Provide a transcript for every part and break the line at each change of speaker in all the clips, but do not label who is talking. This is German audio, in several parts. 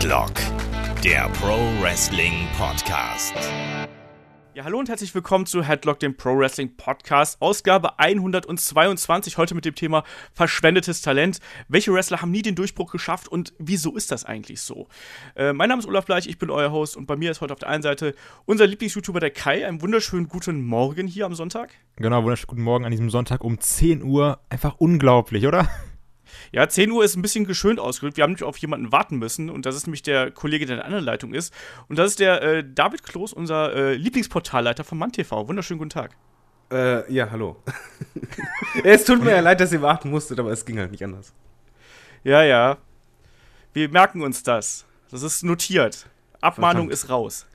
Headlock, der Pro Wrestling Podcast.
Ja, hallo und herzlich willkommen zu Headlock, dem Pro Wrestling Podcast, Ausgabe 122, heute mit dem Thema verschwendetes Talent. Welche Wrestler haben nie den Durchbruch geschafft und wieso ist das eigentlich so? Äh, mein Name ist Olaf Bleich, ich bin euer Host und bei mir ist heute auf der einen Seite unser Lieblings-YouTuber, der Kai. Einen wunderschönen guten Morgen hier am Sonntag.
Genau, wunderschönen guten Morgen an diesem Sonntag um 10 Uhr. Einfach unglaublich, oder?
Ja, 10 Uhr ist ein bisschen geschönt ausgerückt. Wir haben nämlich auf jemanden warten müssen und das ist nämlich der Kollege, der in der anderen Leitung ist. Und das ist der äh, David Kloß, unser äh, Lieblingsportalleiter von MannTV. Wunderschönen guten Tag.
Äh, ja, hallo. es tut mir ja leid, dass ihr warten musstet, aber es ging halt nicht anders.
Ja, ja. Wir merken uns das. Das ist notiert. Abmahnung Verdammt. ist raus.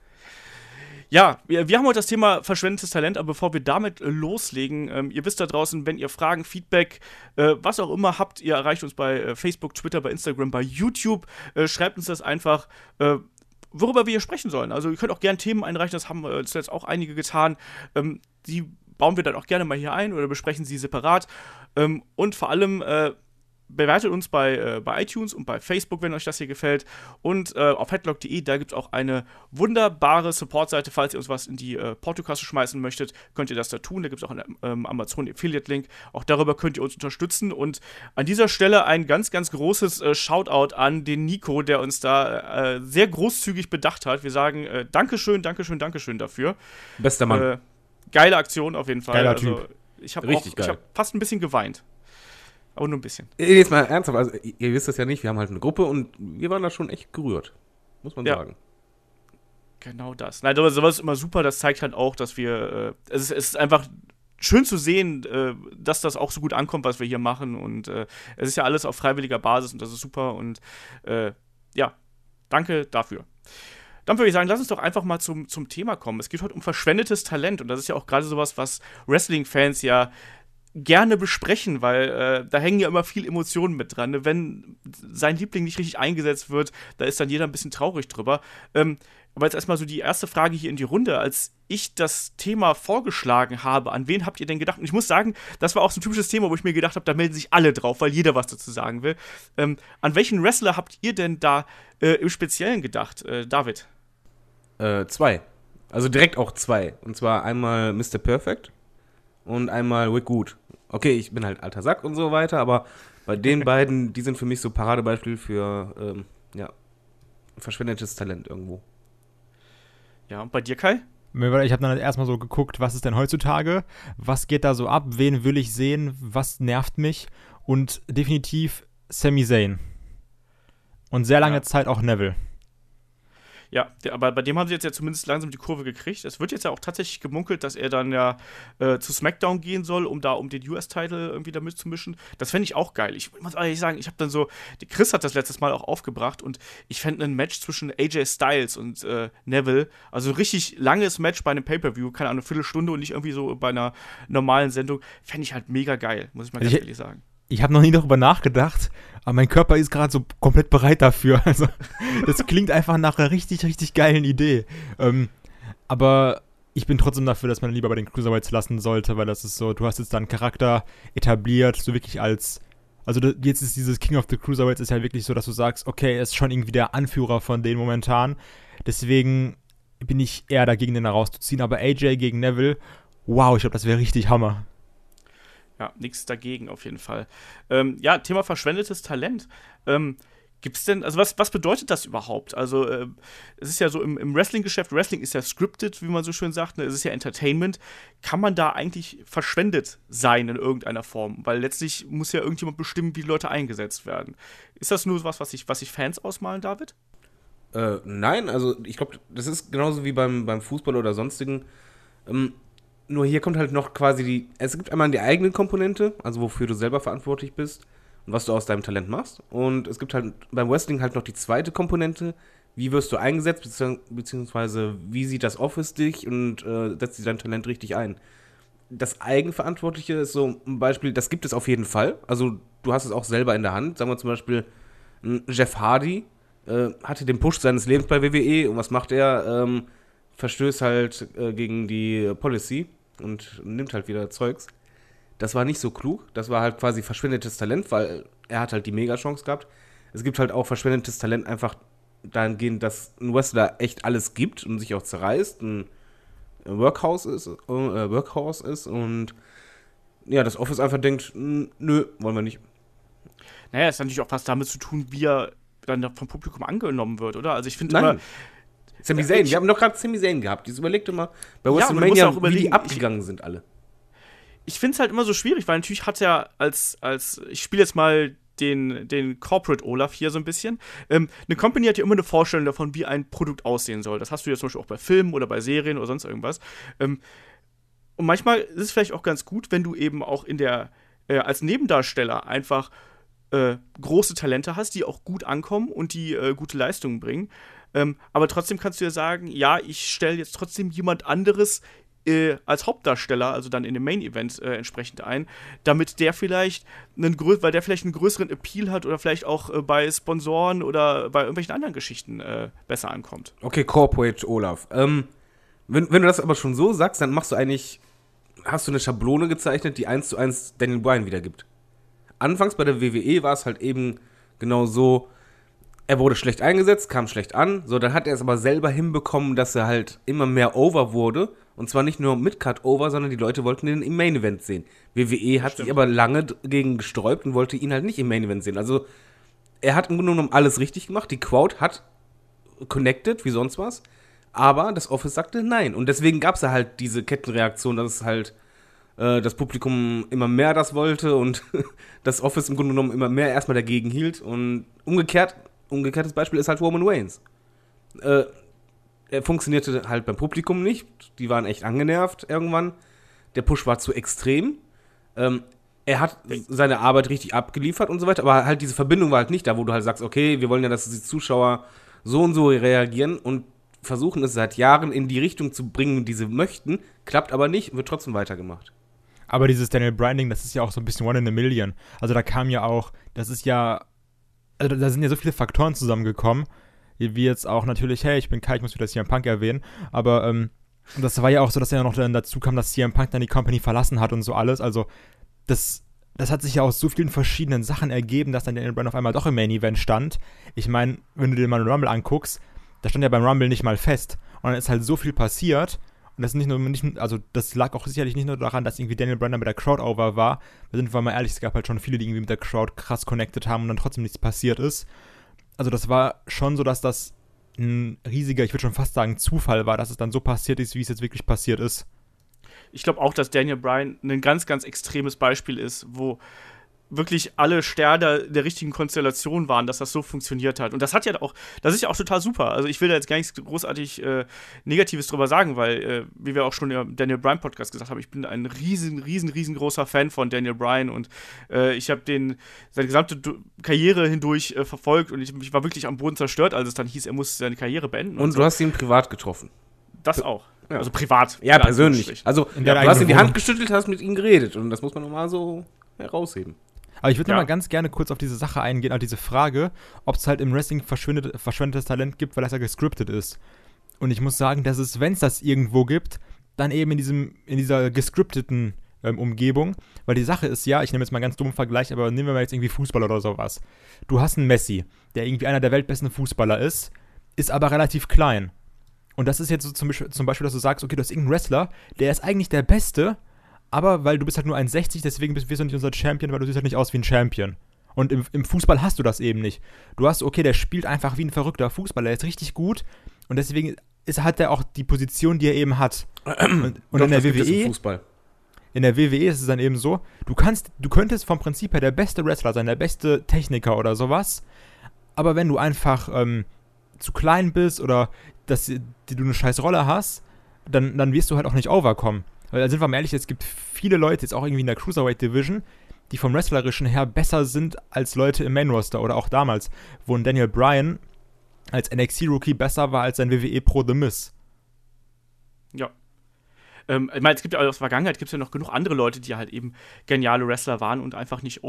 Ja, wir, wir, haben heute das Thema verschwendetes Talent, aber bevor wir damit äh, loslegen, ähm, ihr wisst da draußen, wenn ihr Fragen, Feedback, äh, was auch immer habt, ihr erreicht uns bei äh, Facebook, Twitter, bei Instagram, bei YouTube. Äh, schreibt uns das einfach äh, worüber wir hier sprechen sollen. Also ihr könnt auch gerne Themen einreichen, das haben äh, zuletzt auch einige getan. Ähm, die bauen wir dann auch gerne mal hier ein oder besprechen sie separat. Ähm, und vor allem bewertet uns bei, äh, bei iTunes und bei Facebook, wenn euch das hier gefällt. Und äh, auf headlock.de, da gibt es auch eine wunderbare Support-Seite. Falls ihr uns was in die äh, Portokasse schmeißen möchtet, könnt ihr das da tun. Da gibt es auch einen ähm, Amazon-Affiliate-Link. Auch darüber könnt ihr uns unterstützen. Und an dieser Stelle ein ganz, ganz großes äh, Shoutout an den Nico, der uns da äh, sehr großzügig bedacht hat. Wir sagen äh, Dankeschön, Dankeschön, Dankeschön dafür.
Bester Mann.
Äh, geile Aktion auf jeden Fall.
Geiler also, Typ.
Ich habe hab fast ein bisschen geweint. Aber nur ein bisschen.
Jetzt mal ernsthaft, also ihr wisst das ja nicht, wir haben halt eine Gruppe und wir waren da schon echt gerührt. Muss man ja. sagen.
Genau das. Nein, aber sowas ist immer super, das zeigt halt auch, dass wir, äh, es, ist, es ist einfach schön zu sehen, äh, dass das auch so gut ankommt, was wir hier machen und äh, es ist ja alles auf freiwilliger Basis und das ist super und äh, ja, danke dafür. Dann würde ich sagen, lass uns doch einfach mal zum, zum Thema kommen. Es geht heute um verschwendetes Talent und das ist ja auch gerade sowas, was Wrestling-Fans ja gerne besprechen, weil äh, da hängen ja immer viel Emotionen mit dran. Ne? Wenn sein Liebling nicht richtig eingesetzt wird, da ist dann jeder ein bisschen traurig drüber. Ähm, aber jetzt erstmal so die erste Frage hier in die Runde. Als ich das Thema vorgeschlagen habe, an wen habt ihr denn gedacht? Und ich muss sagen, das war auch so ein typisches Thema, wo ich mir gedacht habe, da melden sich alle drauf, weil jeder was dazu sagen will. Ähm, an welchen Wrestler habt ihr denn da äh, im Speziellen gedacht, äh, David?
Äh, zwei. Also direkt auch zwei. Und zwar einmal Mr. Perfect und einmal Wick Good. Okay, ich bin halt alter Sack und so weiter, aber bei den beiden, die sind für mich so Paradebeispiel für, ähm, ja, verschwendetes Talent irgendwo.
Ja, und bei dir, Kai?
Ich habe dann erstmal so geguckt, was ist denn heutzutage, was geht da so ab, wen will ich sehen, was nervt mich und definitiv Sami Zayn. Und sehr lange ja. Zeit auch Neville.
Ja, der, aber bei dem haben sie jetzt ja zumindest langsam die Kurve gekriegt. Es wird jetzt ja auch tatsächlich gemunkelt, dass er dann ja äh, zu SmackDown gehen soll, um da um den US-Title irgendwie da mitzumischen. Das fände ich auch geil. Ich muss ehrlich sagen, ich habe dann so, Chris hat das letztes Mal auch aufgebracht und ich fände ein Match zwischen AJ Styles und äh, Neville, also richtig langes Match bei einem Pay-Per-View, keine Ahnung, eine Viertelstunde und nicht irgendwie so bei einer normalen Sendung, fände ich halt mega geil, muss ich mal ganz ich, ehrlich sagen
ich habe noch nie darüber nachgedacht, aber mein Körper ist gerade so komplett bereit dafür. Also, das klingt einfach nach einer richtig, richtig geilen Idee. Ähm, aber ich bin trotzdem dafür, dass man lieber bei den Cruiserweights lassen sollte, weil das ist so, du hast jetzt da einen Charakter etabliert, so wirklich als. Also jetzt ist dieses King of the Cruiserweights ist ja wirklich so, dass du sagst, okay, er ist schon irgendwie der Anführer von denen momentan. Deswegen bin ich eher dagegen, den da rauszuziehen. Aber AJ gegen Neville, wow, ich glaube, das wäre richtig Hammer.
Ja, nichts dagegen auf jeden Fall. Ähm, ja, Thema verschwendetes Talent. Ähm, Gibt es denn, also was, was bedeutet das überhaupt? Also, äh, es ist ja so im, im Wrestling-Geschäft, Wrestling ist ja scripted, wie man so schön sagt, ne? es ist ja Entertainment. Kann man da eigentlich verschwendet sein in irgendeiner Form? Weil letztlich muss ja irgendjemand bestimmen, wie Leute eingesetzt werden. Ist das nur was, was sich was sich Fans ausmalen, David?
Äh, nein, also ich glaube, das ist genauso wie beim, beim Fußball oder sonstigen. Ähm, nur hier kommt halt noch quasi die. Es gibt einmal die eigene Komponente, also wofür du selber verantwortlich bist und was du aus deinem Talent machst. Und es gibt halt beim Wrestling halt noch die zweite Komponente. Wie wirst du eingesetzt, beziehungsweise wie sieht das Office dich und äh, setzt dir dein Talent richtig ein? Das Eigenverantwortliche ist so ein Beispiel, das gibt es auf jeden Fall. Also du hast es auch selber in der Hand. Sagen wir zum Beispiel, Jeff Hardy äh, hatte den Push seines Lebens bei WWE und was macht er? Ähm, verstößt halt äh, gegen die Policy und nimmt halt wieder Zeugs. Das war nicht so klug. Das war halt quasi verschwendetes Talent, weil er hat halt die Mega-Chance gehabt. Es gibt halt auch verschwendetes Talent einfach dahingehend, dass ein Wrestler echt alles gibt und sich auch zerreißt, ein Workhouse ist, äh, Workhouse ist und ja, das Office einfach denkt, "N- nö, wollen wir nicht.
Naja, es hat natürlich auch was damit zu tun, wie er dann vom Publikum angenommen wird, oder? Also ich finde immer,
Sami
Ja,
Zayn,
ich-
wir haben doch gerade Sami Zayn gehabt. Jetzt überleg dir mal bei
Ja,
WrestleMania,
auch
wie die
ich-
abgegangen sind alle.
ich finde es halt immer so schwierig, weil natürlich hat er als, als ich spiele jetzt mal den, den Corporate Olaf hier so ein bisschen. Ähm, eine Company hat ja immer eine Vorstellung davon, wie ein Produkt aussehen soll. Das hast du ja zum Beispiel auch bei Filmen oder bei Serien oder sonst irgendwas. Ähm, und manchmal ist es vielleicht auch ganz gut, wenn du eben auch in der, äh, als Nebendarsteller einfach äh, große Talente hast, die auch gut ankommen und die äh, gute Leistungen bringen. Ähm, aber trotzdem kannst du ja sagen, ja, ich stelle jetzt trotzdem jemand anderes äh, als Hauptdarsteller, also dann in dem Main Event äh, entsprechend ein, damit der vielleicht einen grö weil der vielleicht einen größeren Appeal hat oder vielleicht auch äh, bei Sponsoren oder bei irgendwelchen anderen Geschichten äh, besser ankommt.
Okay, Corporate Olaf. Ähm, wenn, wenn du das aber schon so sagst, dann machst du eigentlich, hast du eine Schablone gezeichnet, die eins zu eins Daniel Bryan wiedergibt. Anfangs bei der WWE war es halt eben genau so, er wurde schlecht eingesetzt, kam schlecht an, so, dann hat er es aber selber hinbekommen, dass er halt immer mehr over wurde. Und zwar nicht nur mit Cut over, sondern die Leute wollten ihn im Main Event sehen. WWE hat sich aber lange dagegen gesträubt und wollte ihn halt nicht im Main Event sehen. Also, er hat im Grunde genommen alles richtig gemacht. Die Crowd hat connected, wie sonst was. Aber das Office sagte nein. Und deswegen gab es ja halt diese Kettenreaktion, dass es halt äh, das Publikum immer mehr das wollte und das Office im Grunde genommen immer mehr erstmal dagegen hielt. Und umgekehrt, umgekehrtes Beispiel ist halt Roman Reigns. Äh, er funktionierte halt beim Publikum nicht. Die waren echt angenervt irgendwann. Der Push war zu extrem. Ähm, er hat seine Arbeit richtig abgeliefert und so weiter, aber halt diese Verbindung war halt nicht da, wo du halt sagst, okay, wir wollen ja, dass die Zuschauer so und so reagieren und versuchen es seit Jahren in die Richtung zu bringen, die sie möchten, klappt aber nicht, wird trotzdem weitergemacht.
Aber dieses Daniel Bryan-Ding, das ist ja auch so ein bisschen one in a million. Also da kam ja auch, das ist ja, also da sind ja so viele Faktoren zusammengekommen, wie jetzt auch natürlich, hey, ich bin Kai, ich muss wieder CM Punk erwähnen, aber ähm, das war ja auch so, dass ja noch dann dazu kam, dass CM Punk dann die Company verlassen hat und so alles. Also das, das hat sich ja aus so vielen verschiedenen Sachen ergeben, dass dann Daniel Bryan auf einmal doch im Main Event stand. Ich meine, wenn du dir mal den Rumble anguckst, da stand ja beim Rumble nicht mal fest. Und dann ist halt so viel passiert. Und das nicht nur, nicht, also das lag auch sicherlich nicht nur daran, dass irgendwie Daniel Bryan mit der Crowd over war. Wir sind mal ehrlich, es gab halt schon viele, die irgendwie mit der Crowd krass connected haben und dann trotzdem nichts passiert ist. Also das war schon so, dass das ein riesiger, ich würde schon fast sagen, Zufall war, dass es dann so passiert ist, wie es jetzt wirklich passiert ist.
Ich glaube auch, dass Daniel Bryan ein ganz, ganz extremes Beispiel ist, wo wirklich alle Sterne der richtigen Konstellation waren, dass das so funktioniert hat. Und das hat ja auch, das ist ja auch total super. Also ich will da jetzt gar nichts großartig äh, Negatives drüber sagen, weil, äh, wie wir auch schon im Daniel Bryan Podcast gesagt haben, ich bin ein riesen, riesen, riesengroßer Fan von Daniel Bryan und äh, ich habe den seine gesamte Du- Karriere hindurch äh, verfolgt und ich, ich war wirklich am Boden zerstört, als es dann hieß, er muss seine Karriere beenden.
Und
so.
du hast ihn privat getroffen.
das auch.
Ja.
Also privat.
Ja, persönlich. Also, du hast ihm die Hand geschüttelt, hast mit ihm geredet. Und das muss man nochmal so herausheben.
Aber ich würde
Ja.
noch mal ganz gerne kurz auf diese Sache eingehen, auf diese Frage, ob es halt im Wrestling verschwendetes Talent gibt, weil das ja gescriptet ist. Und ich muss sagen, dass es, wenn es das irgendwo gibt, dann eben in, diesem, in dieser gescripteten ähm, Umgebung. Weil die Sache ist ja, ich nehme jetzt mal einen ganz dummen Vergleich, aber nehmen wir mal jetzt irgendwie Fußball oder sowas. Du hast einen Messi, der irgendwie einer der weltbesten Fußballer ist, ist aber relativ klein. Und das ist jetzt so zum Beispiel, zum Beispiel, dass du sagst, okay, du hast irgendeinen Wrestler, der ist eigentlich der Beste, aber weil du bist halt nur 1,60, deswegen bist, wirst du nicht unser Champion, weil du siehst halt nicht aus wie ein Champion. Und im, im Fußball hast du das eben nicht. Du hast, okay, der spielt einfach wie ein verrückter Fußballer, der ist richtig gut und deswegen ist, hat er auch die Position, die er eben hat. Und, und
Doch,
in der WWE,
Fußball.
in der WWE ist es dann eben so, du kannst, du könntest vom Prinzip her der beste Wrestler sein, der beste Techniker oder sowas, aber wenn du einfach ähm, zu klein bist oder dass die, du eine scheiß Rolle hast, dann, dann wirst du halt auch nicht overkommen. Weil da sind wir mal ehrlich, es gibt viele Leute, jetzt auch irgendwie in der Cruiserweight Division, die vom Wrestlerischen her besser sind als Leute im Main Roster oder auch damals, wo ein Daniel Bryan als NXT-Rookie besser war als sein WWE Pro The Miz.
Ja. Ähm, ich meine, es gibt ja aus der Vergangenheit gibt es ja noch genug andere Leute, die halt eben geniale Wrestler waren und einfach nicht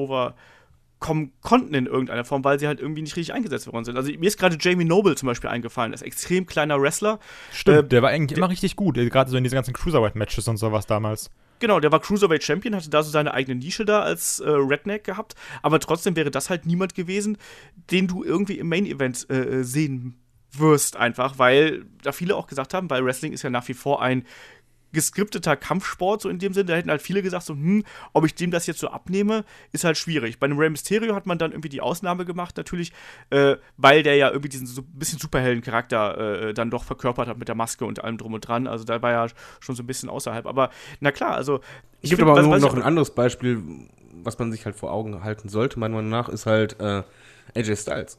overkommen konnten in irgendeiner Form, weil sie halt irgendwie nicht richtig eingesetzt worden sind. Also mir ist gerade Jamie Noble zum Beispiel eingefallen, das ist extrem kleiner Wrestler.
Stimmt,
Äh,
der war eigentlich immer richtig gut, gerade so in diesen ganzen Cruiserweight-Matches und sowas damals.
Genau, der war Cruiserweight Champion, hatte da so seine eigene Nische da als äh, Redneck gehabt, aber trotzdem wäre das halt niemand gewesen, den du irgendwie im Main Event äh, sehen wirst einfach, weil da viele auch gesagt haben, weil Wrestling ist ja nach wie vor ein geskripteter Kampfsport, so in dem Sinne. Da hätten halt viele gesagt, so, hm, ob ich dem das jetzt so abnehme, ist halt schwierig. Bei einem Rey Mysterio hat man dann irgendwie die Ausnahme gemacht, natürlich, äh, weil der ja irgendwie diesen so bisschen Superhelden-Charakter äh, dann doch verkörpert hat mit der Maske und allem drum und dran. Also da war ja schon so ein bisschen außerhalb. Aber na klar, also.
Es gibt aber was, noch ein anderes Beispiel, was man sich halt vor Augen halten sollte, meiner Meinung nach, ist halt äh, AJ Styles.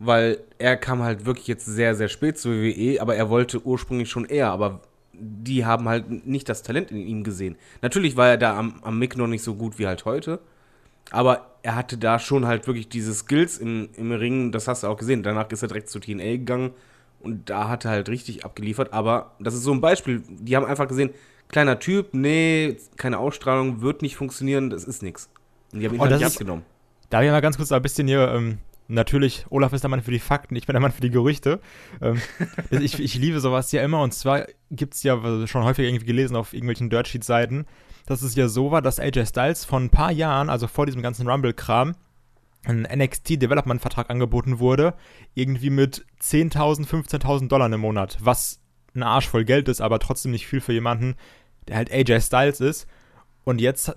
Weil er kam halt wirklich jetzt sehr, sehr spät zur WWE, aber er wollte ursprünglich schon eher, aber die haben halt nicht das Talent in ihm gesehen. Natürlich war er da am, am Mick noch nicht so gut wie halt heute, aber er hatte da schon halt wirklich diese Skills im, im Ring, das hast du auch gesehen. Danach ist er direkt zu TNA gegangen und da hat er halt richtig abgeliefert, aber das ist so ein Beispiel. Die haben einfach gesehen, kleiner Typ, nee, keine Ausstrahlung, wird nicht funktionieren, das ist nichts. Und die haben ihn
oh,
halt
nicht abgenommen. Darf ich mal ganz kurz ein bisschen hier ähm, Natürlich, Olaf ist der Mann für die Fakten, ich bin der Mann für die Gerüchte. Ähm, ich, ich, liebe sowas ja immer und zwar gibt es ja schon häufig irgendwie gelesen auf irgendwelchen Dirtsheet-Seiten, dass es ja so war, dass AJ Styles vor ein paar Jahren, also vor diesem ganzen Rumble-Kram, ein NXT-Development-Vertrag angeboten wurde, irgendwie mit 10.000, 15.000 Dollar im Monat, was ein Arsch voll Geld ist, aber trotzdem nicht viel für jemanden, der halt AJ Styles ist. Und jetzt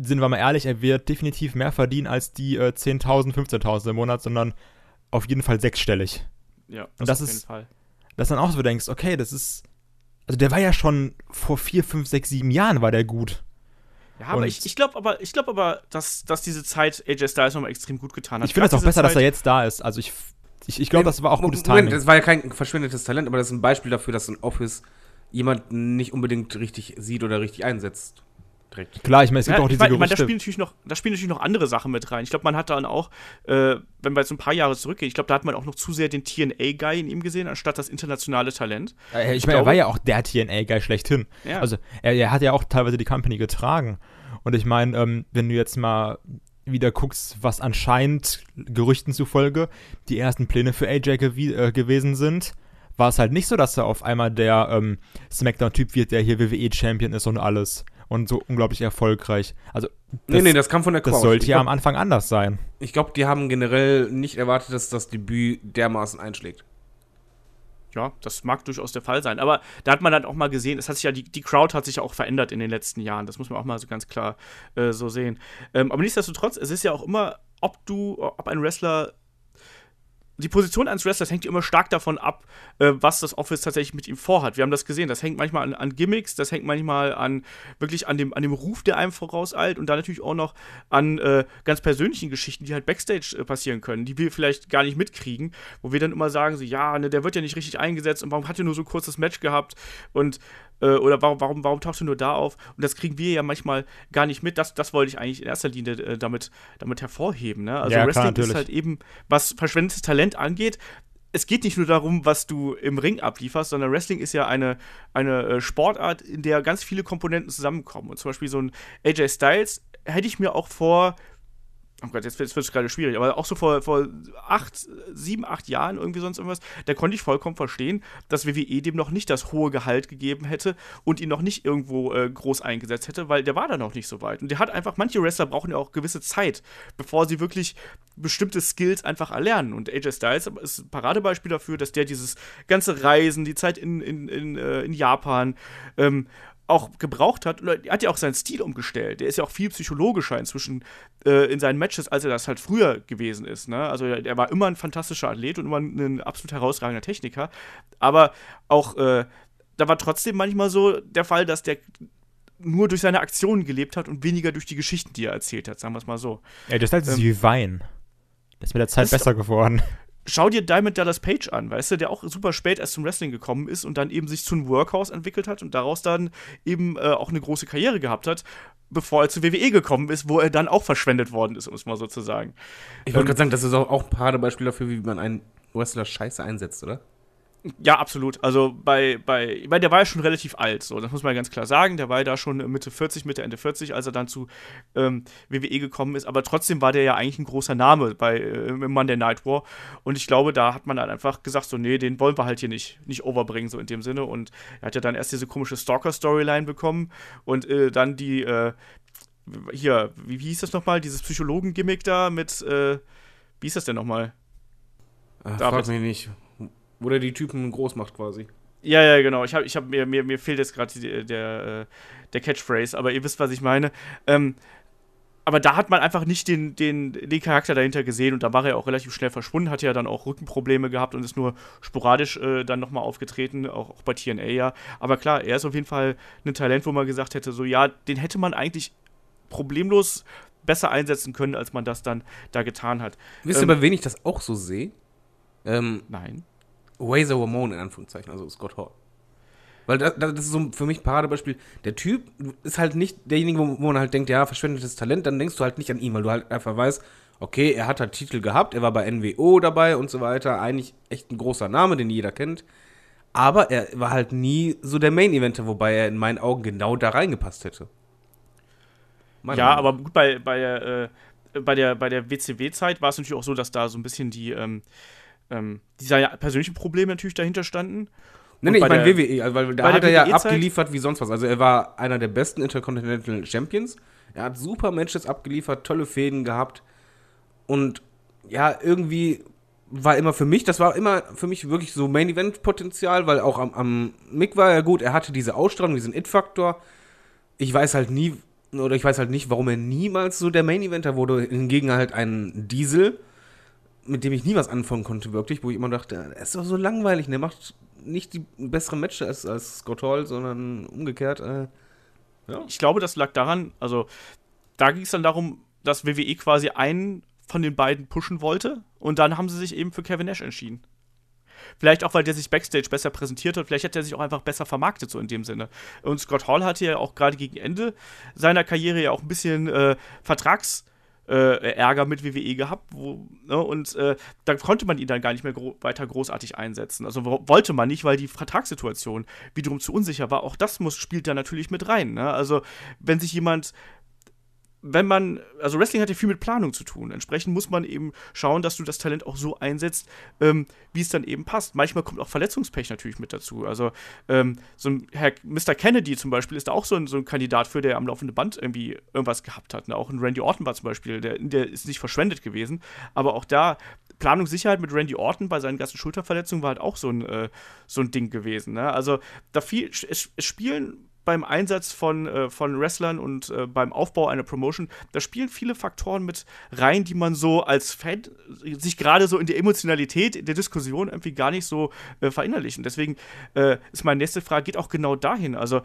sind wir mal ehrlich, er wird definitiv mehr verdienen als die äh, 10.000, 15.000 im Monat, sondern auf jeden Fall sechsstellig.
Ja,
das, Und das auf ist, jeden Fall. Dass dann auch so denkst, okay, das ist, also der war ja schon vor vier, fünf, sechs, sieben Jahren war der gut.
Ja, aber ich, ich glaube aber, ich glaube aber, dass, dass diese Zeit AJ Styles nochmal extrem gut getan hat.
Ich finde es auch besser, Zeit dass er jetzt da ist. Also ich, ich, ich glaube, das war auch gutes Moment, Timing.
Das war ja kein verschwindetes Talent, aber das ist ein Beispiel dafür, dass ein Office jemanden nicht unbedingt richtig sieht oder richtig einsetzt
direkt. Klar, ich meine, es gibt ja, auch diese
ich mein, Gerüchte. Ich mein, da, spielen natürlich noch, da spielen natürlich noch andere Sachen mit rein. Ich glaube, man hat dann auch, äh, wenn wir jetzt ein paar Jahre zurückgehen, ich glaube, da hat man auch noch zu sehr den TNA-Guy in ihm gesehen, anstatt das internationale Talent.
Äh, ich, ich meine, er war ja auch der TNA-Guy schlechthin. Ja. Also, er, er, hat ja auch teilweise die Company getragen. Und ich meine, ähm, wenn du jetzt mal wieder guckst, was anscheinend Gerüchten zufolge die ersten Pläne für AJ gew äh, gewesen sind, war es halt nicht so, dass er auf einmal der ähm, Smackdown-Typ wird, der hier WWE-Champion ist und alles und so unglaublich erfolgreich. Also
das, nee, nee, das kam von der
Crowd. Das sollte ja am Anfang anders sein.
Ich glaube, die haben generell nicht erwartet, dass das Debüt dermaßen einschlägt.
Ja, das mag durchaus der Fall sein. Aber da hat man dann auch mal gesehen, es hat sich ja, die, die Crowd hat sich ja auch verändert in den letzten Jahren. Das muss man auch mal so ganz klar äh, so sehen. Ähm, aber nichtsdestotrotz, es ist ja auch immer, ob du, ob ein Wrestler die Position eines Wrestlers hängt immer stark davon ab, äh, was das Office tatsächlich mit ihm vorhat. Wir haben das gesehen. Das hängt manchmal an, an, Gimmicks, das hängt manchmal an wirklich an dem, an dem Ruf, der einem vorauseilt und dann natürlich auch noch an äh, ganz persönlichen Geschichten, die halt Backstage äh, passieren können, die wir vielleicht gar nicht mitkriegen, wo wir dann immer sagen, so, ja, ne, der wird ja nicht richtig eingesetzt und warum hat er nur so ein kurzes Match gehabt und äh, oder warum, warum, warum taucht er nur da auf? Und das kriegen wir ja manchmal gar nicht mit. Das, das wollte ich eigentlich in erster Linie äh, damit, damit hervorheben. Ne? Also
ja,
Wrestling
klar,
ist halt eben, was verschwendetes Talent angeht, es geht nicht nur darum, was du im Ring ablieferst, sondern Wrestling ist ja eine, eine äh, Sportart, in der ganz viele Komponenten zusammenkommen. Und zum Beispiel so ein AJ Styles hätte ich mir auch vor oh Gott, jetzt wird es gerade schwierig, aber auch so vor, vor acht, sieben, acht Jahren irgendwie sonst irgendwas, da konnte ich vollkommen verstehen, dass WWE dem noch nicht das hohe Gehalt gegeben hätte und ihn noch nicht irgendwo äh, groß eingesetzt hätte, weil der war da noch nicht so weit. Und der hat einfach, manche Wrestler brauchen ja auch gewisse Zeit, bevor sie wirklich bestimmte Skills einfach erlernen. Und AJ Styles ist ein Paradebeispiel dafür, dass der dieses ganze Reisen, die Zeit in, in, in, äh, in Japan, ähm, auch gebraucht hat. Und er hat ja auch seinen Stil umgestellt. Der ist ja auch viel psychologischer inzwischen äh, in seinen Matches, als er das halt früher gewesen ist. Ne? Also er, er, war immer ein fantastischer Athlet und immer ein, ein absolut herausragender Techniker. Aber auch äh, da war trotzdem manchmal so der Fall, dass der nur durch seine Aktionen gelebt hat und weniger durch die Geschichten, die er erzählt hat, sagen wir es mal so.
Ja, das ist halt ähm, wie Wein. Das ist mit der Zeit besser geworden
schau dir Diamond Dallas Page an, weißt du, der auch super spät erst zum Wrestling gekommen ist und dann eben sich zu einem Workhouse entwickelt hat und daraus dann eben äh, auch eine große Karriere gehabt hat, bevor er zu WWE gekommen ist, wo er dann auch verschwendet worden ist, um es mal so zu sagen.
Ich wollte ähm, gerade sagen, das ist auch, auch ein Paradebeispiel dafür, wie man einen Wrestler scheiße einsetzt, oder?
Ja, absolut. Also bei, bei, meine, der war ja schon relativ alt, so, das muss man ganz klar sagen. Der war ja da schon Mitte 40, Mitte, Ende 40, als er dann zu ähm, WWE gekommen ist. Aber trotzdem war der ja eigentlich ein großer Name bei äh, Monday Night War. Und ich glaube, da hat man dann einfach gesagt, so, nee, den wollen wir halt hier nicht, nicht overbringen, so in dem Sinne. Und er hat ja dann erst diese komische Stalker-Storyline bekommen und äh, dann die, äh, hier, wie, wie hieß das nochmal, dieses Psychologen-Gimmick da mit, äh, wie hieß das denn nochmal?
Ach, frag mich nicht. Wo der die Typen groß macht quasi.
Ja, ja, genau. Ich hab, ich hab, mir, mir, mir fehlt jetzt gerade der, äh, der Catchphrase, aber ihr wisst, was ich meine. Ähm, aber da hat man einfach nicht den, den, den Charakter dahinter gesehen und da war er auch relativ schnell verschwunden, hat ja dann auch Rückenprobleme gehabt und ist nur sporadisch äh, dann nochmal aufgetreten, auch, auch bei TNA ja. Aber klar, er ist auf jeden Fall ein Talent, wo man gesagt hätte, so ja, den hätte man eigentlich problemlos besser einsetzen können, als man das dann da getan hat.
Wisst ihr,
Ähm,
bei wen ich das auch so sehe? Ähm,
Nein.
Razor Ramon in Anführungszeichen, also Scott Hall. Weil das, das ist so für mich ein Paradebeispiel. Der Typ ist halt nicht derjenige, wo, man halt denkt, ja, verschwendetes Talent, dann denkst du halt nicht an ihn, weil du halt einfach weißt, okay, er hat halt Titel gehabt, er war bei NWO dabei und so weiter, eigentlich echt ein großer Name, den jeder kennt. Aber er war halt nie so der Main-Eventer, wobei er in meinen Augen genau da reingepasst hätte. Meiner
Ja,
Meinung
aber gut, bei, bei, äh, bei der, bei der WCW-Zeit war es natürlich auch so, dass da so ein bisschen die, ähm, ähm, diese ja, persönlichen Probleme natürlich dahinter standen.
Nee, nee, ich meine WWE, also, weil da hat er ja abgeliefert wie sonst was. Also er war einer der besten Intercontinental Champions. Er hat super Matches abgeliefert, tolle Fäden gehabt. Und ja, irgendwie war immer für mich, das war immer für mich wirklich so Main-Event-Potenzial, weil auch am, am Mick war er gut, er hatte diese Ausstrahlung, diesen It-Faktor. Ich weiß halt nie, oder ich weiß halt nicht, warum er niemals so der Main-Eventer wurde. Hingegen halt ein Diesel, mit dem ich nie was anfangen konnte, wirklich, wo ich immer dachte, er ist doch so langweilig, der macht nicht die besseren Matches als, als Scott Hall, sondern umgekehrt. Äh, ja.
Ich glaube, das lag daran, also da ging es dann darum, dass WWE quasi einen von den beiden pushen wollte und dann haben sie sich eben für Kevin Nash entschieden. Vielleicht auch, weil der sich Backstage besser präsentiert hat, vielleicht hätte er sich auch einfach besser vermarktet, so in dem Sinne. Und Scott Hall hatte ja auch gerade gegen Ende seiner Karriere ja auch ein bisschen äh, Vertrags- äh, Ärger mit WWE gehabt, wo, ne, und äh, da konnte man ihn dann gar nicht mehr gro weiter großartig einsetzen. Also wo, wollte man nicht, weil die Vertragssituation wiederum zu unsicher war. Auch das muss, spielt da natürlich mit rein. Ne? Also wenn sich jemand wenn man, also Wrestling hat ja viel mit Planung zu tun. Entsprechend muss man eben schauen, dass du das Talent auch so einsetzt, ähm, wie es dann eben passt. Manchmal kommt auch Verletzungspech natürlich mit dazu. Also ähm, so ein Herr Mr. Kennedy zum Beispiel ist da auch so ein, so ein Kandidat für, der am laufenden Band irgendwie irgendwas gehabt hat. Ne? Auch ein Randy Orton war zum Beispiel, der, der ist nicht verschwendet gewesen. Aber auch da Planungssicherheit mit Randy Orton bei seinen ganzen Schulterverletzungen war halt auch so ein, äh, so ein Ding gewesen. Ne? Also da viel, es, es spielen beim Einsatz von, äh, von Wrestlern und äh, beim Aufbau einer Promotion, da spielen viele Faktoren mit rein, die man so als Fan sich gerade so in der Emotionalität, der Diskussion irgendwie gar nicht so äh, verinnerlichen. Deswegen äh, ist meine nächste Frage, geht auch genau dahin. Also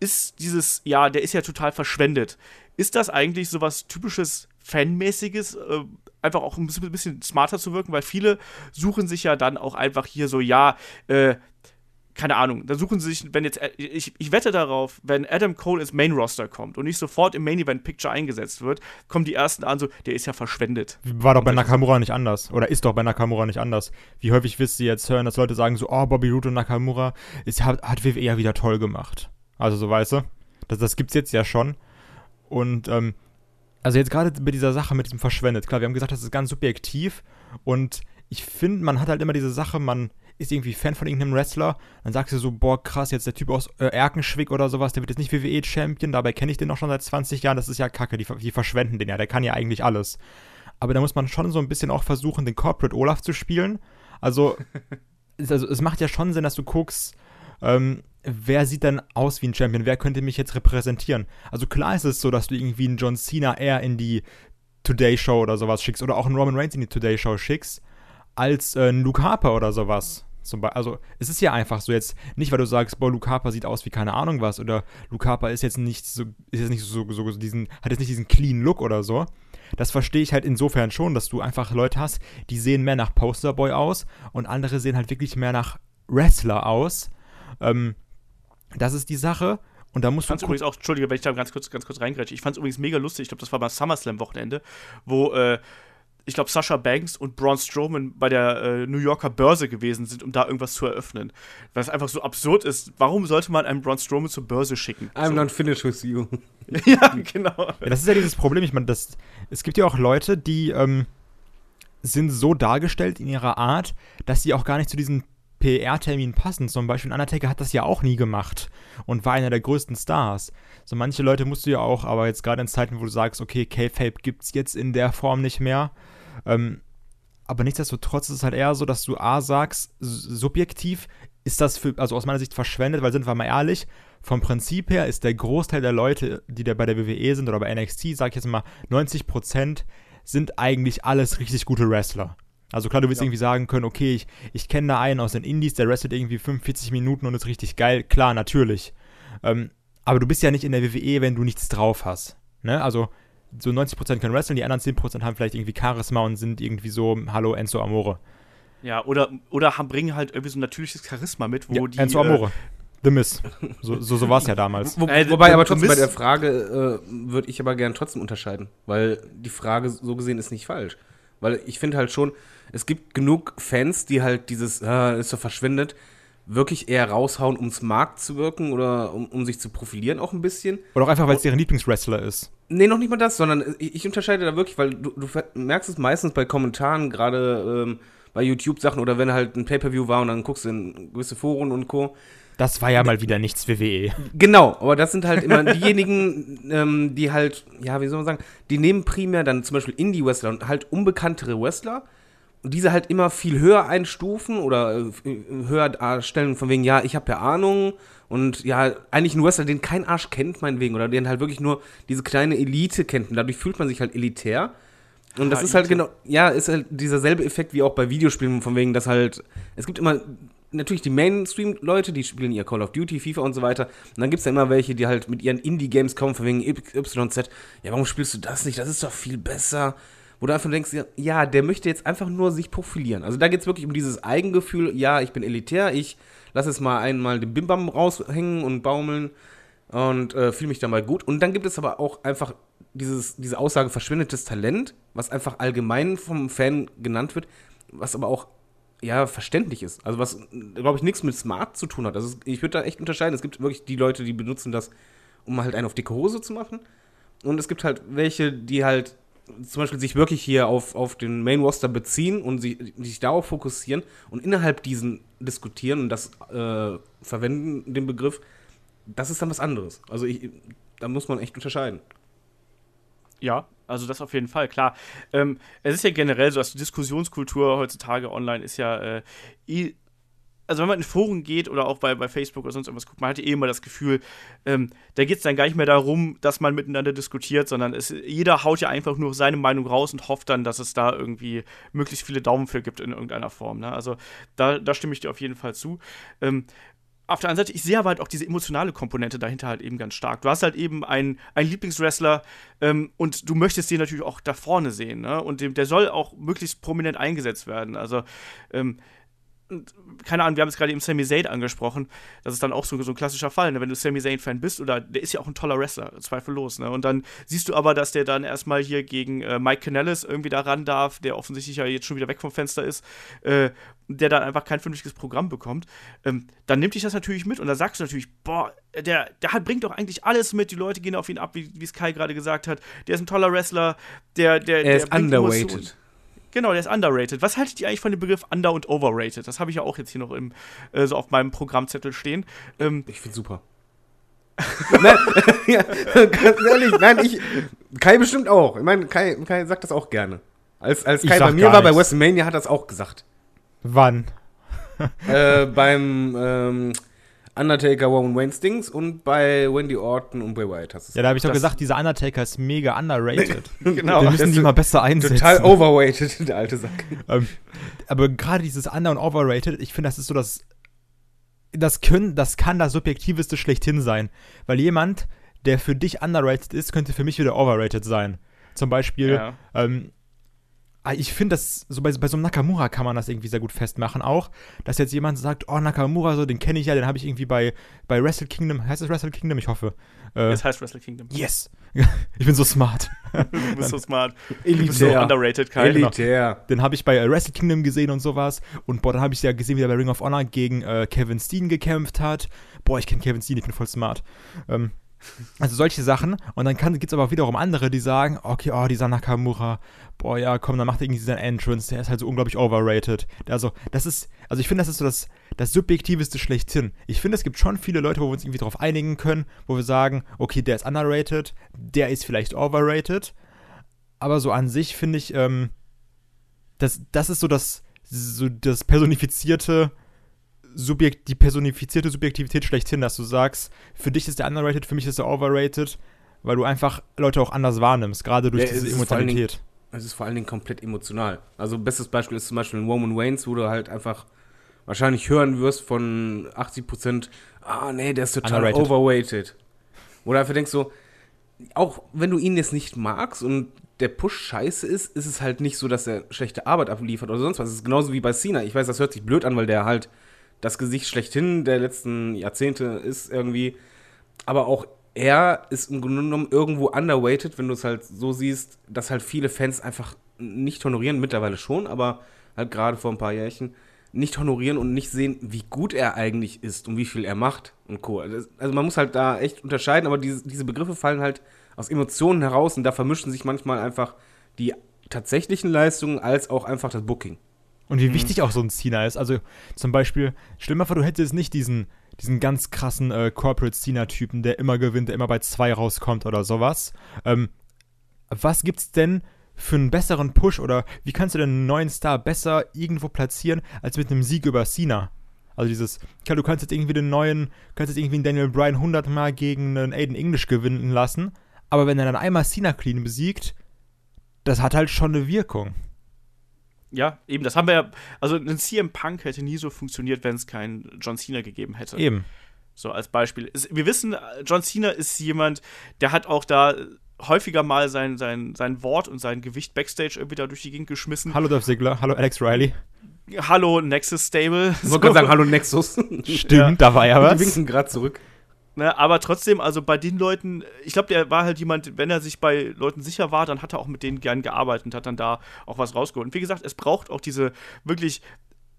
ist dieses, ja, der ist ja total verschwendet. Ist das eigentlich so was typisches Fanmäßiges, äh, einfach auch ein bisschen smarter zu wirken, weil viele suchen sich ja dann auch einfach hier so, ja, äh, keine Ahnung, da suchen sie sich, wenn jetzt, äh, ich, ich wette darauf, wenn Adam Cole ins Main Roster kommt und nicht sofort im Main Event Picture eingesetzt wird, kommen die ersten an so, der ist ja verschwendet.
War doch bei Nakamura nicht anders. Oder ist doch bei Nakamura nicht anders. Wie häufig wirst du jetzt hören, dass Leute sagen so, oh, Bobby Roode und Nakamura ist, hat, hat WWE ja wieder toll gemacht. Also so, weißt du? Das, das gibt's jetzt ja schon. Und, ähm, also jetzt gerade bei dieser Sache mit diesem Verschwendet. Klar, wir haben gesagt, das ist ganz subjektiv. Und ich finde, man hat halt immer diese Sache, man ist irgendwie Fan von irgendeinem Wrestler, dann sagst du so, boah, krass, jetzt der Typ aus äh, Erkenschwick oder sowas, der wird jetzt nicht WWE-Champion, dabei kenne ich den noch schon seit 20 Jahren, das ist ja kacke, die, die verschwenden den ja, der kann ja eigentlich alles. Aber da muss man schon so ein bisschen auch versuchen, den Corporate Olaf zu spielen. Also, es, also es macht ja schon Sinn, dass du guckst, ähm, wer sieht denn aus wie ein Champion, wer könnte mich jetzt repräsentieren. Also klar ist es so, dass du irgendwie einen John Cena eher in die Today Show oder sowas schickst oder auch einen Roman Reigns in die Today Show schickst, als äh, Luke Harper oder sowas. Zum Beispiel, also es ist ja einfach so jetzt, nicht weil du sagst, boah, Luke Harper sieht aus wie keine Ahnung was oder Luke Harper ist jetzt nicht so, ist jetzt nicht so, so, so diesen, hat jetzt nicht diesen clean Look oder so. Das verstehe ich halt insofern schon, dass du einfach Leute hast, die sehen mehr nach Posterboy aus und andere sehen halt wirklich mehr nach Wrestler aus. Ähm, das ist die Sache. Und da musst
Ich fand's
du
übrigens auch, Entschuldige, wenn ich da ganz kurz, ganz kurz reingrätsche, ich fand's übrigens mega lustig, ich glaube, das war beim SummerSlam-Wochenende, wo, äh, ich glaube, Sasha Banks und Braun Strowman bei der äh, New Yorker Börse gewesen sind, um da irgendwas zu eröffnen. Weil es einfach so absurd ist. Warum sollte man einen Braun Strowman zur Börse schicken?
I'm
so.
not finished with you.
ja, genau.
Ja, das ist ja dieses Problem. Ich meine, es gibt ja auch Leute, die ähm, sind so dargestellt in ihrer Art, dass sie auch gar nicht zu diesen PR-Terminen passen. Zum Beispiel Undertaker hat das ja auch nie gemacht und war einer der größten Stars. So manche Leute musst du ja auch, aber jetzt gerade in Zeiten, wo du sagst, okay, K-Fape gibt's jetzt in der Form nicht mehr, ähm, aber nichtsdestotrotz ist es halt eher so, dass du A sagst, subjektiv ist das für, also aus meiner Sicht verschwendet, weil sind wir mal ehrlich, vom Prinzip her ist der Großteil der Leute, die da bei der WWE sind oder bei NXT, sag ich jetzt mal, 90% sind eigentlich alles richtig gute Wrestler. Also klar, du willst ja. irgendwie sagen können, okay, ich, ich kenne da einen aus den Indies, der wrestelt irgendwie 45 Minuten und ist richtig geil. Klar, natürlich. Ähm, aber du bist ja nicht in der WWE, wenn du nichts drauf hast. Ne? Also so 90% können wresteln, die anderen 10% haben vielleicht irgendwie Charisma und sind irgendwie so, hallo Enzo Amore.
Ja, oder, oder haben, bringen halt irgendwie so ein natürliches Charisma mit, wo ja, die.
Enzo Amore. Äh, The Miss. So, so, so war es ja damals.
Wo, äh, wobei aber trotzdem bei der Frage äh, würde ich aber gern trotzdem unterscheiden, weil die Frage so gesehen ist nicht falsch. Weil ich finde halt schon, es gibt genug Fans, die halt dieses, äh, ist so verschwindet, wirklich eher raushauen, ums Markt zu wirken oder um, um sich zu profilieren auch ein bisschen.
Oder auch einfach, weil es deren Lieblingswrestler ist.
Nee, noch nicht mal das, sondern ich, ich unterscheide da wirklich, weil du, du, merkst es meistens bei Kommentaren, gerade ähm, bei YouTube-Sachen oder wenn halt ein Pay-Per-View war und dann guckst du in gewisse Foren und Co.
Das war ja mal wieder nichts WWE.
Genau, aber das sind halt immer diejenigen, ähm, die halt, ja, wie soll man sagen, die nehmen primär dann zum Beispiel Indie-Wrestler und halt unbekanntere Wrestler diese halt immer viel höher einstufen oder äh, höher darstellen, von wegen, ja, ich habe ja Ahnung und ja, eigentlich ein Wrestler, den kein Arsch kennt, meinetwegen, oder den halt wirklich nur diese kleine Elite kennt und dadurch fühlt man sich halt elitär. Und das ah, ist halt genau, ja, ist halt dieser selbe Effekt wie auch bei Videospielen, von wegen, dass halt, es gibt immer natürlich die Mainstream-Leute, die spielen ihr Call of Duty, FIFA und so weiter. Und dann gibt es ja immer welche, die halt mit ihren Indie-Games kommen, von wegen YZ. Ja, warum spielst du das nicht? Das ist doch viel besser. Wo du einfach denkst, ja, der möchte jetzt einfach nur sich profilieren. Also da geht es wirklich um dieses Eigengefühl, ja, ich bin elitär, ich lasse jetzt mal einmal den Bimbam raushängen und baumeln und äh, fühle mich dabei gut. Und dann gibt es aber auch einfach dieses, diese Aussage verschwindetes Talent, was einfach allgemein vom Fan genannt wird, was aber auch ja, verständlich ist. Also was, glaube ich, nichts mit smart zu tun hat. Also ich würde da echt unterscheiden. Es gibt wirklich die Leute, die benutzen das, um halt einen auf dicke Hose zu machen. Und es gibt halt welche, die halt zum Beispiel sich wirklich hier auf, auf den Main Roster beziehen und sich, sich darauf fokussieren und innerhalb diesen diskutieren und das äh, verwenden, den Begriff, das ist dann was anderes. Also ich, da muss man echt unterscheiden.
Ja, also das auf jeden Fall, klar. Ähm, es ist ja generell so, dass die Diskussionskultur heutzutage online ist ja äh, also wenn man in Foren geht oder auch bei, bei Facebook oder sonst irgendwas guckt, man hat eh immer das Gefühl, ähm, da geht es dann gar nicht mehr darum, dass man miteinander diskutiert, sondern es, jeder haut ja einfach nur seine Meinung raus und hofft dann, dass es da irgendwie möglichst viele Daumen für gibt in irgendeiner Form. Ne? Also da, da stimme ich dir auf jeden Fall zu. Ähm, auf der anderen Seite, ich sehe aber halt auch diese emotionale Komponente dahinter halt eben ganz stark. Du hast halt eben einen, einen Lieblingswrestler ähm, und du möchtest den natürlich auch da vorne sehen, ne? Und dem, der soll auch möglichst prominent eingesetzt werden. Also, ähm, keine Ahnung, wir haben es gerade eben Sami Zayn angesprochen. Das ist dann auch so, so ein klassischer Fall, ne? wenn du Sami Zayn-Fan bist, oder der ist ja auch ein toller Wrestler, zweifellos. Ne? Und dann siehst du aber, dass der dann erstmal hier gegen äh, Mike Canellis irgendwie da ran darf, der offensichtlich ja jetzt schon wieder weg vom Fenster ist, äh, der dann einfach kein vernünftiges Programm bekommt. Ähm, dann nimmt dich das natürlich mit und da sagst du natürlich, boah, der, der hat, bringt doch eigentlich alles mit, die Leute gehen auf ihn ab, wie es Kai gerade gesagt hat. Der ist ein toller Wrestler, der, der,
er
der
ist underrated. Emotionen.
Genau, der ist underrated. Was haltet ihr eigentlich von dem Begriff under- und overrated? Das habe ich ja auch jetzt hier noch im, äh, so auf meinem Programmzettel stehen.
Ähm, ich finde super. nein, ja, ganz ehrlich, nein, ich. Kai bestimmt auch. Ich meine, Kai, Kai sagt das auch gerne. Als, als Kai bei mir war, bei WrestleMania, hat er es auch gesagt.
Wann?
äh, beim ähm, Undertaker, Roman Wayne Stings und bei Wendy Orton und Bray Wyatt
hast du Ja, da habe ich doch gesagt, dieser Undertaker ist mega underrated. genau. Wir müssen die mal besser einsetzen.
Total overrated, der alte Sack.
Ähm, aber gerade dieses Under- und Overrated, ich finde, das ist so das. Das, können, das kann das Subjektiveste schlechthin sein. Weil jemand, der für dich underrated ist, könnte für mich wieder overrated sein. Zum Beispiel, ja. ähm, ich finde, das so bei, bei, so einem Nakamura kann man das irgendwie sehr gut festmachen auch, dass jetzt jemand sagt, oh Nakamura, so den kenne ich ja, den habe ich irgendwie bei, bei Wrestle Kingdom, heißt es Wrestle Kingdom? Ich hoffe.
Äh, es heißt Wrestle Kingdom.
Yes. ich bin so smart.
du bist so smart.
Elitär. Du bist so underrated, Kai. Elitär. Genau. Den habe ich bei äh, Wrestle Kingdom gesehen und sowas. Und boah, dann habe ich ja gesehen, wie er bei Ring of Honor gegen äh, Kevin Steen gekämpft hat. Boah, ich kenne Kevin Steen, ich bin voll smart. Ähm, also solche Sachen. Und dann gibt es aber auch wiederum andere, die sagen, okay, oh, dieser Nakamura, boah, ja, komm, dann macht er irgendwie seinen Entrance, der ist halt so unglaublich overrated. Also, das ist, also ich finde, das ist so das, das Subjektiveste schlechthin. Ich finde, es gibt schon viele Leute, wo wir uns irgendwie darauf einigen können, wo wir sagen, okay, der ist underrated, der ist vielleicht overrated. Aber so an sich finde ich, ähm, das, das ist so das, so das personifizierte Subjekt, die personifizierte Subjektivität schlechthin, dass du sagst, für dich ist der underrated, für mich ist der overrated, weil du einfach Leute auch anders wahrnimmst, gerade durch
Ja, es
diese Emotionalität.
Es ist vor allen Dingen komplett emotional. Also bestes Beispiel ist zum Beispiel in Roman Waynes, wo du halt einfach wahrscheinlich hören wirst von 80%, ah nee, der ist total
Underrated.
overweighted. Oder einfach denkst so, auch wenn du ihn jetzt nicht magst und der Push scheiße ist, ist es halt nicht so, dass er schlechte Arbeit abliefert oder sonst was. Es ist genauso wie bei Cena. Ich weiß, das hört sich blöd an, weil der halt das Gesicht schlechthin der letzten Jahrzehnte ist irgendwie. Aber auch er ist im Grunde genommen irgendwo underweighted, wenn du es halt so siehst, dass halt viele Fans einfach nicht honorieren, mittlerweile schon, aber halt gerade vor ein paar Jährchen, nicht honorieren und nicht sehen, wie gut er eigentlich ist und wie viel er macht und Co. Also also man muss halt da echt unterscheiden, aber diese, diese Begriffe fallen halt aus Emotionen heraus und da vermischen sich manchmal einfach die tatsächlichen Leistungen als auch einfach das Booking.
Und wie wichtig auch so ein Cena ist. Also zum Beispiel, stell dir mal vor, du hättest nicht diesen, diesen ganz krassen äh, Corporate Cena-Typen, der immer gewinnt, der immer bei zwei rauskommt oder sowas. Ähm, was gibt's denn für einen besseren Push oder wie kannst du denn einen neuen Star besser irgendwo platzieren, als mit einem Sieg über Cena? Also dieses, klar, du kannst jetzt irgendwie den neuen, kannst jetzt irgendwie einen Daniel Bryan 100 Mal gegen einen Aiden English gewinnen lassen, aber wenn er dann einmal Cena clean besiegt, das hat halt schon eine Wirkung.
Ja, eben, das haben wir ja. Also, ein CM Punk hätte nie so funktioniert, wenn es keinen John Cena gegeben hätte.
Eben.
So als Beispiel. Wir wissen, John Cena ist jemand, der hat auch da häufiger mal sein, sein, sein Wort und sein Gewicht Backstage irgendwie da durch die Gegend geschmissen.
Hallo Dolph Ziggler, hallo Alex Riley.
Hallo, Nexus Stable.
Ich wollte gerade sagen, hallo Nexus.
Stimmt,
Ja.
da war ja
Die
was.
winken gerade zurück.
Ne, aber trotzdem, also bei den Leuten, ich glaube, der war halt jemand, wenn er sich bei Leuten sicher war, dann hat er auch mit denen gern gearbeitet und hat dann da auch was rausgeholt. Und wie gesagt, es braucht auch diese wirklich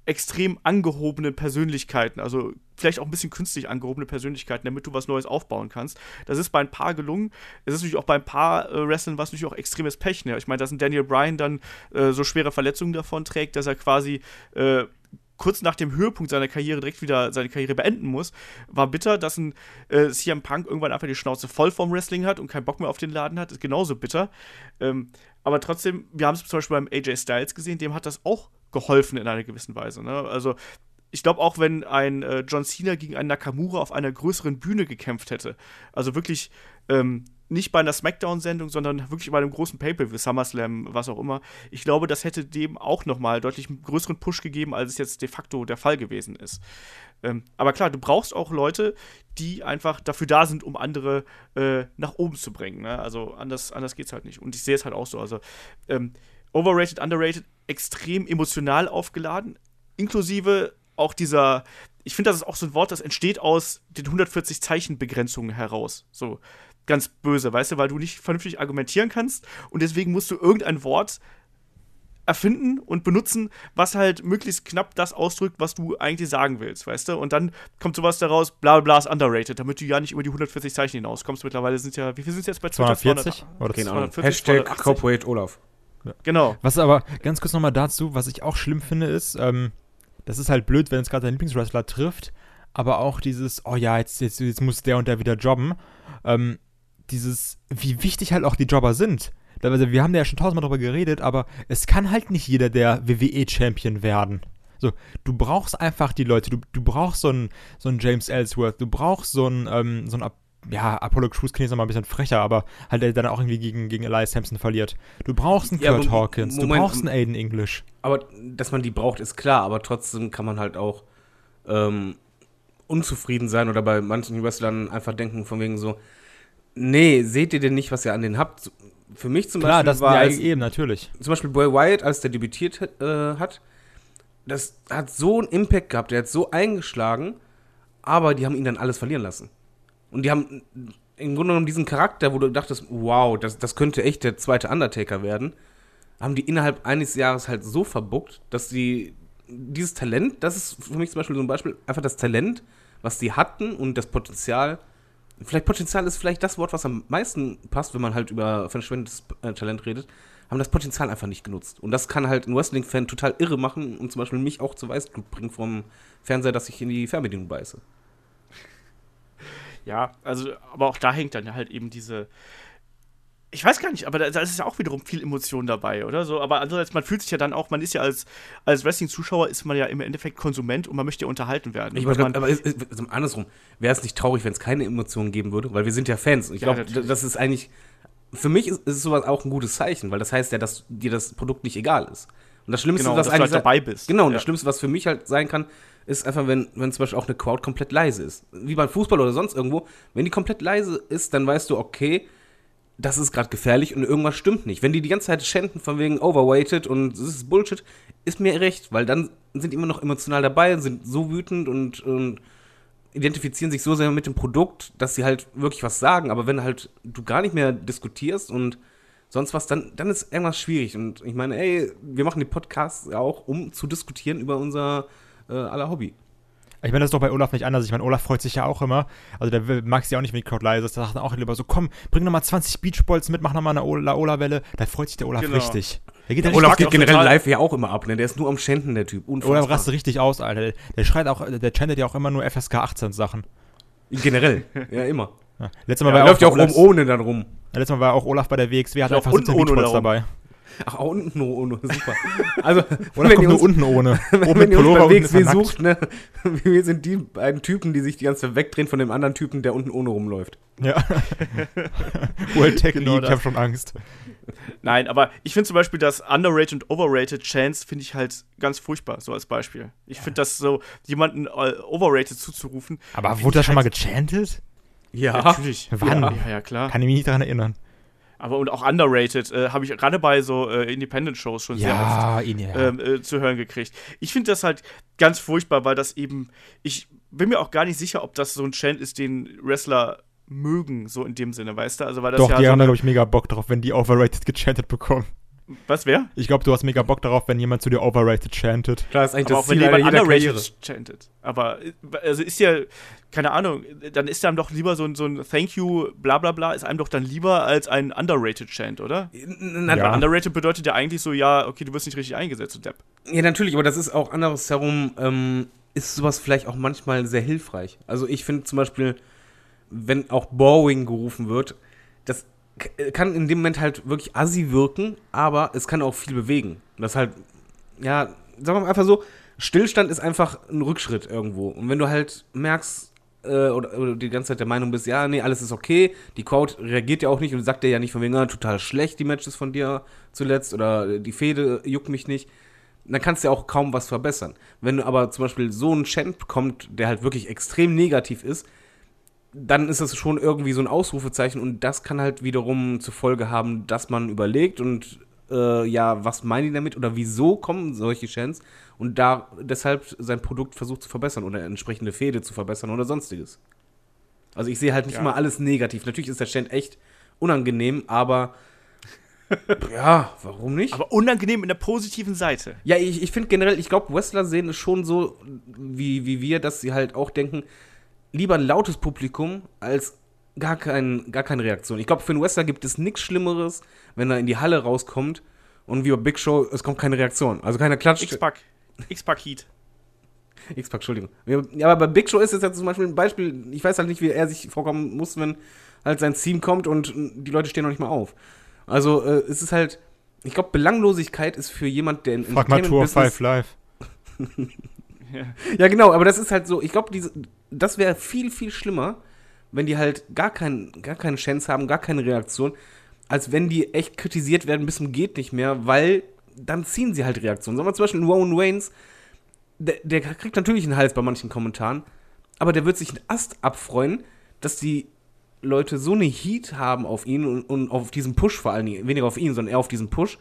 extrem angehobenen Persönlichkeiten, also vielleicht auch ein bisschen künstlich angehobene Persönlichkeiten, damit du was Neues aufbauen kannst. Das ist bei ein paar gelungen. Es ist natürlich auch bei ein paar äh, Wrestlern was natürlich auch extremes Pech. Ne? Ich meine, dass ein Daniel Bryan dann äh, so schwere Verletzungen davon trägt, dass er quasi äh, kurz nach dem Höhepunkt seiner Karriere direkt wieder seine Karriere beenden muss, war bitter, dass ein äh, CM Punk irgendwann einfach die Schnauze voll vom Wrestling hat und keinen Bock mehr auf den Laden hat, ist genauso bitter. Ähm, aber trotzdem, wir haben es zum Beispiel beim AJ Styles gesehen, dem hat das auch geholfen in einer gewissen Weise. Ne? Also ich glaube auch, wenn ein äh, John Cena gegen einen Nakamura auf einer größeren Bühne gekämpft hätte, also wirklich ähm, nicht bei einer Smackdown-Sendung, sondern wirklich bei einem großen Pay-Per-View, SummerSlam, was auch immer, ich glaube, das hätte dem auch nochmal deutlich größeren Push gegeben, als es jetzt de facto der Fall gewesen ist. Ähm, aber klar, du brauchst auch Leute, die einfach dafür da sind, um andere äh, nach oben zu bringen. Ne? Also anders, anders geht's halt nicht. Und ich sehe es halt auch so. Also ähm, overrated, underrated, extrem emotional aufgeladen, inklusive auch dieser, ich finde, das ist auch so ein Wort, das entsteht aus den 140 Zeichen Begrenzungen heraus. So ganz böse, weißt du, weil du nicht vernünftig argumentieren kannst und deswegen musst du irgendein Wort erfinden und benutzen, was halt möglichst knapp das ausdrückt, was du eigentlich sagen willst, weißt du? Und dann kommt sowas daraus, bla bla bla ist underrated, damit du ja nicht über die 140 Zeichen hinauskommst. Mittlerweile sind ja, wie viel sind es jetzt bei Twitter?
240? Oder
Keine
200?
Ahnung.
240,
Hashtag
280.
Corporate Olaf.
Genau.
Was aber ganz kurz nochmal dazu, was ich auch schlimm finde, ist, ähm, das ist halt blöd, wenn es gerade dein Lieblingswrestler trifft, aber auch dieses, oh ja, jetzt, jetzt, jetzt muss der und der wieder jobben. Ähm, dieses, wie wichtig halt auch die Jobber sind. Also wir haben ja schon tausendmal drüber geredet, aber es kann halt nicht jeder der WWE-Champion werden. So, du brauchst einfach die Leute, du, du brauchst so einen so einen James Ellsworth, du brauchst so einen, ähm, so einen ja, Apollo Crews klingt jetzt noch mal ein bisschen frecher, aber halt der dann auch irgendwie gegen, gegen Elias Sampson verliert. Du brauchst einen
Ja,
Kurt Hawkins, du
Moment,
brauchst einen Aiden English.
Aber dass man die braucht, ist klar, aber trotzdem kann man halt auch ähm, unzufrieden sein oder bei manchen Wrestlern einfach denken von wegen so, nee, seht ihr denn nicht, was ihr an denen habt? Für mich zum
Klar,
Beispiel
das
war
ja,
als,
eben, natürlich.
zum Beispiel Bray Wyatt, als der debütiert äh, hat, das hat so einen Impact gehabt, der hat so eingeschlagen, aber die haben ihn dann alles verlieren lassen. Und die haben im Grunde genommen diesen Charakter, wo du dachtest, wow, das, das könnte echt der zweite Undertaker werden, haben die innerhalb eines Jahres halt so verbuckt, dass die dieses Talent, das ist für mich zum Beispiel so ein Beispiel, einfach das Talent, was die hatten und das Potenzial, vielleicht Potenzial ist vielleicht das Wort, was am meisten passt, wenn man halt über verschwendetes äh, Talent redet, haben das Potenzial einfach nicht genutzt. Und das kann halt einen Wrestling-Fan total irre machen und zum Beispiel mich auch zu Weißglut bringen vom Fernseher, dass ich in die Fernbedienung beiße.
Ja, also, aber auch da hängt dann halt eben diese, ich weiß gar nicht, aber da, da ist ja auch wiederum viel Emotion dabei, oder so. Aber andererseits, man fühlt sich ja dann auch, man ist ja als, als Wrestling-Zuschauer, ist man ja im Endeffekt Konsument und man möchte ja unterhalten werden.
Ich meine,
man,
aber es, es, also andersrum, wäre es nicht traurig, wenn es keine Emotionen geben würde, weil wir sind ja Fans. Und ich
Ja,
glaube,
natürlich.
das ist eigentlich, für mich ist, ist sowas auch ein gutes Zeichen, weil das heißt ja, dass dir das Produkt nicht egal ist. Und das Schlimmste,
Genau,
was
dass du halt dabei bist.
Genau, und
Ja.
das Schlimmste, was für mich halt sein kann, ist einfach, wenn, wenn zum Beispiel auch eine Crowd komplett leise ist. Wie beim Fußball oder sonst irgendwo. Wenn die komplett leise ist, dann weißt du, okay, das ist gerade gefährlich und irgendwas stimmt nicht. Wenn die die ganze Zeit schänden von wegen overweighted und das ist Bullshit, ist mir recht, weil dann sind die immer noch emotional dabei, sind so wütend und, und identifizieren sich so sehr mit dem Produkt, dass sie halt wirklich was sagen. Aber wenn halt du gar nicht mehr diskutierst und sonst was, dann, dann ist irgendwas schwierig. Und ich meine, ey, wir machen die Podcasts auch, um zu diskutieren über unser äh, aller Hobby.
Ich meine, das ist doch bei Olaf nicht anders. Ich meine, Olaf freut sich ja auch immer. Also der mag es ja auch nicht, wenn die Crowd leise ist. Der sagt dann auch lieber so, komm, bring noch mal 20 Beachballs mit, mach noch mal eine Ola-Welle. Da freut sich der Olaf
Genau.
richtig. Der geht
Ja,
da
Olaf geht
geht
auch
generell
total-
live ja auch immer ab, ne? Der ist nur am Schänden, der Typ. Unfassbar.
Olaf rastet richtig aus, Alter. Der, der schreit auch, der chantet ja auch immer nur FSK 18 Sachen.
Generell, ja, immer.
Ja. Letztes Mal
Ja,
war
läuft ja auch oben ohne dann rum.
Ja, letztes Mal war auch Olaf bei der WXW, hat einfach
unten
17
ohne
Beachballs dabei.
Ach, auch unten ohne, super. Also,
Olaf
wenn
kommt
ihr
nur
uns,
unten ohne.
wenn,
Oben
wenn ihr uns WXW
er nackt.
sucht, ne? Wir sind die beiden Typen, die sich die ganze Zeit wegdrehen von dem anderen Typen, der unten ohne rumläuft.
Ja. World Tag
Genau
League, ich
das.
hab schon Angst.
Nein, aber ich finde zum Beispiel das Underrated und Overrated Chance finde ich halt ganz furchtbar, so als Beispiel. Ich finde das so, jemanden äh, Overrated zuzurufen.
Aber wurde das schon mal
halt-
gechantet?
Ja.
Natürlich.
Wann?
Ja, ja, klar.
Kann ich mich nicht daran erinnern.
Aber und auch Underrated äh, habe ich gerade bei so äh, Independent-Shows schon sehr oft
Ja, ihn, ja.
ähm, äh, zu hören gekriegt. Ich finde das halt ganz furchtbar, weil das eben, ich bin mir auch gar nicht sicher, ob das so ein Chant ist, den Wrestler mögen, so in dem Sinne, weißt du? Also, weil das
Doch,
ja
die haben da, glaube ich, mega Bock drauf, wenn die overrated gechantet bekommen.
Was, wer?
Ich glaube, du hast mega Bock darauf, wenn jemand zu dir overrated chantet.
Klar, ist eigentlich
Aber
das
auch wenn
Ziel einer
jemand underrated
Karriere.
chantet. Aber, also ist ja, keine Ahnung, dann ist dann doch lieber so ein, so ein Thank you, bla bla bla, ist einem doch dann lieber als ein underrated Chant, oder?
Na,
Ja.
Underrated bedeutet ja eigentlich so, ja, okay, du wirst nicht richtig eingesetzt, du Depp.
Ja, natürlich, aber das ist auch andersherum, ähm, ist sowas vielleicht auch manchmal sehr hilfreich. Also ich finde zum Beispiel, wenn auch Boring gerufen wird, kann in dem Moment halt wirklich assi wirken, aber es kann auch viel bewegen. Das halt, ja, sagen wir mal einfach so, Stillstand ist einfach ein Rückschritt irgendwo. Und wenn du halt merkst, äh, oder, oder die ganze Zeit der Meinung bist, ja, nee, alles ist okay, die Crowd reagiert ja auch nicht und sagt dir ja nicht von wegen, ah, total schlecht die Matches von dir zuletzt oder die Fehde juckt mich nicht, dann kannst du ja auch kaum was verbessern. Wenn du aber zum Beispiel so einen Chant bekommt, der halt wirklich extrem negativ ist, dann ist das schon irgendwie so ein Ausrufezeichen und das kann halt wiederum zur Folge haben, dass man überlegt und äh, ja, was meinen die damit oder wieso kommen solche Chants und da deshalb sein Produkt versucht zu verbessern oder entsprechende Fehde zu verbessern oder sonstiges. Also ich sehe halt nicht
Ja.
immer alles negativ. Natürlich ist der Chant echt unangenehm, aber ja, warum nicht?
Aber unangenehm in der positiven Seite.
Ja, ich, ich finde generell, ich glaube, Wrestler sehen es schon so wie, wie wir, dass sie halt auch denken, lieber ein lautes Publikum als gar, kein, gar keine Reaktion. Ich glaube, für einen Wrestler gibt es nichts Schlimmeres, wenn er in die Halle rauskommt und wie bei Big Show, es kommt keine Reaktion. Also keiner klatscht.
X-Pack. X-Pack Heat.
X-Pack, Entschuldigung. Ja, aber bei Big Show ist es ja zum Beispiel ein Beispiel, ich weiß halt nicht, wie er sich vorkommen muss, wenn halt sein Team kommt und die Leute stehen noch nicht mal auf. Also äh, es ist halt, ich glaube, Belanglosigkeit ist für jemand, der in
Frag mal Tour
Entertainment-Business-
5 Live.
Ja, genau, aber das ist halt so, ich glaube, das wäre viel, viel schlimmer, wenn die halt gar, kein, gar keine Chance haben, gar keine Reaktion, als wenn die echt kritisiert werden bis zum geht nicht mehr, weil dann ziehen sie halt Reaktionen. Sagen wir zum Beispiel Rowan Waynes, der, der kriegt natürlich einen Hals bei manchen Kommentaren, aber der wird sich einen Ast abfreuen, dass die Leute so eine Heat haben auf ihn und, und auf diesen Push vor allen Dingen, weniger auf ihn, sondern eher auf diesen Push,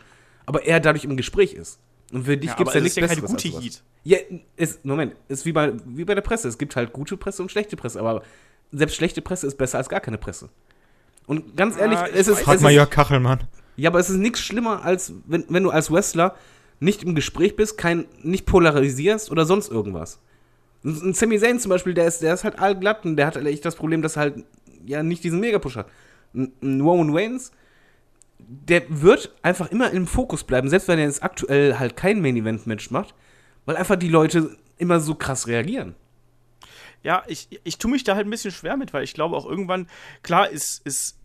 aber er dadurch im Gespräch ist. Und für dich
Ja,
gibt es ja
es ist
nichts
ja keine gute. Heat.
Ja, ist, Moment, ist wie bei, wie bei der Presse. Es gibt halt gute Presse und schlechte Presse, aber selbst schlechte Presse ist besser als gar keine Presse. Und ganz ehrlich,
Ah,
es ist,
Frag
es
mal
ist
Jörg Kachelmann.
ja, aber es ist nichts schlimmer, als wenn, wenn du als Wrestler nicht im Gespräch bist, kein, nicht polarisierst oder sonst irgendwas. Ein Sami Zayn zum Beispiel, der ist, der ist halt allglatt und der hat halt echt das Problem, dass er halt ja nicht diesen Megapush hat. Ein ein Roman Waynes, der wird einfach immer im Fokus bleiben, selbst wenn er jetzt aktuell halt kein Main-Event-Match macht, weil einfach die Leute immer so krass reagieren.
Ja, ich, ich tue mich da halt ein bisschen schwer mit, weil ich glaube auch irgendwann, klar ist, ist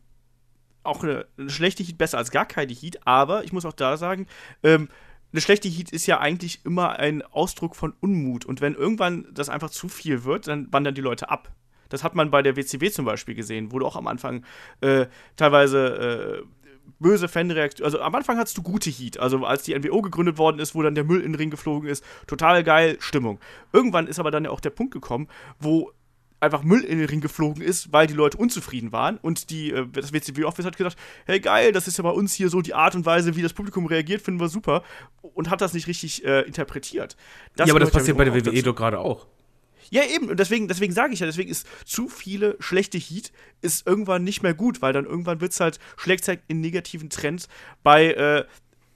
auch eine, eine, schlechte Heat besser als gar keine Heat, aber ich muss auch da sagen, ähm, eine schlechte Heat ist ja eigentlich immer ein Ausdruck von Unmut. Und wenn irgendwann das einfach zu viel wird, dann wandern die Leute ab. Das hat man bei der WCW zum Beispiel gesehen, wo du auch am Anfang äh, teilweise äh, böse Fanreaktionen. Also am Anfang hattest du gute Heat. Also als die NWO gegründet worden ist, wo dann der Müll in den Ring geflogen ist, total geil, Stimmung. Irgendwann ist aber dann ja auch der Punkt gekommen, wo einfach Müll in den Ring geflogen ist, weil die Leute unzufrieden waren und die, äh, das WCW-Office hat gesagt, hey geil, das ist ja bei uns hier so die Art und Weise, wie das Publikum reagiert, finden wir super und hat das nicht richtig äh, interpretiert.
Das ja, aber das passiert bei der WWE doch gerade auch.
Ja, eben. Und deswegen, deswegen sage ich ja, deswegen ist zu viele schlechte Heat ist irgendwann nicht mehr gut, weil dann irgendwann wird es halt, schlägt halt in negativen Trends bei, äh,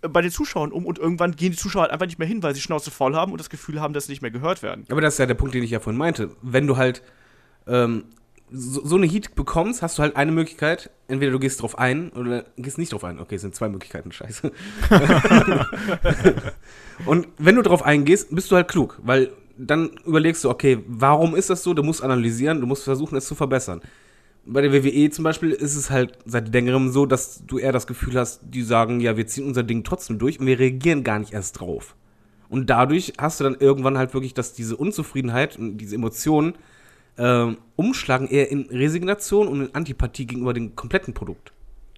bei den Zuschauern um und irgendwann gehen die Zuschauer halt einfach nicht mehr hin, weil sie Schnauze voll haben und das Gefühl haben, dass sie nicht mehr gehört werden.
Aber das ist ja der Punkt, den ich ja vorhin meinte. Wenn du halt ähm, so, so, eine Heat bekommst, hast du halt eine Möglichkeit. Entweder du gehst drauf ein oder gehst nicht drauf ein. Okay, es sind zwei Möglichkeiten, scheiße. und wenn du drauf eingehst, bist du halt klug, weil dann überlegst du, okay, warum ist das so? Du musst analysieren, du musst versuchen, es zu verbessern. Bei der WWE zum Beispiel ist es halt seit längerem so, dass du eher das Gefühl hast, die sagen, ja, wir ziehen unser Ding trotzdem durch und wir reagieren gar nicht erst drauf. Und dadurch hast du dann irgendwann halt wirklich, dass diese Unzufriedenheit und diese Emotionen äh, umschlagen eher in Resignation und in Antipathie gegenüber dem kompletten Produkt.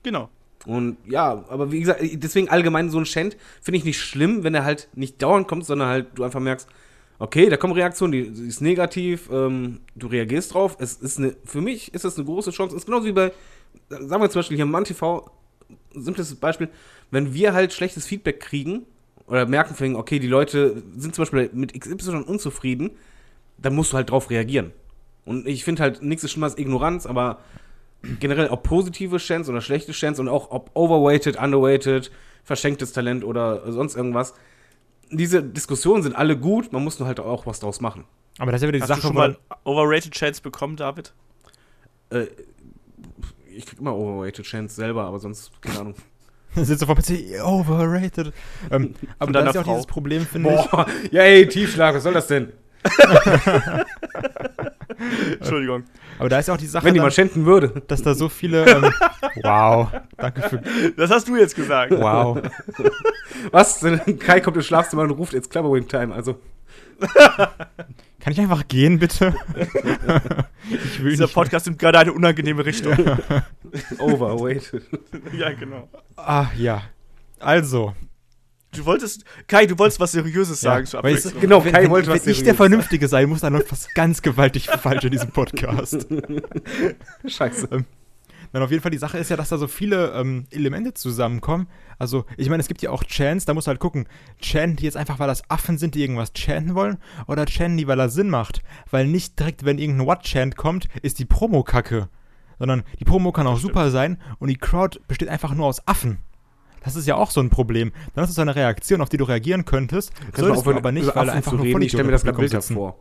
Genau.
Und ja, aber wie gesagt, deswegen allgemein so ein Chant finde ich nicht schlimm, wenn er halt nicht dauernd kommt, sondern halt du einfach merkst, okay, da kommt Reaktion, die, die ist negativ, ähm, du reagierst drauf. Es ist eine, für mich ist das eine große Chance. Es ist genauso wie bei, sagen wir zum Beispiel hier im MannTV, simples Beispiel, wenn wir halt schlechtes Feedback kriegen oder merken, okay, die Leute sind zum Beispiel mit XY unzufrieden, dann musst du halt drauf reagieren. Und ich finde halt, nichts ist schlimmer als Ignoranz, aber generell auch positive Chance oder schlechte Chance und auch ob overweighted, underweighted, verschenktes Talent oder sonst irgendwas diese Diskussionen sind alle gut, man muss nur halt auch was draus machen.
Aber das ist ja wieder die Hast Sache, du schon mal Overrated Chance bekommen, David?
Äh, ich krieg immer Overrated Chance selber, aber sonst, keine Ahnung.
Sitzt auf dem PC, overrated. Ähm, aber dann ist ja auch dieses Problem, finde ich. Boah,
ja, ey, Tiefschlag, was soll das denn?
Entschuldigung.
Aber da ist ja auch die Sache.
Wenn die mal schänden würde.
Dass da so viele. Ähm, wow.
Danke für. Das hast du jetzt gesagt.
Wow.
Was? Kai kommt ins Schlafzimmer und ruft jetzt Clubbering Time. Also.
Kann ich einfach gehen, bitte?
Dieser Podcast nimmt gerade eine unangenehme Richtung.
Overweighted.
ja, genau.
Ah, ja. Also,
Du wolltest, Kai, du wolltest was Seriöses sagen ja,
zur Abwechslung. Genau, Kai wenn, wollte was Wenn ich der Vernünftige sein muss, dann läuft was ganz gewaltig falsch in diesem Podcast.
Scheiße. Ähm,
dann auf jeden Fall, die Sache ist ja, dass da so viele ähm, Elemente zusammenkommen. Also, ich meine, es gibt ja auch Chants, da musst du halt gucken. Chanten die jetzt einfach, weil das Affen sind, die irgendwas chanten wollen? Oder chanten die, weil er Sinn macht? Weil nicht direkt, wenn irgendein What-Chant kommt, ist die Promo kacke. Sondern die Promo kann auch super sein und die Crowd besteht einfach nur aus Affen. Das ist ja auch so ein Problem. Dann hast du so eine Reaktion, auf die du reagieren könntest, solltest du aber nicht, weil einfach nur
reden, Ich stelle mir das gerade Bild vor.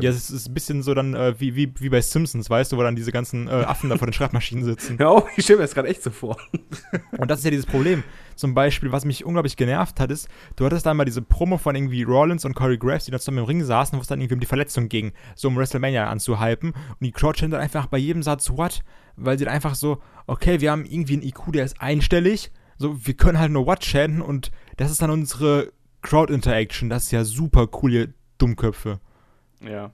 Ja, es ist ein bisschen so dann äh, wie, wie, wie bei Simpsons, weißt du, wo dann diese ganzen äh, Affen da vor den Schreibmaschinen sitzen.
Ja, oh, ich stelle mir das gerade echt so vor.
Und das ist ja dieses Problem. Zum Beispiel, was mich unglaublich genervt hat, ist, du hattest da mal diese Promo von irgendwie Rollins und Corey Graves, die da zusammen im Ring saßen, wo es dann irgendwie um die Verletzung ging, so um WrestleMania anzuhypen. Und die Crowd stand dann einfach bei jedem Satz, what? Weil sie dann einfach so, okay, wir haben irgendwie einen IQ, der ist einstellig so, wir können halt nur What chanten und das ist dann unsere Crowd-Interaction. Das ist ja super cool, ihr Dummköpfe.
Ja.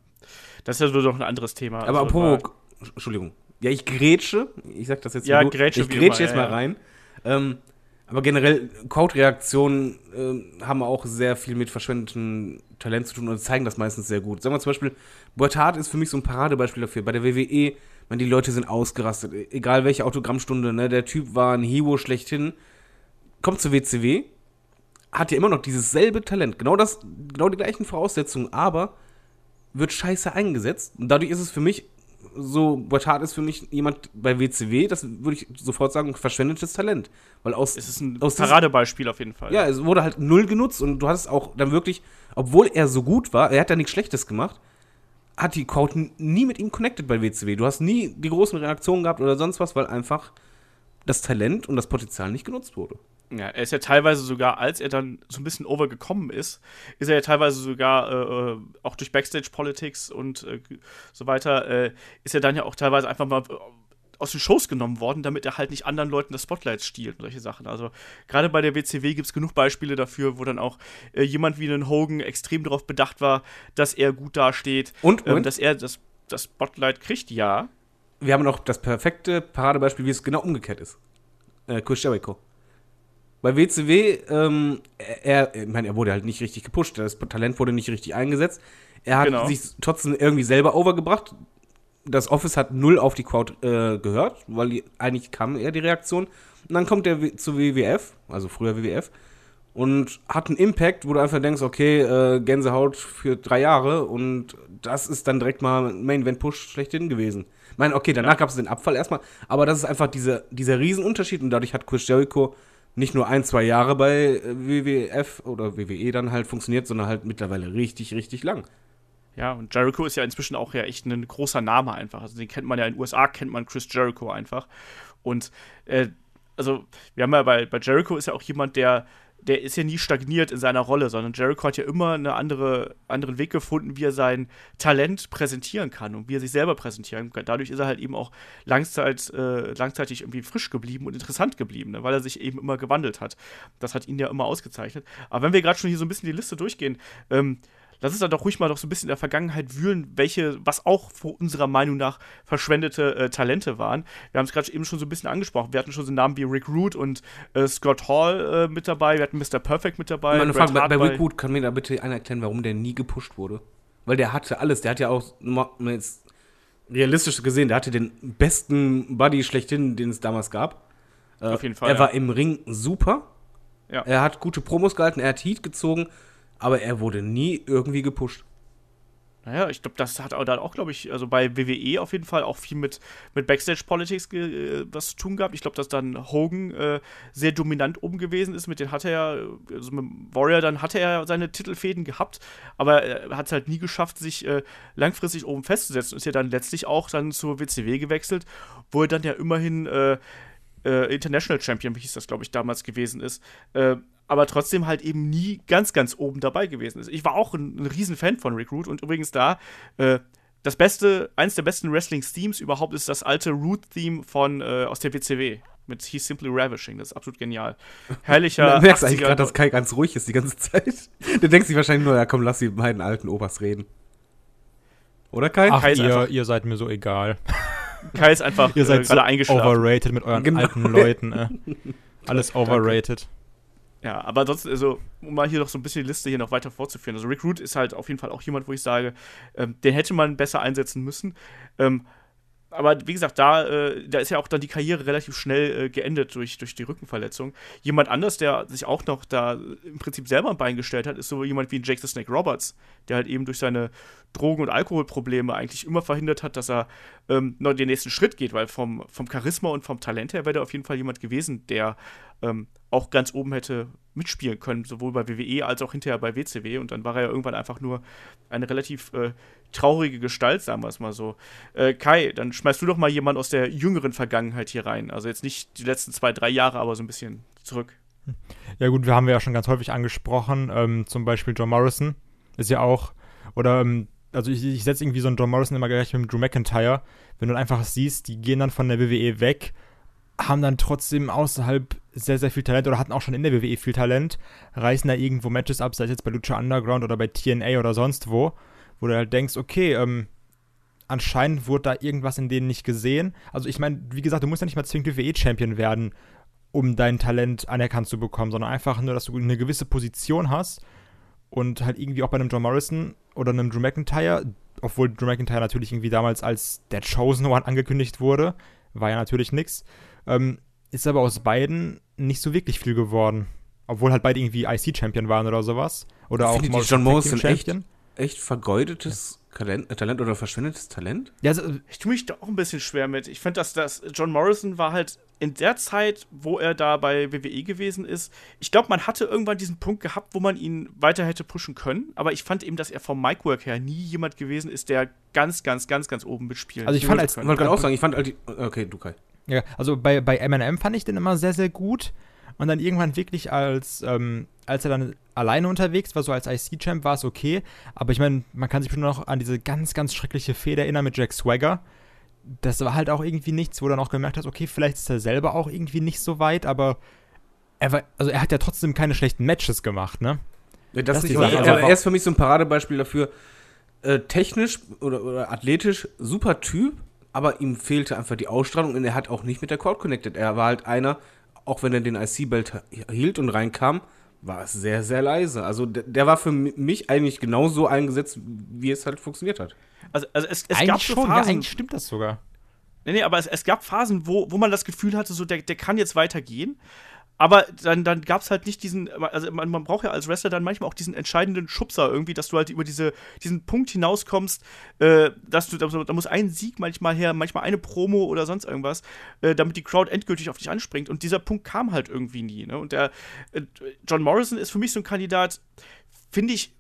Das ist ja so doch ein anderes Thema.
Aber also, apropos, Entschuldigung. Ja, ich grätsche. Ich sag das jetzt
ja, mal. Grätsche
ich grätsche jetzt ja, mal ja. rein. Ähm, aber generell, Crowd-Reaktionen äh, haben auch sehr viel mit verschwendetem Talent zu tun und zeigen das meistens sehr gut. Sagen wir zum Beispiel, Boitard ist für mich so ein Paradebeispiel dafür. Bei der WWE, man, die Leute sind ausgerastet. Egal welche Autogrammstunde, ne? Der Typ war ein Hero schlechthin kommt zur WCW, hat ja immer noch dieses selbe Talent, genau das, genau die gleichen Voraussetzungen, aber wird scheiße eingesetzt. Und dadurch ist es für mich so, Boitard ist für mich jemand bei WCW, das würde ich sofort sagen, verschwendetes Talent. Weil aus.
Es ist ein aus Paradebeispiel auf jeden Fall.
Ja, es wurde halt null genutzt und du hattest auch dann wirklich, obwohl er so gut war, er hat ja nichts Schlechtes gemacht, hat die Crowd nie mit ihm connected bei WCW. Du hast nie die großen Reaktionen gehabt oder sonst was, weil einfach das Talent und das Potenzial nicht genutzt wurde.
Ja, er ist ja teilweise sogar, als er dann so ein bisschen overgekommen ist, ist er ja teilweise sogar äh, äh auch durch Backstage-Politics und äh, so weiter, äh, ist er dann ja auch teilweise einfach mal aus den Shows genommen worden, damit er halt nicht anderen Leuten das Spotlight stiehlt und solche Sachen. Also gerade bei der WCW gibt es genug Beispiele dafür, wo dann auch äh, jemand wie einen Hogan extrem darauf bedacht war, dass er gut dasteht.
Und,
ähm,
und?
dass er das, das Spotlight kriegt, ja.
Wir haben noch das perfekte Paradebeispiel, wie es genau umgekehrt ist. Äh, Chris Jericho. Bei WCW, ähm, er, ich meine, er wurde halt nicht richtig gepusht, das Talent wurde nicht richtig eingesetzt. Er hat
Genau.
sich trotzdem irgendwie selber overgebracht. Das Office hat null auf die Crowd äh, gehört, weil die, eigentlich kam eher die Reaktion. Und dann kommt er zu WWF, also früher WWF, und hat einen Impact, wo du einfach denkst, okay, äh, Gänsehaut für drei Jahre und das ist dann direkt mal Main Event Push schlechthin gewesen. Ich meine, okay, danach gab es den Abfall erstmal, aber das ist einfach diese, dieser Riesenunterschied und dadurch hat Chris Jericho nicht nur ein, zwei Jahre bei äh, WWF oder WWE dann halt funktioniert, sondern halt mittlerweile richtig, richtig lang.
Ja, und Jericho ist ja inzwischen auch ja echt ein großer Name einfach. Also den kennt man ja in den USA, kennt man Chris Jericho einfach. Und äh, also wir haben ja bei, bei Jericho ist ja auch jemand, der, der ist ja nie stagniert in seiner Rolle, sondern Jericho hat ja immer einen andere, anderen Weg gefunden, wie er sein Talent präsentieren kann und wie er sich selber präsentieren kann. Dadurch ist er halt eben auch langzeit, äh, langzeitig irgendwie frisch geblieben und interessant geblieben, ne? weil er sich eben immer gewandelt hat. Das hat ihn ja immer ausgezeichnet. Aber wenn wir gerade schon hier so ein bisschen die Liste durchgehen, ähm, lass uns dann doch ruhig mal doch so ein bisschen in der Vergangenheit wühlen, welche, was auch vor unserer Meinung nach verschwendete äh, Talente waren. Wir haben es gerade eben schon so ein bisschen angesprochen. Wir hatten schon so Namen wie Rick Root und äh, Scott Hall äh, mit dabei. Wir hatten Mr. Perfect mit dabei.
Meine Frage, bei, bei Rick Wood kann mir da bitte einer erklären, warum der nie gepusht wurde? Weil der hatte alles, der hat ja auch, mal jetzt realistisch gesehen, der hatte den besten Buddy schlechthin, den es damals gab. Äh,
Auf jeden Fall,
Er
ja.
war im Ring super.
Ja.
Er hat gute Promos gehalten, er hat Heat gezogen, aber er wurde nie irgendwie gepusht.
Naja, ich glaube, das hat auch, da auch, glaube ich, also bei WWE auf jeden Fall auch viel mit, mit Backstage-Politics ge- äh, was zu tun gehabt. Ich glaube, dass dann Hogan äh, sehr dominant oben gewesen ist. Mit den hat er also mit Warrior, dann hatte er ja seine Titelfäden gehabt, aber er hat es halt nie geschafft, sich äh, langfristig oben festzusetzen. Ist ja dann letztlich auch dann zur WCW gewechselt, wo er dann ja immerhin äh, äh, International Champion, wie hieß das, glaube ich, damals gewesen ist. Äh, aber trotzdem halt eben nie ganz, ganz oben dabei gewesen ist. Ich war auch ein, ein Riesenfan von Rick Root und übrigens da, äh, das beste, eins der besten Wrestling-Themes überhaupt ist das alte Root-Theme von äh, aus der WCW mit He's Simply Ravishing. Das ist absolut genial. Herrlicher.
du merkst eigentlich
80er
gerade, dass Kai ganz ruhig ist die ganze Zeit. Der denkt sich wahrscheinlich nur, ja komm, lass die beiden alten Opas reden. Oder Kai?
Ach,
Kai
ihr, ihr seid mir so egal.
Kai ist einfach
Ihr
äh,
seid so
gerade eingeschlafen.
overrated mit euren
Genau.
alten Leuten. Äh. Alles overrated.
Ja, aber sonst, also, um mal hier noch so ein bisschen die Liste hier noch weiter fortzuführen. Also, Rick Root ist halt auf jeden Fall auch jemand, wo ich sage, ähm, den hätte man besser einsetzen müssen. Ähm, aber wie gesagt, da, äh, da ist ja auch dann die Karriere relativ schnell äh, geendet durch, durch die Rückenverletzung. Jemand anders, der sich auch noch da im Prinzip selber ein Bein gestellt hat, ist so jemand wie Jake the Snake Roberts, der halt eben durch seine Drogen- und Alkoholprobleme eigentlich immer verhindert hat, dass er ähm, noch den nächsten Schritt geht, weil vom, vom Charisma und vom Talent her wäre der auf jeden Fall jemand gewesen, der ähm, auch ganz oben hätte mitspielen können, sowohl bei WWE als auch hinterher bei WCW. Und dann war er ja irgendwann einfach nur eine relativ äh, traurige Gestalt, sagen wir es mal so. Äh, Kai, dann schmeißt du doch mal jemanden aus der jüngeren Vergangenheit hier rein. Also jetzt nicht die letzten zwei, drei Jahre, aber so ein bisschen zurück.
Ja gut, wir haben ja schon ganz häufig angesprochen, ähm, zum Beispiel John Morrison ist ja auch, oder, ähm, also ich, ich setze irgendwie so einen John Morrison immer gleich mit Drew McIntyre, wenn du einfach siehst, die gehen dann von der WWE weg, haben dann trotzdem außerhalb sehr, sehr viel Talent oder hatten auch schon in der WWE viel Talent, reißen da irgendwo Matches ab, sei es jetzt bei Lucha Underground oder bei TNA oder sonst wo, wo du halt denkst, okay, ähm, anscheinend wurde da irgendwas in denen nicht gesehen. Also ich meine, wie gesagt, du musst ja nicht mal zwingend WWE-Champion werden, um dein Talent anerkannt zu bekommen, sondern einfach nur, dass du eine gewisse Position hast und halt irgendwie auch bei einem John Morrison oder einem Drew McIntyre, obwohl Drew McIntyre natürlich irgendwie damals als der Chosen One angekündigt wurde, war ja natürlich nix, ähm, ist aber aus beiden nicht so wirklich viel geworden. Obwohl halt beide irgendwie IC-Champion waren oder sowas. Oder auch
Findet ihr John Morrison echt? Echt vergeudetes Talent, äh, Talent oder verschwendetes Talent?
Ja, also,
Ich tue mich da auch ein bisschen schwer mit. Ich finde, dass das John Morrison war halt in der Zeit, wo er da bei WWE gewesen ist. Ich glaube, man hatte irgendwann diesen Punkt gehabt, wo man ihn weiter hätte pushen können. Aber ich fand eben, dass er vom Micwork her nie jemand gewesen ist, der ganz, ganz, ganz, ganz oben mitspielen
Also ich fand als-
Ich wollte gerade auch sagen, ich fand halt die, Okay, du Kai.
Ja, also bei, bei Eminem fand ich den immer sehr, sehr gut. Und dann irgendwann wirklich als, ähm, als er dann alleine unterwegs war, so als IC-Champ, war es okay. Aber ich meine, man kann sich bestimmt noch an diese ganz, ganz schreckliche Fehde erinnern mit Jack Swagger, das war halt auch irgendwie nichts, wo du dann auch gemerkt hast, okay, vielleicht ist er selber auch irgendwie nicht so weit, aber er war, also er hat ja trotzdem keine schlechten Matches gemacht, ne?
Ja, das,
Das
nicht,
Sache,
er, er ist für mich so ein Paradebeispiel dafür. Äh, technisch oder, oder athletisch super Typ, aber ihm fehlte einfach die Ausstrahlung und er hat auch nicht mit der Crowd connected. Er war halt einer, auch wenn er den IC-Belt hielt und reinkam, war es sehr, sehr leise. Also der, der war für mi- mich eigentlich genauso eingesetzt, wie es halt funktioniert hat.
Also, also es, es
eigentlich
gab
schon, ja,
Phasen,
eigentlich stimmt das sogar.
Nee, nee, aber es, es gab Phasen, wo, wo man das Gefühl hatte, so der, der kann jetzt weitergehen. Aber dann, dann gab es halt nicht diesen, also man, man braucht ja als Wrestler dann manchmal auch diesen entscheidenden Schubser irgendwie, dass du halt über diese, diesen Punkt hinauskommst, äh, dass du, da, da muss ein Sieg manchmal her, manchmal eine Promo oder sonst irgendwas, äh, damit die Crowd endgültig auf dich anspringt. Und dieser Punkt kam halt irgendwie nie. Ne? Und der äh, John Morrison ist für mich so ein Kandidat, finde ich,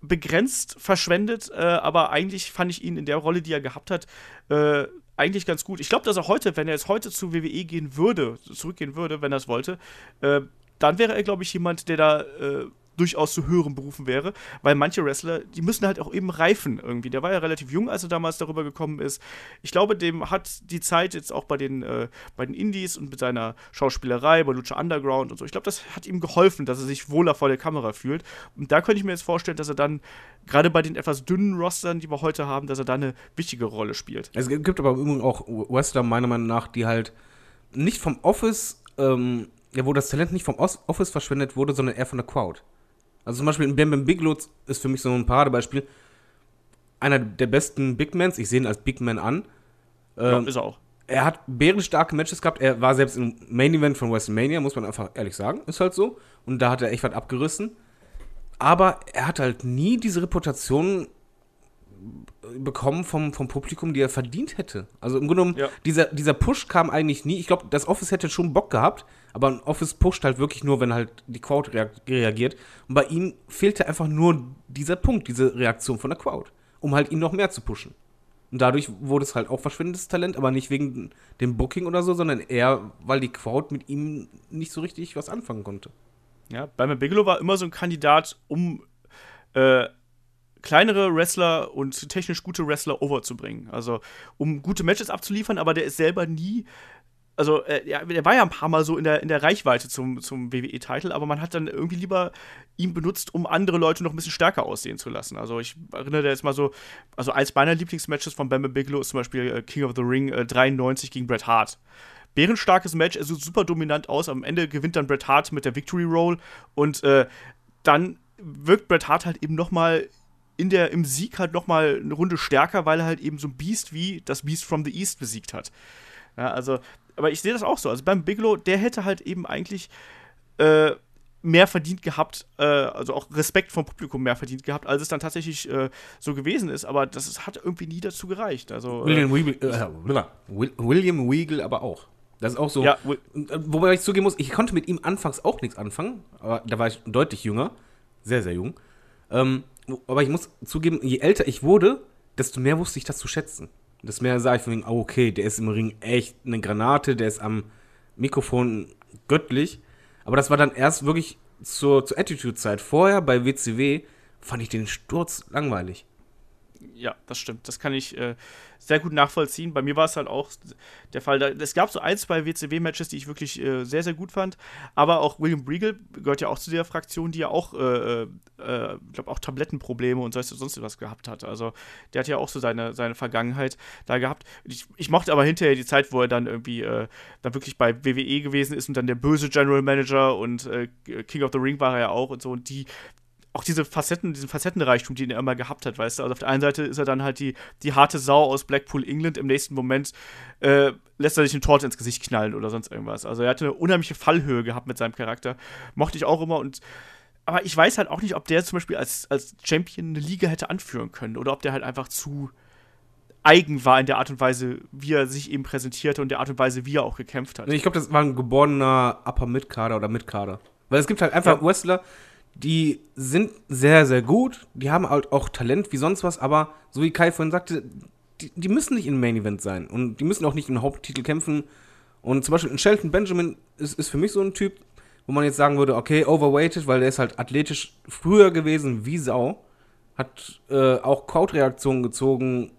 begrenzt verschwendet, äh, aber eigentlich fand ich ihn in der Rolle, die er gehabt hat, äh, eigentlich ganz gut. Ich glaube, dass er heute, wenn er jetzt heute zu WWE gehen würde, zurückgehen würde, wenn er es wollte, äh, dann wäre er, glaube ich, jemand, der da äh, durchaus zu höheren Berufen wäre, weil manche Wrestler, die müssen halt auch eben reifen irgendwie. Der war ja relativ jung, als er damals darüber gekommen ist. Ich glaube, dem hat die Zeit jetzt auch bei den, äh, bei den Indies und mit seiner Schauspielerei, bei Lucha Underground und so, ich glaube, das hat ihm geholfen, dass er sich wohler vor der Kamera fühlt. Und da könnte ich mir jetzt vorstellen, dass er dann, gerade bei den etwas dünnen Rostern, die wir heute haben, dass er da eine wichtige Rolle spielt.
Es gibt aber im Übrigen auch Wrestler, meiner Meinung nach, die halt nicht vom Office, ähm, ja, wo das Talent nicht vom Office verschwendet wurde, sondern eher von der Crowd. Also zum Beispiel Bam Bam Bigelow ist für mich so ein Paradebeispiel. Einer der besten Big Mans, ich sehe ihn als Big Man an.
Ja,
Ähm,
ist er auch.
er hat bärenstarke Matches gehabt. Er war selbst im Main Event von WrestleMania, muss man einfach ehrlich sagen. Ist halt so. Und da hat er echt was abgerissen. Aber er hat halt nie diese Reputation bekommen vom, vom Publikum, die er verdient hätte. Also im Grunde genommen,
Ja.
dieser, dieser Push kam eigentlich nie. Ich glaube, das Office hätte schon Bock gehabt, aber ein Office pusht halt wirklich nur, wenn halt die Crowd reag- reagiert. Und bei ihm fehlte einfach nur dieser Punkt, diese Reaktion von der Crowd, um halt ihn noch mehr zu pushen. Und dadurch wurde es halt auch verschwindendes Talent, aber nicht wegen dem Booking oder so, sondern eher, weil die Crowd mit ihm nicht so richtig was anfangen konnte.
Ja, Bam Bigelow war immer so ein Kandidat, um äh, kleinere Wrestler und technisch gute Wrestler overzubringen. Also, um gute Matches abzuliefern, aber der ist selber nie. Also, äh, der war ja ein paar Mal so in der, in der Reichweite zum, zum WWE-Titel, aber man hat dann irgendwie lieber ihn benutzt, um andere Leute noch ein bisschen stärker aussehen zu lassen. Also, ich erinnere jetzt mal so, also als meiner Lieblingsmatches von Bam Bigelow ist zum Beispiel äh, King of the Ring äh, 93 gegen Bret Hart bärenstarkes Match, er sieht super dominant aus. Am Ende gewinnt dann Bret Hart mit der Victory Roll und äh, dann wirkt Bret Hart halt eben noch mal in der, im Sieg halt noch mal eine Runde stärker, weil er halt eben so ein Beast wie das Beast from the East besiegt hat. Ja, also, aber ich sehe das auch so. Also beim Bigelow, der hätte halt eben eigentlich äh, mehr verdient gehabt, äh, also auch Respekt vom Publikum mehr verdient gehabt, als es dann tatsächlich äh, so gewesen ist. Aber das ist, hat irgendwie nie dazu gereicht. Also, äh,
William Weagle, äh, Will- William Weagle aber auch. Das ist auch so.
Ja,
äh, Wobei ich zugeben muss, ich konnte mit ihm anfangs auch nichts anfangen, aber da war ich deutlich jünger, sehr, sehr jung. Ähm, aber ich muss zugeben, je älter ich wurde, desto mehr wusste ich das zu schätzen. Desto mehr sah ich von wegen, oh, okay, der ist im Ring echt eine Granate, der ist am Mikrofon göttlich. Aber das war dann erst wirklich zur, zur Attitude-Zeit. Vorher bei WCW fand ich den Sturz langweilig.
Ja, das stimmt. Das kann ich äh, sehr gut nachvollziehen. Bei mir war es halt auch der Fall. Da, es gab so ein, zwei WCW-Matches, die ich wirklich äh, sehr, sehr gut fand. Aber auch William Regal gehört ja auch zu der Fraktion, die ja auch, äh, äh, ich glaube, auch Tablettenprobleme und sonst, was gehabt hat. Also der hat ja auch so seine, seine Vergangenheit da gehabt. Ich, ich mochte aber hinterher die Zeit, wo er dann irgendwie äh, dann wirklich bei WWE gewesen ist und dann der böse General Manager und äh, King of the Ring war er ja auch und so. Und die, auch diese Facetten, diesen Facettenreichtum, den er immer gehabt hat, weißt du. Also auf der einen Seite ist er dann halt die, die harte Sau aus Blackpool, England, im nächsten Moment äh, lässt er sich eine Torte ins Gesicht knallen oder sonst irgendwas. Also er hatte eine unheimliche Fallhöhe gehabt mit seinem Charakter. Mochte ich auch immer und aber ich weiß halt auch nicht, ob der zum Beispiel als, als Champion eine Liga hätte anführen können oder ob der halt einfach zu eigen war in der Art und Weise, wie er sich eben präsentierte und der Art und Weise, wie er auch gekämpft hat.
Ich glaube, das war ein geborener Upper Mid-Kader oder Mid-Kader. Weil es gibt halt einfach
Ja.
Wrestler, die sind sehr, sehr gut, die haben halt auch Talent wie sonst was, aber so wie Kai vorhin sagte, die, die müssen nicht im Main Event sein. Und die müssen auch nicht im Haupttitel kämpfen. Und zum Beispiel ein Shelton Benjamin ist, ist für mich so ein Typ, wo man jetzt sagen würde, okay, overweighted, weil der ist halt athletisch früher gewesen wie Sau, hat äh, auch Crowd-Reaktionen gezogen,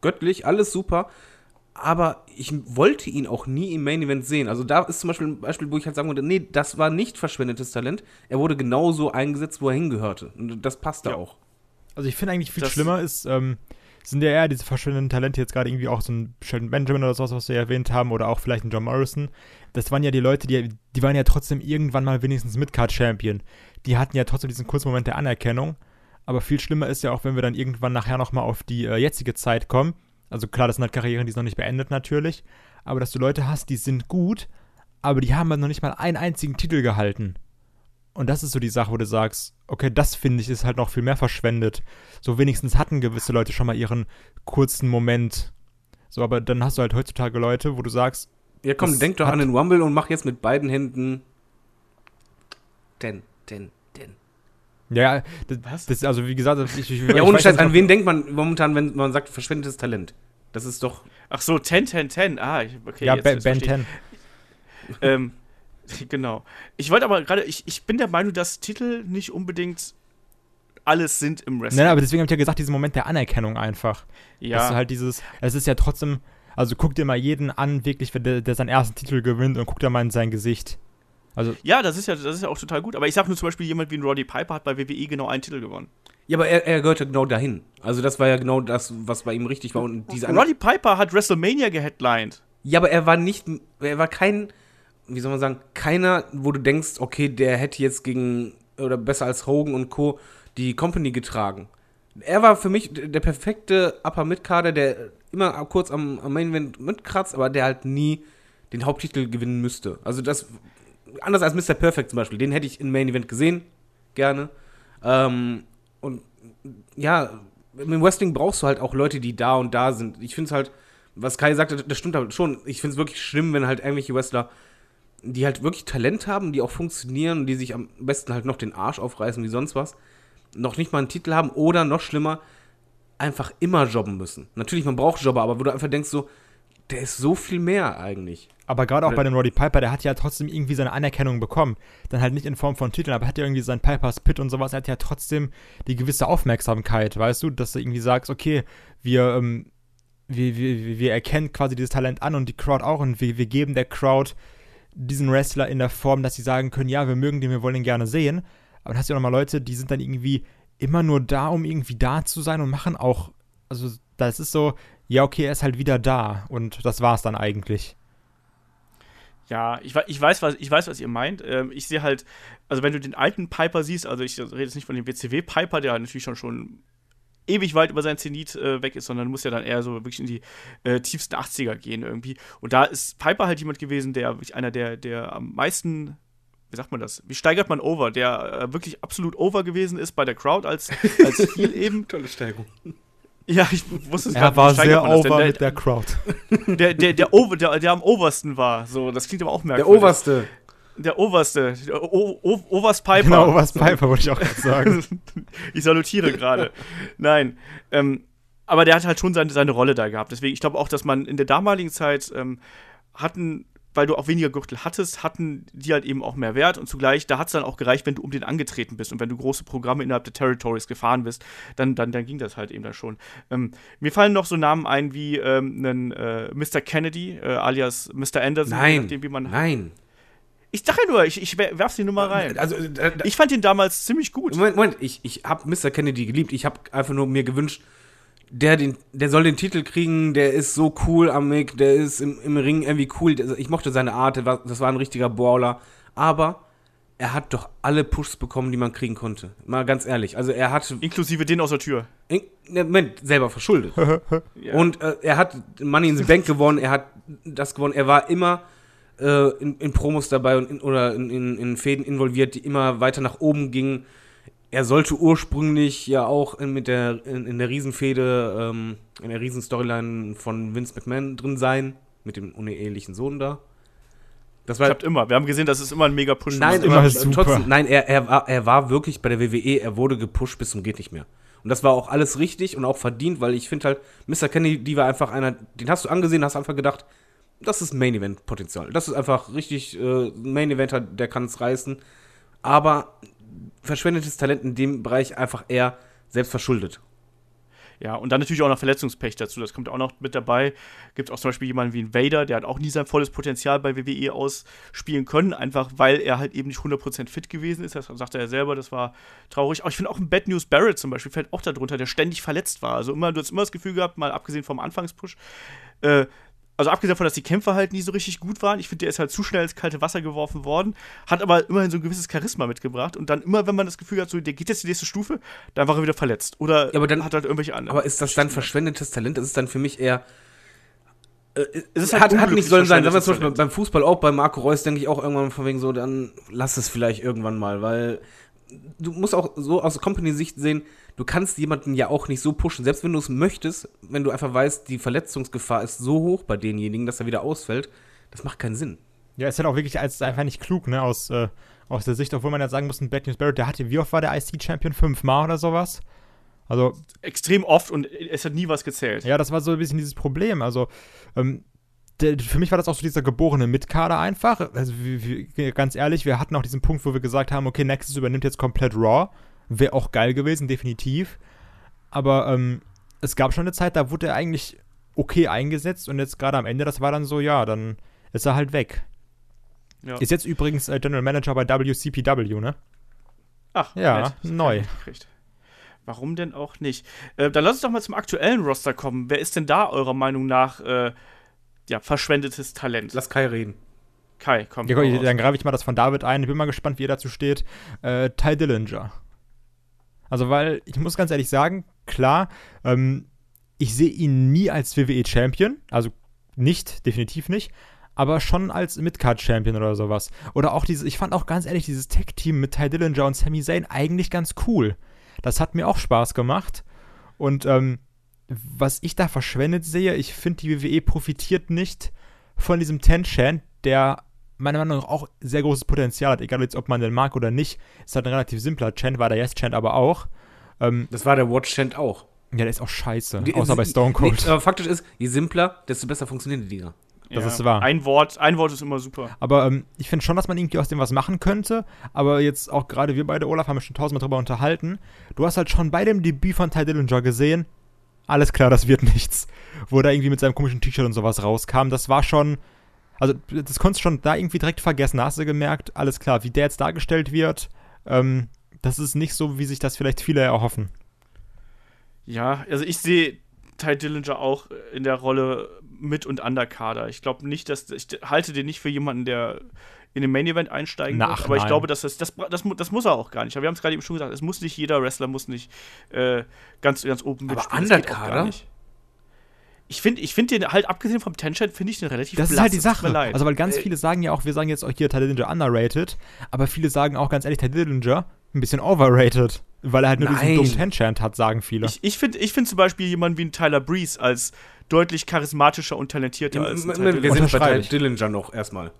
göttlich, alles super, aber ich wollte ihn auch nie im Main Event sehen. Also da ist zum Beispiel ein Beispiel, wo ich halt sagen würde, nee, das war nicht verschwendetes Talent. Er wurde genauso eingesetzt, wo er hingehörte. Und das passte
Ja.
auch.
Also ich finde eigentlich viel
Das-
schlimmer ist, ähm, sind ja eher diese verschwindenden Talente jetzt gerade irgendwie auch so ein Sheldon Benjamin oder sowas, was wir erwähnt haben, oder auch vielleicht ein John Morrison. Das waren ja die Leute, die, die waren ja trotzdem irgendwann mal wenigstens Midcard-Champion. Die hatten ja trotzdem diesen kurzen Moment der Anerkennung. Aber viel schlimmer ist ja auch, wenn wir dann irgendwann nachher nochmal auf die äh, jetzige Zeit kommen. Also klar, das sind halt Karrieren, die sind noch nicht beendet natürlich. Aber dass du Leute hast, die sind gut, aber die haben halt noch nicht mal einen einzigen Titel gehalten. Und das ist so die Sache, wo du sagst, okay, das finde ich ist halt noch viel mehr verschwendet. So wenigstens hatten gewisse Leute schon mal ihren kurzen Moment. So, aber dann hast du halt heutzutage Leute, wo du sagst,
Ja, komm, denk doch an den Rumble und mach jetzt mit beiden Händen. Den, den, den.
Ja, das,
Was?
das also wie gesagt, ich, ich,
Ja, ohne Scheiß, an wen denkt man momentan, wenn man sagt verschwendetes Talent? Das ist doch.
Ach so, 10, 10, 10. Ah, okay.
Ja,
jetzt-
Ben,
jetzt
ben
verstehe
10.
ich. Ähm, genau. Ich wollte aber gerade, ich, ich bin der Meinung, dass Titel nicht unbedingt alles sind im Wrestling.
Nein, aber deswegen habe ich ja gesagt, diesen Moment der Anerkennung einfach.
ja.
Das ist halt dieses, es ist ja trotzdem, also guck dir mal jeden an, wirklich, wenn der, der seinen ersten Titel gewinnt und guck dir mal in sein Gesicht. Also,
ja, das ist ja, das ist ja auch total gut. Aber ich sag nur zum Beispiel, jemand wie ein Roddy Piper hat bei WWE genau einen Titel gewonnen.
Ja, aber er, er gehörte genau dahin. Also, das war ja genau das, was bei ihm richtig war. Und diese
Roddy Piper hat WrestleMania geheadlined.
Ja, aber er war nicht, er war kein, wie soll man sagen, keiner, wo du denkst, okay, der hätte jetzt gegen, oder besser als Hogan und Co. die Company getragen. Er war für mich der perfekte Upper Mid-Kader, der immer kurz am, am Main Event mitkratzt, aber der halt nie den Haupttitel gewinnen müsste. Also das, anders als Mr. Perfect zum Beispiel, den hätte ich im Main Event gesehen, gerne. Ähm, und ja, im Wrestling brauchst du halt auch Leute, die da und da sind. Ich finde es halt, was Kai sagte, das stimmt halt schon. Ich finde es wirklich schlimm, wenn halt irgendwelche Wrestler, die halt wirklich Talent haben, die auch funktionieren die sich am besten halt noch den Arsch aufreißen wie sonst was, noch nicht mal einen Titel haben oder noch schlimmer, einfach immer jobben müssen. Natürlich, man braucht Jobber, aber wo du einfach denkst so, der ist so viel mehr eigentlich.
aber gerade auch bei dem Roddy Piper, der hat ja trotzdem irgendwie seine Anerkennung bekommen. Dann halt nicht in Form von Titeln, aber hat ja irgendwie sein Piper's Pit und sowas, er hat ja trotzdem die gewisse Aufmerksamkeit, weißt du, dass du irgendwie sagst, okay, wir, ähm, wir, wir, wir erkennen quasi dieses Talent an und die Crowd auch und wir, wir geben der Crowd diesen Wrestler in der Form, dass sie sagen können, ja, wir mögen den, wir wollen ihn gerne sehen. Aber dann hast du ja auch nochmal Leute, die sind dann irgendwie immer nur da, um irgendwie da zu sein und machen auch, also das ist so, ja, okay, er ist halt wieder da und das war's dann eigentlich.
Ja, ich, ich, weiß, was, ich weiß, was ihr meint. Ähm, ich sehe halt, also wenn du den alten Piper siehst, also ich rede jetzt nicht von dem WCW-Piper, der natürlich schon, schon ewig weit über sein Zenit äh, weg ist, sondern muss ja dann eher so wirklich in die äh, tiefsten 80er gehen irgendwie. Und da ist Piper halt jemand gewesen, der wirklich einer der, der am meisten, wie sagt man das, wie steigert man over, der äh, wirklich absolut over gewesen ist bei der Crowd als, als viel eben.
Tolle Steigerung.
Ja, ich wusste es
Er
grad,
war
wie steigert
sehr over
der,
mit der Crowd.
der, der, der, over, der, der am obersten war. So, das klingt aber auch
Der
merkwürdig.
Oberste.
Der Oberste. Der o o Oberst Piper.
Genau, was Piper wollte ich auch gerade sagen.
ich salutiere gerade. Nein. Ähm, aber der hat halt schon seine, seine Rolle da gehabt. Deswegen, ich glaube auch, dass man in der damaligen Zeit ähm, hatten, weil du auch weniger Gürtel hattest, hatten die halt eben auch mehr Wert. Und zugleich, da hat es dann auch gereicht, wenn du um den angetreten bist und wenn du große Programme innerhalb der Territories gefahren bist, dann, dann, dann ging das halt eben dann schon. Ähm, mir fallen noch so Namen ein wie ähm, einen äh, Mr. Kennedy, äh, alias Mr. Anderson,
Nein.
nachdem, wie man.
Nein.
Ich dachte nur, ich, ich wer- werf die Nummer rein.
Also, äh,
Ich fand ihn damals ziemlich gut.
Moment, Moment, ich, ich habe Mr. Kennedy geliebt. Ich habe einfach nur mir gewünscht, der, den, der soll den Titel kriegen, der ist so cool am Mick, der ist im, im Ring irgendwie cool. Ich mochte seine Art, das war ein richtiger Brawler. Aber er hat doch alle Pushs bekommen, die man kriegen konnte. Mal ganz ehrlich. Also er hat,
Inklusive den aus der Tür.
in, Moment, selber verschuldet.
Ja.
Und äh, er hat Money in the Bank gewonnen, er hat das gewonnen, er war immer äh, in, in Promos dabei und in, oder in, in, in Fäden involviert, die immer weiter nach oben gingen. Er sollte ursprünglich ja auch in, mit der, in, in der Riesenfehde, ähm, in der Riesenstoryline von Vince McMahon drin sein, mit dem unehelichen Sohn da. Das war
Klappt immer. Wir haben gesehen, das ist immer ein mega Push.
Nein,
immer
aber
super.
trotzdem, nein, er, er, war, er war wirklich bei der WWE, er wurde gepusht bis zum geht nicht mehr. Und das war auch alles richtig und auch verdient, weil ich finde halt, Mr. Kennedy war einfach einer, den hast du angesehen, hast einfach gedacht, das ist Main Event Potenzial. Das ist einfach richtig äh, Main Eventer, der kann es reißen. Aber verschwendetes Talent in dem Bereich einfach eher selbst verschuldet.
Ja, und dann natürlich auch noch Verletzungspech dazu. Das kommt auch noch mit dabei. Gibt auch zum Beispiel jemanden wie ein Vader, der hat auch nie sein volles Potenzial bei WWE ausspielen können, einfach weil er halt eben nicht 100% fit gewesen ist. Das sagt er selber, das war traurig. Aber ich finde auch ein Bad News Barrett zum Beispiel fällt auch darunter, der ständig verletzt war. Also immer, du hast immer das Gefühl gehabt, mal abgesehen vom Anfangspush, äh, also abgesehen davon, dass die Kämpfe halt nie so richtig gut waren, ich finde, der ist halt zu schnell ins kalte Wasser geworfen worden, hat aber immerhin so ein gewisses Charisma mitgebracht und dann immer, wenn man das Gefühl hat, so, der geht jetzt die nächste Stufe, dann war er wieder verletzt. Oder
Ja, aber dann-
hat halt irgendwelche anderen.
Aber ist das dann verschwendetes Talent? Das ist dann für mich eher. Äh,
Es ist
hat,
halt
hat nicht
unglücklich
sollen sein. Sagen wir zum Beispiel beim Fußball auch, bei Marco Reus denke ich auch irgendwann von wegen so, dann lass es vielleicht irgendwann mal, weil du musst auch so aus Company-Sicht sehen, du kannst jemanden ja auch nicht so pushen, selbst wenn du es möchtest, wenn du einfach weißt, die Verletzungsgefahr ist so hoch bei denjenigen, dass er wieder ausfällt, das macht keinen Sinn.
Ja, ist halt auch wirklich als einfach nicht klug, ne, aus, äh, aus der Sicht, obwohl man ja sagen muss, ein Bad News Barrett, der hatte, wie oft war der IC-Champion? Fünfmal oder sowas? Also,
Extrem oft und es hat nie was gezählt.
ja, das war so ein bisschen dieses Problem. Also, ähm, der, für mich war das auch so dieser geborene Mitkader einfach. Also, wie, wie, ganz ehrlich, wir hatten auch diesen Punkt, wo wir gesagt haben, okay, Nexus übernimmt jetzt komplett Raw. Wäre auch geil gewesen, definitiv. Aber ähm, es gab schon eine Zeit, da wurde er eigentlich okay eingesetzt und jetzt gerade am Ende, das war dann so, ja, dann ist er halt weg.
Ja.
Ist jetzt übrigens äh, General Manager bei WCPW, ne?
Ach,
Ja, neu.
Warum denn auch nicht? Äh, dann lass uns doch mal zum aktuellen Roster kommen. Wer ist denn da eurer Meinung nach äh, ja, verschwendetes Talent?
Lass Kai reden.
Kai, komm.
Ja,
raus.
dann greife ich mal das von David ein. Ich bin mal gespannt, wie er dazu steht. Äh, Ty Dillinger. Also, weil ich muss ganz ehrlich sagen, klar, ähm, ich sehe ihn nie als WWE-Champion. Also nicht, definitiv nicht. Aber schon als Midcard-Champion oder sowas. Oder auch dieses, ich fand auch ganz ehrlich, dieses Tag-Team mit Ty Dillinger und Sami Zayn eigentlich ganz cool. Das hat mir auch Spaß gemacht. Und ähm, was ich da verschwendet sehe, ich finde, die WWE profitiert nicht von diesem Ten-Chan, der meiner Meinung nach auch sehr großes Potenzial hat, egal jetzt, ob man den mag oder nicht. Ist halt ein relativ simpler Chant, war der Yes-Chant aber auch. Ähm,
Das war der Watch-Chant auch.
ja, der ist auch scheiße,
Die-
außer bei Stone Cold.
Nee, aber faktisch ist, je simpler, desto besser funktionieren die Dinger.
das ist wahr.
Ein Wort, ein Wort ist immer super.
Aber ähm, ich finde schon, dass man irgendwie aus dem was machen könnte. Aber jetzt auch gerade wir beide, Olaf, haben wir schon tausendmal drüber unterhalten. Du hast halt schon bei dem Debüt von Ty Dillinger gesehen, alles klar, das wird nichts. Wo er irgendwie mit seinem komischen T-Shirt und sowas rauskam, das war schon. Also, das konntest du schon da irgendwie direkt vergessen. Da hast du gemerkt, alles klar, wie der jetzt dargestellt wird, ähm, das ist nicht so, wie sich das vielleicht viele erhoffen.
Ja, also ich sehe Ty Dillinger auch in der Rolle mit und Underkader. Ich glaube nicht, dass ich halte den nicht für jemanden, der in den Main Event einsteigen
Na,
wird,
ach,
aber ich
nein.
glaube, dass das, das, das, das muss er auch gar nicht. Aber wir haben es gerade eben schon gesagt, es muss nicht jeder Wrestler muss nicht äh, ganz, ganz oben
Aber
mitspielen. Auch
Underkader?
gar nicht. Ich finde ich find den halt, abgesehen vom Tenchat, finde ich den relativ
Das ist
blass,
halt die Sache.
leid.
Also, weil ganz
Äh,
viele sagen ja auch, wir sagen jetzt auch hier Ty Dillinger underrated, aber viele sagen auch ganz ehrlich, Ty Dillinger ein bisschen overrated. Weil er halt nur
Nein.
diesen dummen Ten-Chant hat, sagen viele.
Ich, ich finde ich find zum Beispiel jemanden wie ein Tyler Breeze als deutlich charismatischer und talentierter als ein Ty
Wir sind bei. Dillinger noch erstmal.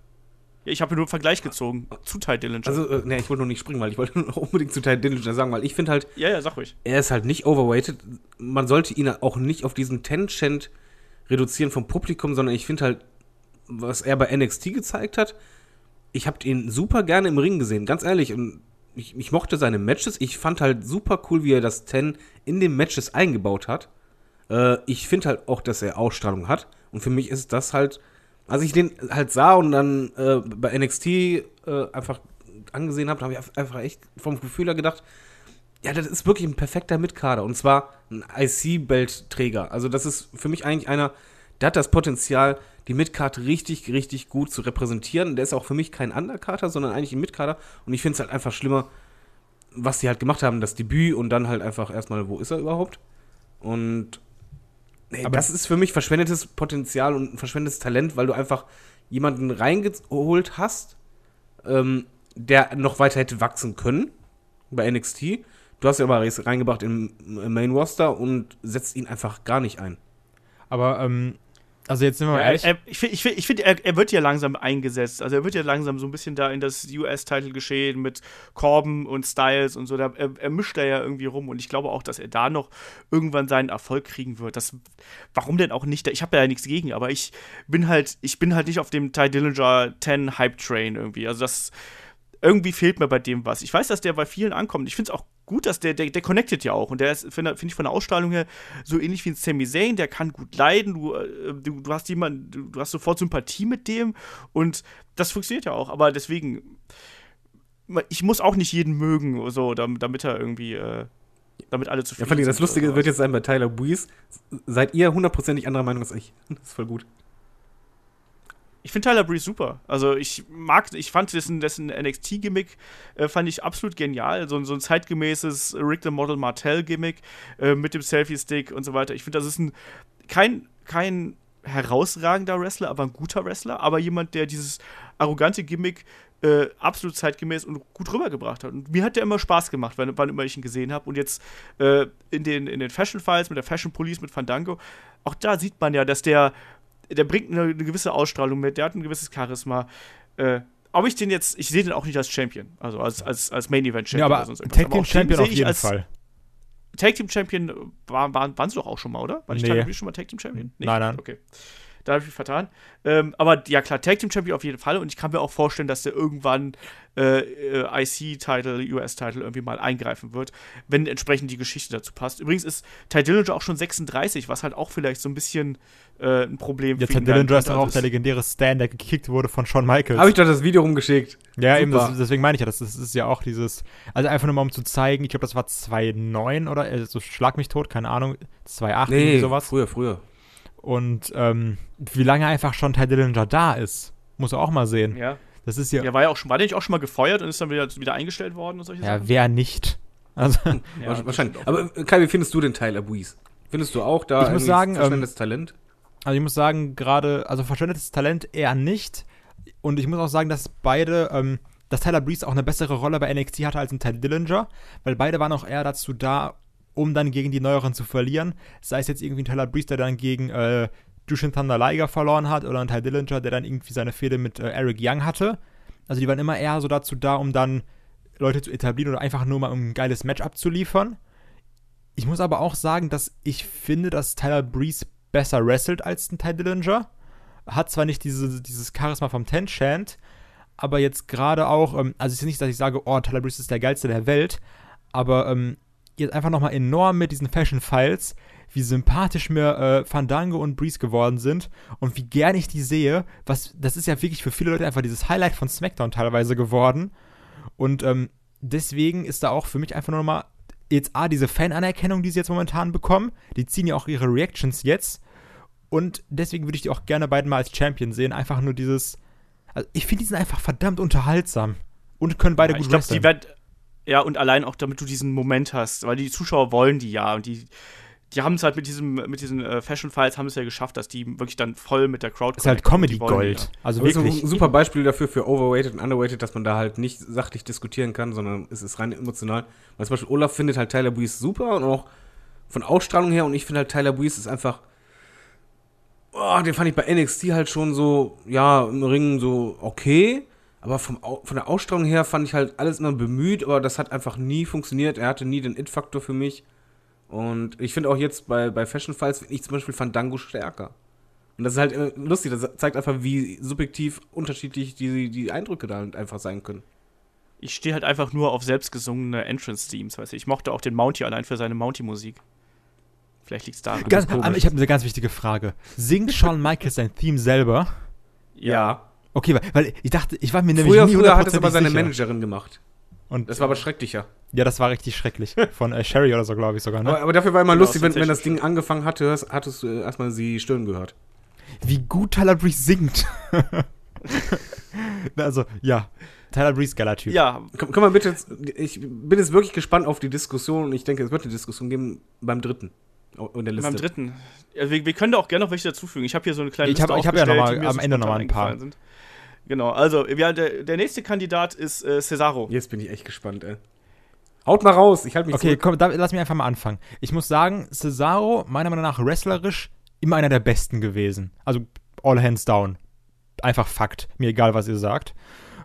Ja, ich habe nur einen Vergleich gezogen zu Ty Dillinger.
Also, äh, ne, ich wollte noch nicht springen, weil ich wollte noch unbedingt zu Ty Dillinger sagen, weil ich finde halt,
ja, ja, sag ruhig.
er ist halt nicht overweighted. Man sollte ihn auch nicht auf diesen Ten-Cent reduzieren vom Publikum, sondern ich finde halt, was er bei NXT gezeigt hat, ich habe ihn super gerne im Ring gesehen, ganz ehrlich. Und ich, ich mochte seine Matches. Ich fand halt super cool, wie er das Ten in den Matches eingebaut hat. Äh, ich finde halt auch, dass er Ausstrahlung hat. Und für mich ist das halt, als ich den halt sah und dann äh, bei NXT äh, einfach angesehen habe, habe ich einfach echt vom Gefühl her gedacht, ja, das ist wirklich ein perfekter Mitkader. Und zwar ein IC-Belt-Träger. Also, das ist für mich eigentlich einer, der hat das Potenzial, die Midcard richtig, richtig gut zu repräsentieren. Der ist auch für mich kein Undercarter, sondern eigentlich ein Midkader. Und ich finde es halt einfach schlimmer, was die halt gemacht haben, das Debüt und dann halt einfach erstmal, wo ist er überhaupt? Und nee,
Aber-
das ist für mich verschwendetes Potenzial und ein verschwendetes Talent, weil du einfach jemanden reingeholt hast, ähm, der noch weiter hätte wachsen können bei NXT. Du hast ihn aber reingebracht im, im Main Roster und setzt ihn einfach gar nicht ein.
Aber, ähm, also jetzt sind wir mal
Ja,
ehrlich.
er, ich finde, ich find, ich find, er, er wird ja langsam eingesetzt. Also er wird ja langsam so ein bisschen da in das US-Title geschehen mit Corbin und Styles und so. Da, er, er mischt da ja irgendwie rum und ich glaube auch, dass er da noch irgendwann seinen Erfolg kriegen wird. Das, warum denn auch nicht? Ich habe da ja nichts gegen, aber ich bin halt, ich bin halt nicht auf dem Ty Dillinger 10 Hype Train irgendwie. Also das irgendwie fehlt mir bei dem was. Ich weiß, dass der bei vielen ankommt. Ich finde es auch gut, dass der, der, der connectet ja auch. Und der ist, finde find ich, von der Ausstrahlung her so ähnlich wie ein Sami Zayn, der kann gut leiden, du, äh, du, du hast jemanden, du, du hast sofort Sympathie mit dem und das funktioniert ja auch. Aber deswegen, ich muss auch nicht jeden mögen, so, damit, damit er irgendwie, äh, damit alle
Ja,
zufrieden
vor allem das
sind
Lustige wird jetzt sein bei Tyler Breeze. Seid ihr hundertprozentig anderer Meinung als ich. Das ist voll gut.
Ich finde Tyler Breeze super. Also ich mag, ich fand dessen, dessen NXT-Gimmick äh, fand ich absolut genial. So, ein- so ein zeitgemäßes Rick the Model Martell-Gimmick äh, mit dem Selfie-Stick und so weiter. Ich finde, das ist ein kein, kein herausragender Wrestler, aber ein guter Wrestler, aber jemand, der dieses arrogante Gimmick äh, absolut zeitgemäß und gut rübergebracht hat. Und mir hat der immer Spaß gemacht, wann, wann immer ich ihn gesehen habe. Und jetzt äh, in den, in den Fashion Files mit der Fashion Police, mit Fandango, auch da sieht man ja, dass der, der bringt eine, eine gewisse Ausstrahlung mit, der hat ein gewisses Charisma. Äh, ob ich den jetzt, ich sehe den auch nicht als Champion, also als, als, als Main Event Champion
Ja, aber. Tag Team Champion auf
ich
jeden
als
Fall.
Tag Team Champion war, waren, waren sie doch auch schon mal, oder? War nicht
Nee.
Schon mal Tag Team Champion? Nicht?
Nein, nein.
Okay. Da habe ich mich vertan. Ähm, aber ja, klar, Tag Team Champion auf jeden Fall. Und ich kann mir auch vorstellen, dass der irgendwann äh, IC-Title, US-Title irgendwie mal eingreifen wird, wenn entsprechend die Geschichte dazu passt. Übrigens ist Ty Dillinger auch schon 36, was halt auch vielleicht so ein bisschen äh, ein Problem
Jetzt
für
hat
ihn
Dillinger ist auch
Also
der legendäre Stan, der gekickt wurde von Shawn Michaels.
Habe ich doch das Video rumgeschickt.
Ja, eben,
Super.
das, deswegen meine ich ja, das ist, das ist ja auch dieses, also einfach nur mal um zu zeigen, ich glaube, das war 2,9 oder, also schlag mich tot, keine Ahnung, 2,8 irgendwie sowas.
früher, früher.
Und ähm, wie lange einfach schon Ty Dillinger da ist, muss er auch mal sehen.
ja.
Das ist ja,
Der war ja auch schon, war der nicht auch schon mal gefeuert und ist dann wieder, wieder eingestellt worden und solche
ja,
Sachen?
wer nicht. Also,
Ja,
Wahrscheinlich. Aber äh, Kai, wie findest du den Tyler Breeze? Findest du auch da
Ich muss sagen,
verschwendetes Talent?
also ich muss sagen, gerade, also verschwendetes Talent eher nicht. Und ich muss auch sagen, dass beide, ähm, dass Tyler Breeze auch eine bessere Rolle bei NXT hatte als ein Ty Dillinger, weil beide waren auch eher dazu da, um dann gegen die Neueren zu verlieren. Sei es jetzt irgendwie ein Tyler Breeze, der dann gegen äh, Jushin Thunder Liger verloren hat, oder ein Ty Dillinger, der dann irgendwie seine Fehde mit äh, Eric Young hatte. Also die waren immer eher so dazu da, um dann Leute zu etablieren oder einfach nur mal ein geiles Match abzuliefern. Ich muss aber auch sagen, dass ich finde, dass Tyler Breeze besser wrestelt als ein Ty Dillinger. Hat zwar nicht diese, dieses Charisma vom Ten Chant, aber jetzt gerade auch, ähm, also es ist nicht, dass ich sage, oh, Tyler Breeze ist der geilste der Welt, aber ähm, jetzt einfach nochmal enorm mit diesen Fashion Files, wie sympathisch mir äh, Fandango und Breeze geworden sind und wie gern ich die sehe. Was, das ist ja wirklich für viele Leute einfach dieses Highlight von SmackDown teilweise geworden. Und ähm, deswegen ist da auch für mich einfach nur nochmal jetzt A, diese Fan-Anerkennung, die sie jetzt momentan bekommen. Die ziehen ja auch ihre Reactions jetzt. Und deswegen würde ich die auch gerne beiden mal als Champion sehen. Einfach nur dieses. Also ich finde, die sind einfach verdammt unterhaltsam. Und können beide
Ja,
gut
ich glaube,
wresteln.
die werden. Ja, und allein auch, damit du diesen Moment hast, weil die Zuschauer wollen die ja und die. Die haben es halt mit diesem, mit diesen äh, Fashion Files haben es ja geschafft, dass die wirklich dann voll mit der Crowd
ist halt.
Die wollen
Comedy-Gold. Also
Das ist
wirklich.
ein super Beispiel dafür für Overrated und Underrated, dass man da halt nicht sachlich diskutieren kann, sondern es ist rein emotional. Weil zum Beispiel Olaf findet halt Tyler Breeze super und auch von Ausstrahlung her und ich finde halt Tyler Breeze ist einfach. Oh, den fand ich bei NXT halt schon so, ja, im Ring so okay. Aber vom, von der Ausstrahlung her fand ich halt alles immer bemüht, aber das hat einfach nie funktioniert. Er hatte nie den It-Faktor für mich. Und ich finde auch jetzt bei, bei Fashion Files finde ich zum Beispiel Fandango stärker. Und das ist halt lustig, das zeigt einfach, wie subjektiv unterschiedlich die, die Eindrücke da halt einfach sein können.
Ich stehe halt einfach nur auf selbstgesungene Entrance-Themes, weißt du. Ich mochte auch den Mountie allein für seine Mountie-Musik. Vielleicht liegt es daran.
Ganz, aber ich habe eine ganz wichtige Frage. Singt Shawn Michaels sein Theme selber?
ja.
Okay, weil, weil ich dachte, ich war mir nämlich
Früher,
nie
früher hat es aber seine
sicher.
Managerin gemacht.
Und
Das war aber schrecklicher.
ja, das war richtig schrecklich. Von äh, Sherry oder so, glaube ich sogar. Ne?
Aber, aber dafür war immer
Genau,
lustig, wenn, wenn das Ding angefangen hatte, hattest du äh, erstmal sie stöhnen gehört.
Wie gut Tyler Breeze singt. also, ja. Tyler Breeze, geiler Typ.
Ja,
Komm, komm mal bitte, jetzt, ich bin jetzt wirklich gespannt auf die Diskussion und ich denke, es wird eine Diskussion geben beim dritten. Oh, In der Liste.
beim dritten. Ja, wir, wir können da auch gerne noch welche dazufügen. Ich habe hier so eine kleine
Ich hab-
Liste
ich hab ja noch mal am Ende noch
spontan
mal ein paar.
Sind. Genau, also ja, der, der nächste Kandidat ist äh, Cesaro.
Jetzt bin ich echt gespannt, ey. Haut mal raus, ich halte mich
Okay,
zurück.
komm, da, lass mich einfach mal anfangen. Ich muss sagen, Cesaro, meiner Meinung nach wrestlerisch, immer einer der besten gewesen. Also, all hands down. Einfach Fakt. Mir egal, was ihr sagt.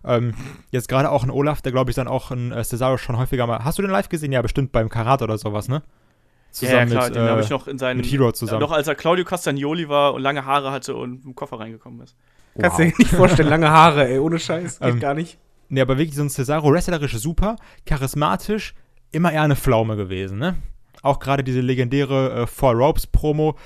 Ähm, jetzt gerade auch ein Olaf, der glaube ich dann auch ein äh, Cesaro schon häufiger mal. Hast du den live gesehen? Ja, bestimmt beim Karat oder sowas, ne?
Ja, ja, klar,
mit,
den habe
äh,
ich noch in seinen.
mit Hero zusammen.
Noch als er Claudio Castagnoli war und lange Haare hatte und im Koffer reingekommen ist.
Kannst du dir nicht vorstellen, lange Haare, ey, ohne Scheiß, geht
Ähm,
gar nicht.
Nee, aber wirklich so ein Cesaro wrestlerisch super, charismatisch, immer eher eine Pflaume gewesen, ne? Auch gerade diese legendäre äh, Four Ropes Promo,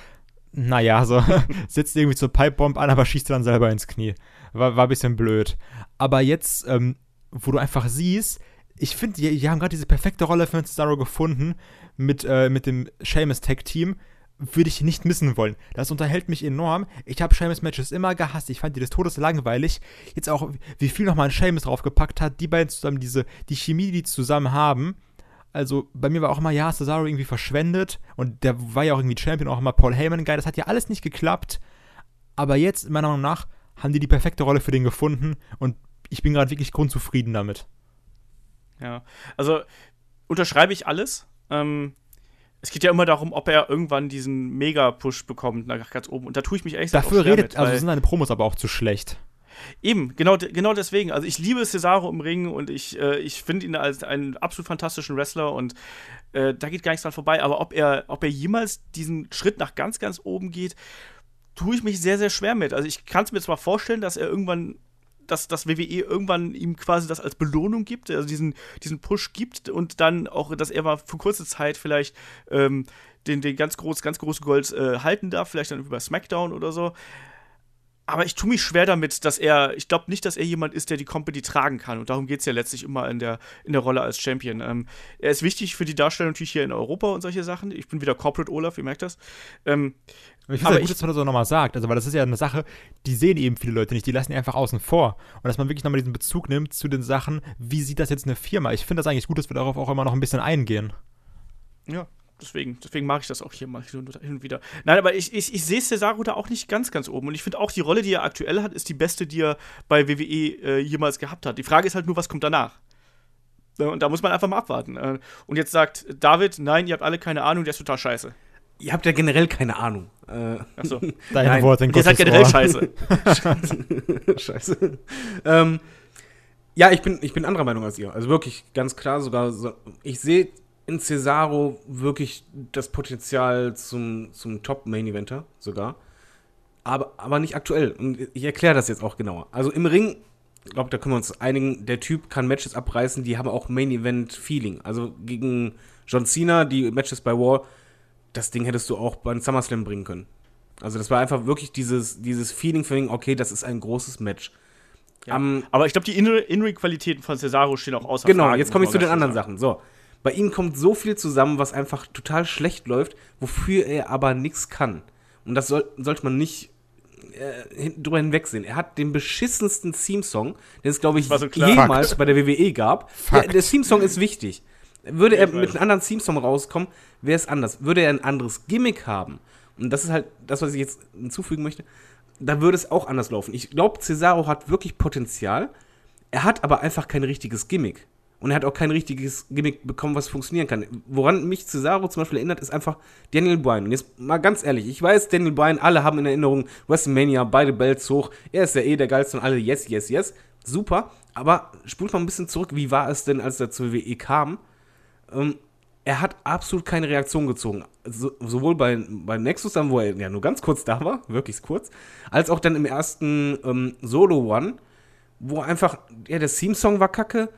naja, so sitzt irgendwie zur Pipebomb an, aber schießt dann selber ins Knie. War, war ein bisschen blöd. Aber jetzt, ähm, wo du einfach siehst, ich finde, die, die, haben gerade diese perfekte Rolle für Cesaro gefunden mit, äh, mit dem Sheamus Tag Team. Würde ich nicht missen wollen. Das unterhält mich enorm. Ich habe Sheamus Matches immer gehasst. Ich fand die des Todes langweilig. Jetzt auch, wie viel nochmal ein Sheamus draufgepackt hat. Die beiden zusammen, diese, die Chemie, die die zusammen haben. Also bei mir war auch immer, ja, Cesaro irgendwie verschwendet. Und der war ja auch irgendwie Champion, auch immer Paul Heyman geil. Das hat ja alles nicht geklappt. Aber jetzt, meiner Meinung nach, haben die die perfekte Rolle für den gefunden. Und ich bin gerade wirklich grundzufrieden damit.
Ja, also unterschreibe ich alles. Ähm, es geht ja immer darum, ob er irgendwann diesen Mega-Push bekommt nach ganz oben. Und da tue ich mich echt
Dafür redet, mit, also sind seine Promos aber auch zu schlecht.
Eben, genau, genau deswegen. Also ich liebe Cesaro im Ring und ich, äh, ich finde ihn als einen absolut fantastischen Wrestler und äh, da geht gar nichts dran vorbei. Aber ob er, ob er jemals diesen Schritt nach ganz, ganz oben geht, tue ich mich sehr, sehr schwer mit. Also ich kann es mir zwar vorstellen, dass er irgendwann dass das WWE irgendwann ihm quasi das als Belohnung gibt, also diesen, diesen Push gibt und dann auch, dass er mal für kurze Zeit vielleicht ähm, den, den ganz groß, ganz große Gold äh, halten darf, vielleicht dann über SmackDown oder so. Aber ich tue mich schwer damit, dass er, ich glaube nicht, dass er jemand ist, der die Company tragen kann. Und darum geht es ja letztlich immer in der, in der Rolle als Champion. Ähm, er ist wichtig für die Darstellung natürlich hier in Europa und solche Sachen. Ich bin wieder Corporate Olaf, ihr merkt das. Ähm,
ich finde es gut, dass man das auch nochmal sagt. Also, weil das ist ja eine Sache, die sehen eben viele Leute nicht, die lassen die einfach außen vor. Und dass man wirklich nochmal diesen Bezug nimmt zu den Sachen, wie sieht das jetzt eine Firma? Ich finde das eigentlich gut, dass wir darauf auch immer noch ein bisschen eingehen.
Ja, deswegen, deswegen mag ich das auch hier mal hin und wieder. Nein, aber ich, ich, ich sehe Cesaro da auch nicht ganz, ganz oben. Und ich finde auch, die Rolle, die er aktuell hat, ist die beste, die er bei WWE äh, jemals gehabt hat. Die Frage ist halt nur, was kommt danach? Und da muss man einfach mal abwarten. Äh, und jetzt sagt David, nein, ihr habt alle keine Ahnung, der ist total scheiße.
Ihr habt ja generell keine Ahnung.
Äh, Achso.
Deine Nein. Worte in
Ihr seid generell scheiße.
scheiße. Ähm, ja, ich bin, ich bin anderer Meinung als ihr. Also wirklich ganz klar sogar. So, ich sehe in Cesaro wirklich das Potenzial zum, zum Top-Main-Eventer sogar. Aber, aber nicht aktuell. Und ich erkläre das jetzt auch genauer. Also im Ring, ich glaube, da können wir uns einigen, der Typ kann Matches abreißen, die haben auch Main-Event-Feeling. Also gegen John Cena, die Matches bei War, das Ding hättest du auch beim SummerSlam bringen können. Also das war einfach wirklich dieses, dieses Feeling für okay, das ist ein großes Match.
Ja. Um, aber ich glaube, die In-Ring-Qualitäten von Cesaro stehen auch außer
Genau, Frage, jetzt komme ich zu den anderen Sachen. So, bei ihm kommt so viel zusammen, was einfach total schlecht läuft, wofür er aber nichts kann. Und das soll, sollte man nicht äh, drüber hinwegsehen. Er hat den beschissensten Theme-Song, den es, glaube ich, so jemals Fakt. bei der WWE gab. Der, der Theme-Song ist wichtig. Würde er mit einem anderen Theme-Song rauskommen, wäre es anders. Würde er ein anderes Gimmick haben, und das ist halt das, was ich jetzt hinzufügen möchte, da würde es auch anders laufen. Ich glaube, Cesaro hat wirklich Potenzial. Er hat aber einfach kein richtiges Gimmick. Und er hat auch kein richtiges Gimmick bekommen, was funktionieren kann. Woran mich Cesaro zum Beispiel erinnert, ist einfach Daniel Bryan. Und jetzt mal ganz ehrlich, ich weiß, Daniel Bryan, alle haben in Erinnerung WrestleMania, beide Belts hoch. Er ist ja eh der geilste und alle yes, yes, yes. Super. Aber spult mal ein bisschen zurück, wie war es denn, als er zur WWE kam? Ähm, er hat absolut keine Reaktion gezogen. So, sowohl bei, bei Nexus dann, wo er ja nur ganz kurz da war, wirklich kurz, als auch dann im ersten ähm, Solo-One, wo einfach, ja, der Theme-Song war kacke,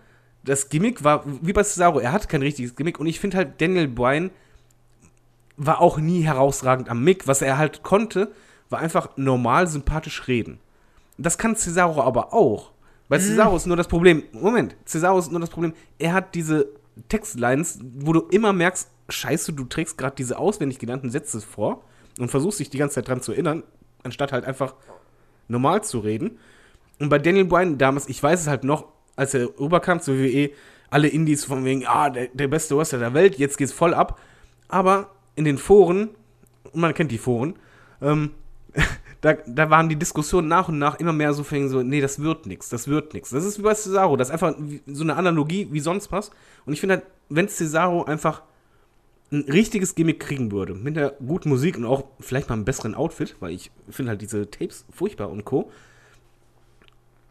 das Gimmick war, wie bei Cesaro, er hat kein richtiges Gimmick und ich finde halt, Daniel Bryan war auch nie herausragend am Mick. Was er halt konnte, war einfach normal sympathisch reden. Das kann Cesaro aber auch. Bei mhm. Cesaro ist nur das Problem, Moment, Cesaro ist nur das Problem, er hat diese Textlines, wo du immer merkst, scheiße, du trägst gerade diese auswendig genannten Sätze vor und versuchst dich die ganze Zeit dran zu erinnern, anstatt halt einfach normal zu reden. Und bei Daniel Bryan damals, ich weiß es halt noch, als er rüberkam zur WWE, alle Indies von wegen, ah, der, der beste Wrestler der Welt, jetzt geht's voll ab. Aber in den Foren, man kennt die Foren, ähm, da, da waren die Diskussionen nach und nach immer mehr so fängen so, nee, das wird nichts, das wird nichts. Das ist wie bei Cesaro, das ist einfach so eine Analogie wie sonst was. Und ich finde halt, wenn Cesaro einfach ein richtiges Gimmick kriegen würde, mit der guten Musik und auch vielleicht mal einem besseren Outfit, weil ich finde halt diese Tapes furchtbar und Co.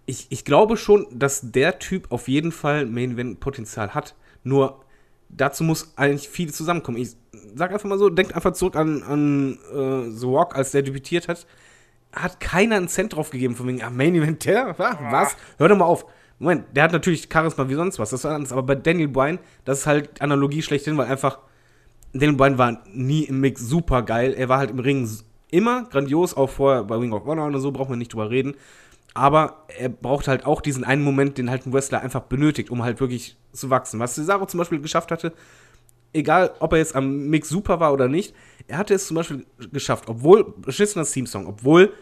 Ich, ich glaube schon, dass der Typ auf jeden Fall Main Event Potenzial hat. Nur dazu muss eigentlich viel zusammenkommen. Ich sag einfach mal so, denkt einfach zurück an, an uh, The Rock, als der debütiert hat hat keiner einen Cent drauf gegeben, von wegen, ah, Main Event, der, was? Hör doch mal auf. Moment, der hat natürlich Charisma wie sonst was, das war anders, aber bei Daniel Bryan, das ist halt Analogie schlechthin, weil einfach Daniel Bryan war nie im Mix super geil, er war halt im Ring immer grandios, auch vorher bei Wing of Honor oder so, braucht man nicht drüber reden, aber er braucht halt auch diesen einen Moment, den halt ein Wrestler einfach benötigt, um halt wirklich zu wachsen. Was Cesaro zum Beispiel geschafft hatte, egal ob er jetzt am Mix super war oder nicht, er hatte es zum Beispiel geschafft, obwohl beschissener Theme-Song, obwohl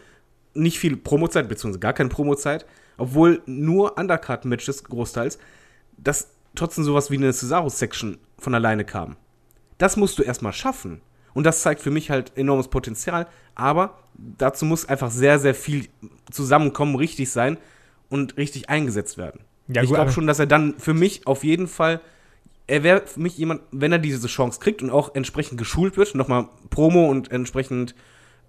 nicht viel Promozeit, beziehungsweise gar keine Promozeit, obwohl nur Undercard-Matches großteils, dass trotzdem sowas wie eine Cesaro-Section von alleine kam. Das musst du erstmal schaffen. Und das zeigt für mich halt enormes Potenzial. Aber dazu muss einfach sehr, sehr viel zusammenkommen, richtig sein und richtig eingesetzt werden.
Ja,
ich glaube schon, dass er dann für mich auf jeden Fall, er wäre für mich jemand, wenn er diese Chance kriegt und auch entsprechend geschult wird, nochmal Promo und entsprechend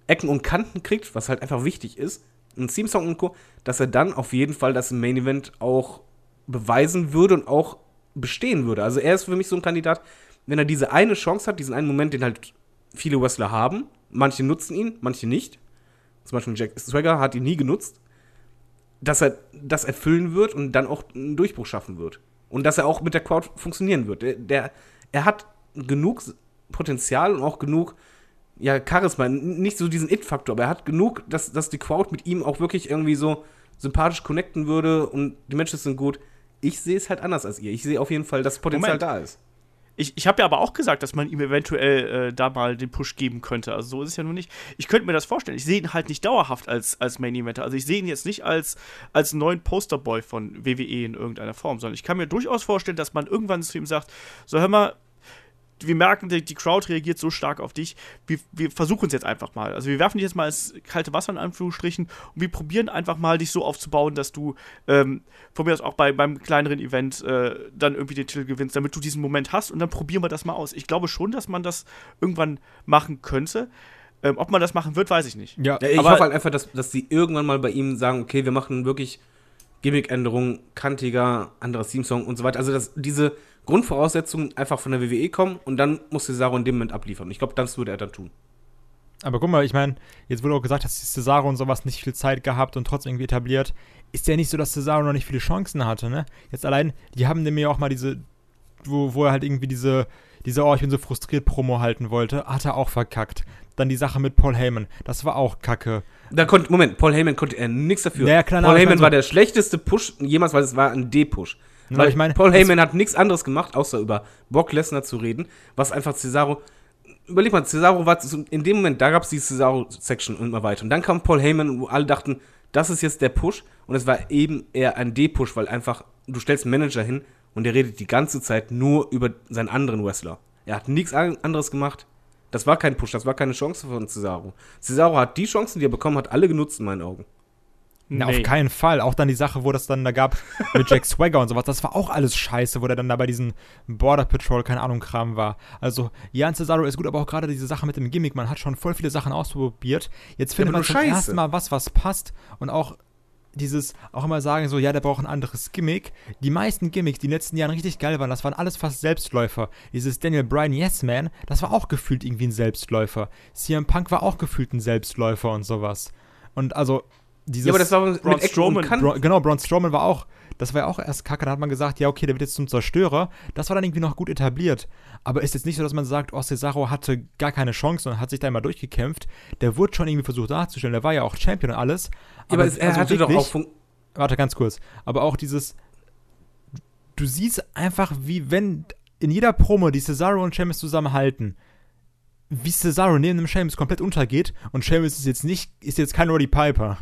Ecken und Kanten kriegt, was halt einfach wichtig ist, ein Theme-Song und Co., dass er dann auf jeden Fall das im Main-Event auch beweisen würde und auch bestehen würde. Also er ist für mich so ein Kandidat, wenn er diese eine Chance hat, diesen einen Moment, den halt viele Wrestler haben, manche nutzen ihn, manche nicht. Zum Beispiel Jack Swagger hat ihn nie genutzt, dass er das erfüllen wird und dann auch einen Durchbruch schaffen wird. Und dass er auch mit der Crowd funktionieren wird. Der, der, er hat genug Potenzial und auch genug ja, Charisma, nicht so diesen It-Faktor, aber er hat genug, dass, dass die Crowd mit ihm auch wirklich irgendwie so sympathisch connecten würde und die Matches sind gut. Ich sehe es halt anders als ihr. Ich sehe auf jeden Fall, dass Potenzial
Moment.
da ist.
Ich, ich habe ja aber auch gesagt, dass man ihm eventuell äh, da mal den Push geben könnte. Also so ist es ja nun nicht. Ich könnte mir das vorstellen. Ich sehe ihn halt nicht dauerhaft als, als Main Eventer. Also ich sehe ihn jetzt nicht als, als neuen Posterboy von WWE in irgendeiner Form, sondern ich kann mir durchaus vorstellen, dass man irgendwann zu ihm sagt, so hör mal, wir merken, die, die Crowd reagiert so stark auf dich. Wir, wir versuchen es jetzt einfach mal. Also wir werfen dich jetzt mal ins kalte Wasser in Anführungsstrichen und wir probieren einfach mal, dich so aufzubauen, dass du ähm, von mir aus auch bei, beim kleineren Event äh, dann irgendwie den Titel gewinnst, damit du diesen Moment hast und dann probieren wir das mal aus. Ich glaube schon, dass man das irgendwann machen könnte. Ähm, ob man das machen wird, weiß ich nicht.
Ja,
Ja, ich
Aber-
hoffe halt einfach, dass, dass sie irgendwann mal bei ihm sagen, okay, wir machen wirklich Gimmick-Änderungen, kantiger, anderer Theme-Song und so weiter. Also, dass diese Grundvoraussetzungen einfach von der WWE kommen und dann muss Cesaro in dem Moment abliefern. Ich glaube, das würde er dann tun.
Aber guck mal, ich meine, jetzt wurde auch gesagt, dass Cesaro und sowas nicht viel Zeit gehabt und trotzdem irgendwie etabliert. Ist ja nicht so, dass Cesaro noch nicht viele Chancen hatte, ne? Jetzt allein, die haben nämlich auch mal diese, wo, wo er halt irgendwie diese, diese, oh, ich bin so frustriert Promo halten wollte, hat er auch verkackt. Dann die Sache mit Paul Heyman, das war auch kacke.
Da konnte, Moment, Paul Heyman konnte er nichts dafür.
Naja, klar,
Paul
ich
Heyman
mein so-
war der schlechteste Push jemals, weil es war ein D-Push. Weil
ich meine,
Paul Heyman hat nichts anderes gemacht, außer über Brock Lesnar zu reden, was einfach Cesaro. Überleg mal, Cesaro war in dem Moment, da gab es die Cesaro-Section und immer weiter. Und dann kam Paul Heyman, wo alle dachten, das ist jetzt der Push. Und es war eben eher ein D-Push, weil einfach, du stellst einen Manager hin und der redet die ganze Zeit nur über seinen anderen Wrestler. Er hat nichts an- anderes gemacht. Das war kein Push, das war keine Chance von Cesaro. Cesaro hat die Chancen, die er bekommen hat, alle genutzt in meinen Augen.
Nee.
auf keinen Fall. Auch dann die Sache, wo das dann da gab mit Jack Swagger und sowas, das war auch alles scheiße, wo der dann da bei diesem Border Patrol, keine Ahnung, Kram war. Also, ja, ein Cesaro ist gut, aber auch gerade diese Sache mit dem Gimmick, man hat schon voll viele Sachen ausprobiert. Jetzt findet
aber
man zum ersten Mal was, was passt und auch dieses, auch immer sagen so, ja, der braucht ein anderes Gimmick. Die meisten Gimmicks, die in den letzten Jahren richtig geil waren, das waren alles fast Selbstläufer. Dieses Daniel Bryan Yes Man, das war auch gefühlt irgendwie ein Selbstläufer. CM Punk war auch gefühlt ein Selbstläufer und sowas. Und also, dieses
Ja, aber das war mit
Braun
Ecken
Strowman,
und Kanten.
Bra genau, Braun Strowman war auch, das war ja auch erst kacke, da hat man gesagt, ja, okay, der wird jetzt zum Zerstörer. Das war dann irgendwie noch gut etabliert. Aber ist jetzt nicht so, dass man sagt, oh, Cesaro hatte gar keine Chance und hat sich da immer durchgekämpft. Der wurde schon irgendwie versucht darzustellen, der war ja auch Champion und alles.
Ja, aber es, er
also
hatte doch
wirklich-
auch fun
Warte, ganz kurz. Aber auch dieses, du siehst einfach, wie wenn in jeder Promo die Cesaro und Sheamus zusammenhalten, wie Cesaro neben dem Sheamus komplett untergeht und Sheamus ist jetzt nicht, ist jetzt kein Roddy Piper.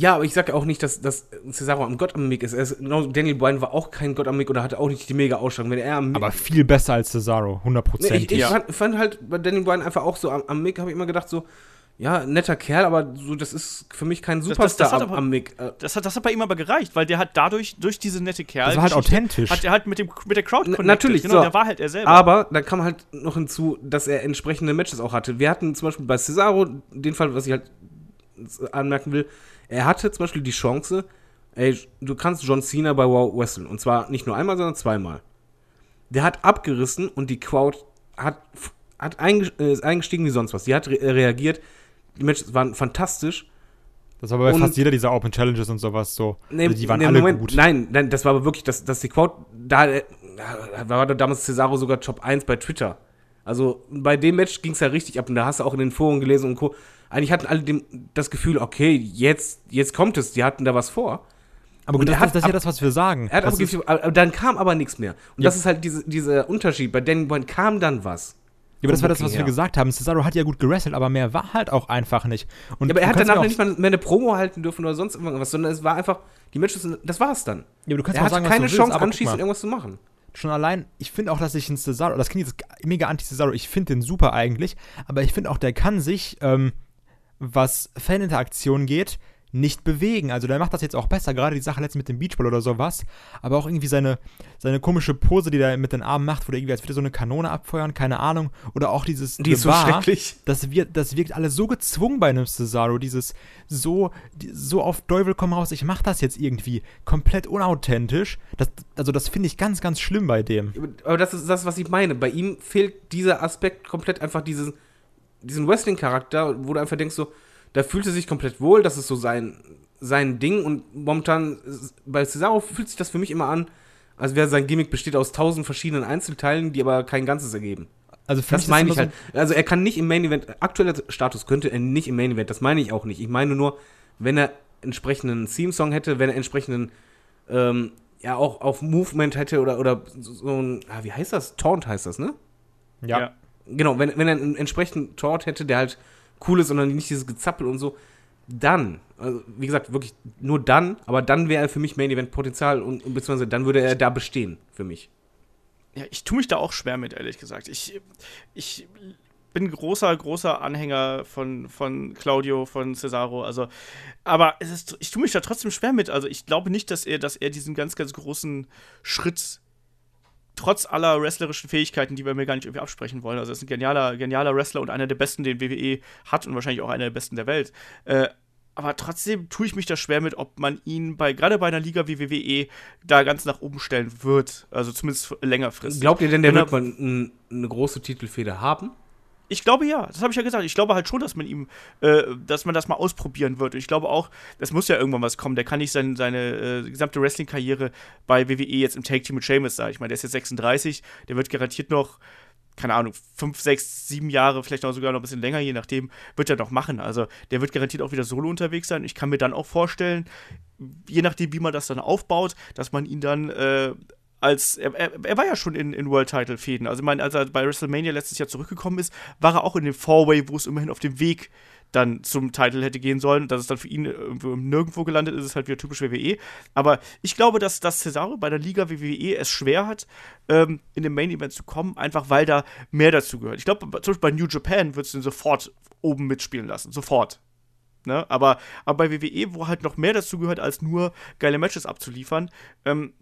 Ja, aber ich sage auch nicht, dass, dass Cesaro am Gott am Mick ist. Ist genau, Daniel Bryan war auch kein Gott am Mick oder hatte auch nicht die mega Ausstrahlung. Wenn er am Mick.
Aber viel besser als Cesaro,
nee,
100%.
ich ich
ja.
fand, fand halt bei Daniel Bryan einfach auch so am, am Mick, habe ich immer gedacht, so, ja, netter Kerl, aber so, das ist für mich kein
das-
Superstar
das hat
am,
aber-
am Mick. Äh,
Das hat, das hat bei ihm aber gereicht, weil der hat dadurch, durch diese nette Kerl.
Das war halt authentisch.
Hat er halt mit, dem, mit der Crowd
N-
connected.
natürlich,
Genau,
so.
der war halt er selber.
Aber dann kam halt noch hinzu, dass er entsprechende Matches auch hatte. Wir hatten zum Beispiel bei Cesaro den Fall, was ich halt anmerken will, er hatte zum Beispiel die Chance, ey, du kannst John Cena bei Wow wresteln. Und zwar nicht nur einmal, sondern zweimal. Der hat abgerissen und die Crowd hat, hat einge äh, ist eingestiegen wie sonst was. Die hat re reagiert. Die Matches waren fantastisch.
Das war bei
Und-
fast jeder dieser Open Challenges und sowas so.
Nee,
also die waren
nee,
alle
Moment,
gut.
Nein, nein, das war aber wirklich, das, das die Quote, da, äh, da war damals Cesaro sogar Top 1 bei Twitter. Also bei dem Match ging es ja richtig ab und da hast du auch in den Foren gelesen und Co. Eigentlich hatten alle dem, das Gefühl, okay, jetzt, jetzt kommt es, die hatten da was vor.
Aber gut, das,
hat
das ist ja das, was wir sagen.
Er hat
das
aber Gefühl, aber dann kam aber nichts mehr. Und
Ja.
das ist halt diese, dieser Unterschied. Bei Danny Bryan kam dann was.
ja, aber das war das, was wir
her.
gesagt haben. Cesaro hat ja gut gewrestelt, aber mehr war halt auch einfach nicht. Und
Ja, aber er
du
hat danach nicht mal mehr eine Promo halten dürfen oder sonst irgendwas, sondern es war einfach, die Matches, das war's dann.
Ja, aber du kannst
Er
auch sagen, was
keine
du willst,
Chance,
guck
anschließend irgendwas zu machen.
schon allein, ich finde auch, dass sich ein Cesaro, das klingt jetzt mega anti-Cesaro, ich finde den super eigentlich, aber ich finde auch, der kann sich, ähm, was Faninteraktion geht, nicht bewegen. Also der macht das jetzt auch besser, gerade die Sache letztens mit dem Beachball oder sowas, aber auch irgendwie seine, seine komische Pose, die der mit den Armen macht, wo der irgendwie als würde so eine Kanone abfeuern, keine Ahnung, oder auch dieses
Die ist so schrecklich.
Das, wird, das wirkt alles so gezwungen bei einem Cesaro, dieses so, so auf Teufel komm raus, ich mach das jetzt irgendwie komplett unauthentisch. Das, also das finde ich ganz, ganz schlimm bei dem.
Aber das ist das, was ich meine. Bei ihm fehlt dieser Aspekt komplett einfach diesen, diesen Wrestling-Charakter, wo du einfach denkst so, da fühlt er sich komplett wohl, das ist so sein, sein Ding und momentan bei Cesaro fühlt sich das für mich immer an, als wäre sein Gimmick besteht aus tausend verschiedenen Einzelteilen, die aber kein Ganzes ergeben.
Also für
Das
mich ist
meine ich halt. Also er kann nicht im Main Event, aktueller Status könnte er nicht im Main Event, das meine ich auch nicht. Ich meine nur, wenn er entsprechenden Theme-Song hätte, wenn er entsprechenden, ähm, ja auch auf Movement hätte oder, oder so, ein, ah, wie heißt das? Taunt heißt das, ne?
Ja.
Ja.
Genau, wenn, wenn er einen entsprechenden Taunt hätte, der halt cool ist und dann nicht dieses Gezappel und so, dann, also wie gesagt, wirklich nur dann, aber dann wäre er für mich Main Event Potenzial und, und beziehungsweise dann würde er da bestehen für mich.
Ja, ich tue mich da auch schwer mit, ehrlich gesagt. Ich, ich bin großer, großer Anhänger von, von Claudio, von Cesaro. Also, aber ist, ich tue mich da trotzdem schwer mit. Also, ich glaube nicht, dass er, dass er diesen ganz, ganz großen Schritt trotz aller wrestlerischen Fähigkeiten, die wir mir gar nicht irgendwie absprechen wollen. Also, er ist ein genialer, genialer Wrestler und einer der besten, den WWE hat und wahrscheinlich auch einer der besten der Welt. Äh, aber trotzdem tue ich mich da schwer mit, ob man ihn bei gerade bei einer Liga wie WWE da ganz nach oben stellen wird. Also zumindest längerfristig.
Glaubt ihr denn, der wird
er-
mal n- eine große Titelfeder haben?
Ich glaube ja, das habe ich ja gesagt. Ich glaube halt schon, dass man ihm, äh, dass man das mal ausprobieren wird. Und ich glaube auch, es muss ja irgendwann was kommen. Der kann nicht sein, seine äh, gesamte Wrestling-Karriere bei WWE jetzt im Take-Team mit Sheamus sein. Ich meine, der ist jetzt 36, der wird garantiert noch, keine Ahnung, 5, 6, 7 Jahre, vielleicht auch sogar noch ein bisschen länger, je nachdem, wird er noch machen. Also der wird garantiert auch wieder solo unterwegs sein. Ich kann mir dann auch vorstellen, je nachdem, wie man das dann aufbaut, dass man ihn dann äh, als er, er, er war ja schon in, in World Title Fäden. Also ich meine, als er bei WrestleMania letztes Jahr zurückgekommen ist, war er auch in dem Four-Way, wo es immerhin auf dem Weg dann zum Title hätte gehen sollen. Dass es dann für ihn irgendwo nirgendwo gelandet ist, ist halt wieder typisch WWE. Aber ich glaube, dass, dass Cesaro bei der Liga WWE es schwer hat, ähm, in den Main Event zu kommen, einfach weil da mehr dazu gehört. Ich glaube, zum Beispiel bei New Japan würdest du ihn sofort oben mitspielen lassen. Sofort. Ne? Aber, aber bei WWE, wo halt noch mehr dazu gehört, als nur geile Matches abzuliefern, ähm,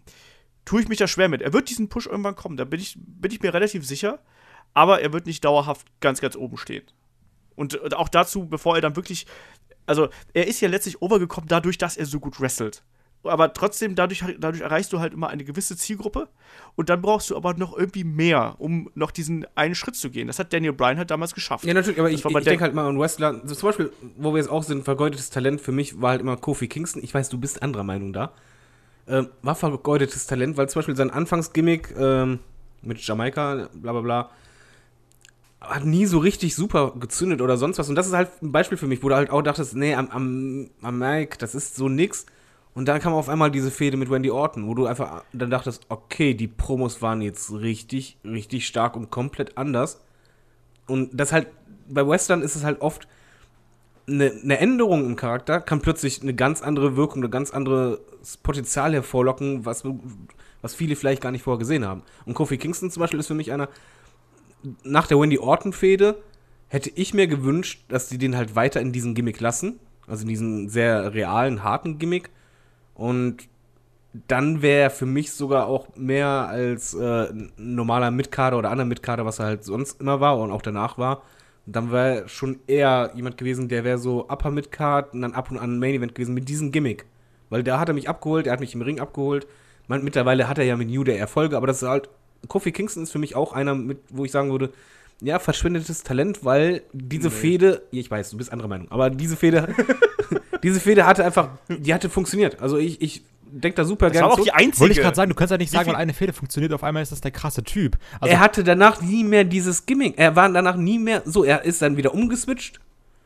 tue ich mich da schwer mit. Er wird diesen Push irgendwann kommen, da bin ich, bin ich mir relativ sicher, aber er wird nicht dauerhaft ganz, ganz oben stehen. Und, auch dazu, bevor er dann wirklich, also er ist ja letztlich overgekommen dadurch, dass er so gut wrestelt. Aber trotzdem, dadurch, dadurch erreichst du halt immer eine gewisse Zielgruppe und dann brauchst du aber noch irgendwie mehr, um noch diesen einen Schritt zu gehen. Das hat Daniel Bryan halt damals geschafft.
Ja, natürlich, aber ich, ich denke halt mal an Wrestler, so zum Beispiel, wo wir jetzt auch sind, vergeudetes Talent für mich war halt immer Kofi Kingston. Ich weiß, du bist anderer Meinung da. Ähm, war vergeudetes Talent, weil zum Beispiel sein Anfangsgimmick ähm, mit Jamaika, bla bla bla, hat nie so richtig super gezündet oder sonst was. Und das ist halt ein Beispiel für mich, wo du halt auch dachtest, nee, am, am, am Mike, das ist so nix. Und dann kam auf einmal diese Fehde mit Randy Orton, wo du einfach dann dachtest, okay, die Promos waren jetzt richtig, richtig stark und komplett anders. Und das halt, bei Western ist es halt oft eine, eine Änderung im Charakter, kann plötzlich eine ganz andere Wirkung, ein ganz anderes Potenzial hervorlocken, was, was viele vielleicht gar nicht vorher gesehen haben. Und Kofi Kingston zum Beispiel ist für mich einer, nach der Wendy Orton-Fehde hätte ich mir gewünscht, dass die den halt weiter in diesem Gimmick lassen. Also in diesem sehr realen, harten Gimmick. Und dann wäre er für mich sogar auch mehr als äh, normaler Mitkader oder anderer Mitkader, was er halt sonst immer war und auch danach war. Dann wäre schon eher jemand gewesen, der wäre so Upper Midcard und dann ab und an Main Event gewesen mit diesem Gimmick. Weil da hat er mich abgeholt, er hat mich im Ring abgeholt. Man, mittlerweile hat er ja mit New Day Erfolge, aber das ist halt. Kofi Kingston ist für mich auch einer, mit, wo ich sagen würde, ja, verschwendetes Talent, weil diese Fehde, ich weiß, du bist anderer Meinung, aber diese Fehde, diese Fehde hatte einfach, die hatte funktioniert. Also ich, ich denke da super
Das war
gerne
auch die einzige.
Wollte ich gerade sagen, du kannst ja nicht sagen, weil eine Fehde funktioniert, auf einmal ist das der krasse Typ. Also,
er hatte danach nie mehr dieses Gimmick. Er war danach nie mehr so. Er ist dann wieder umgeswitcht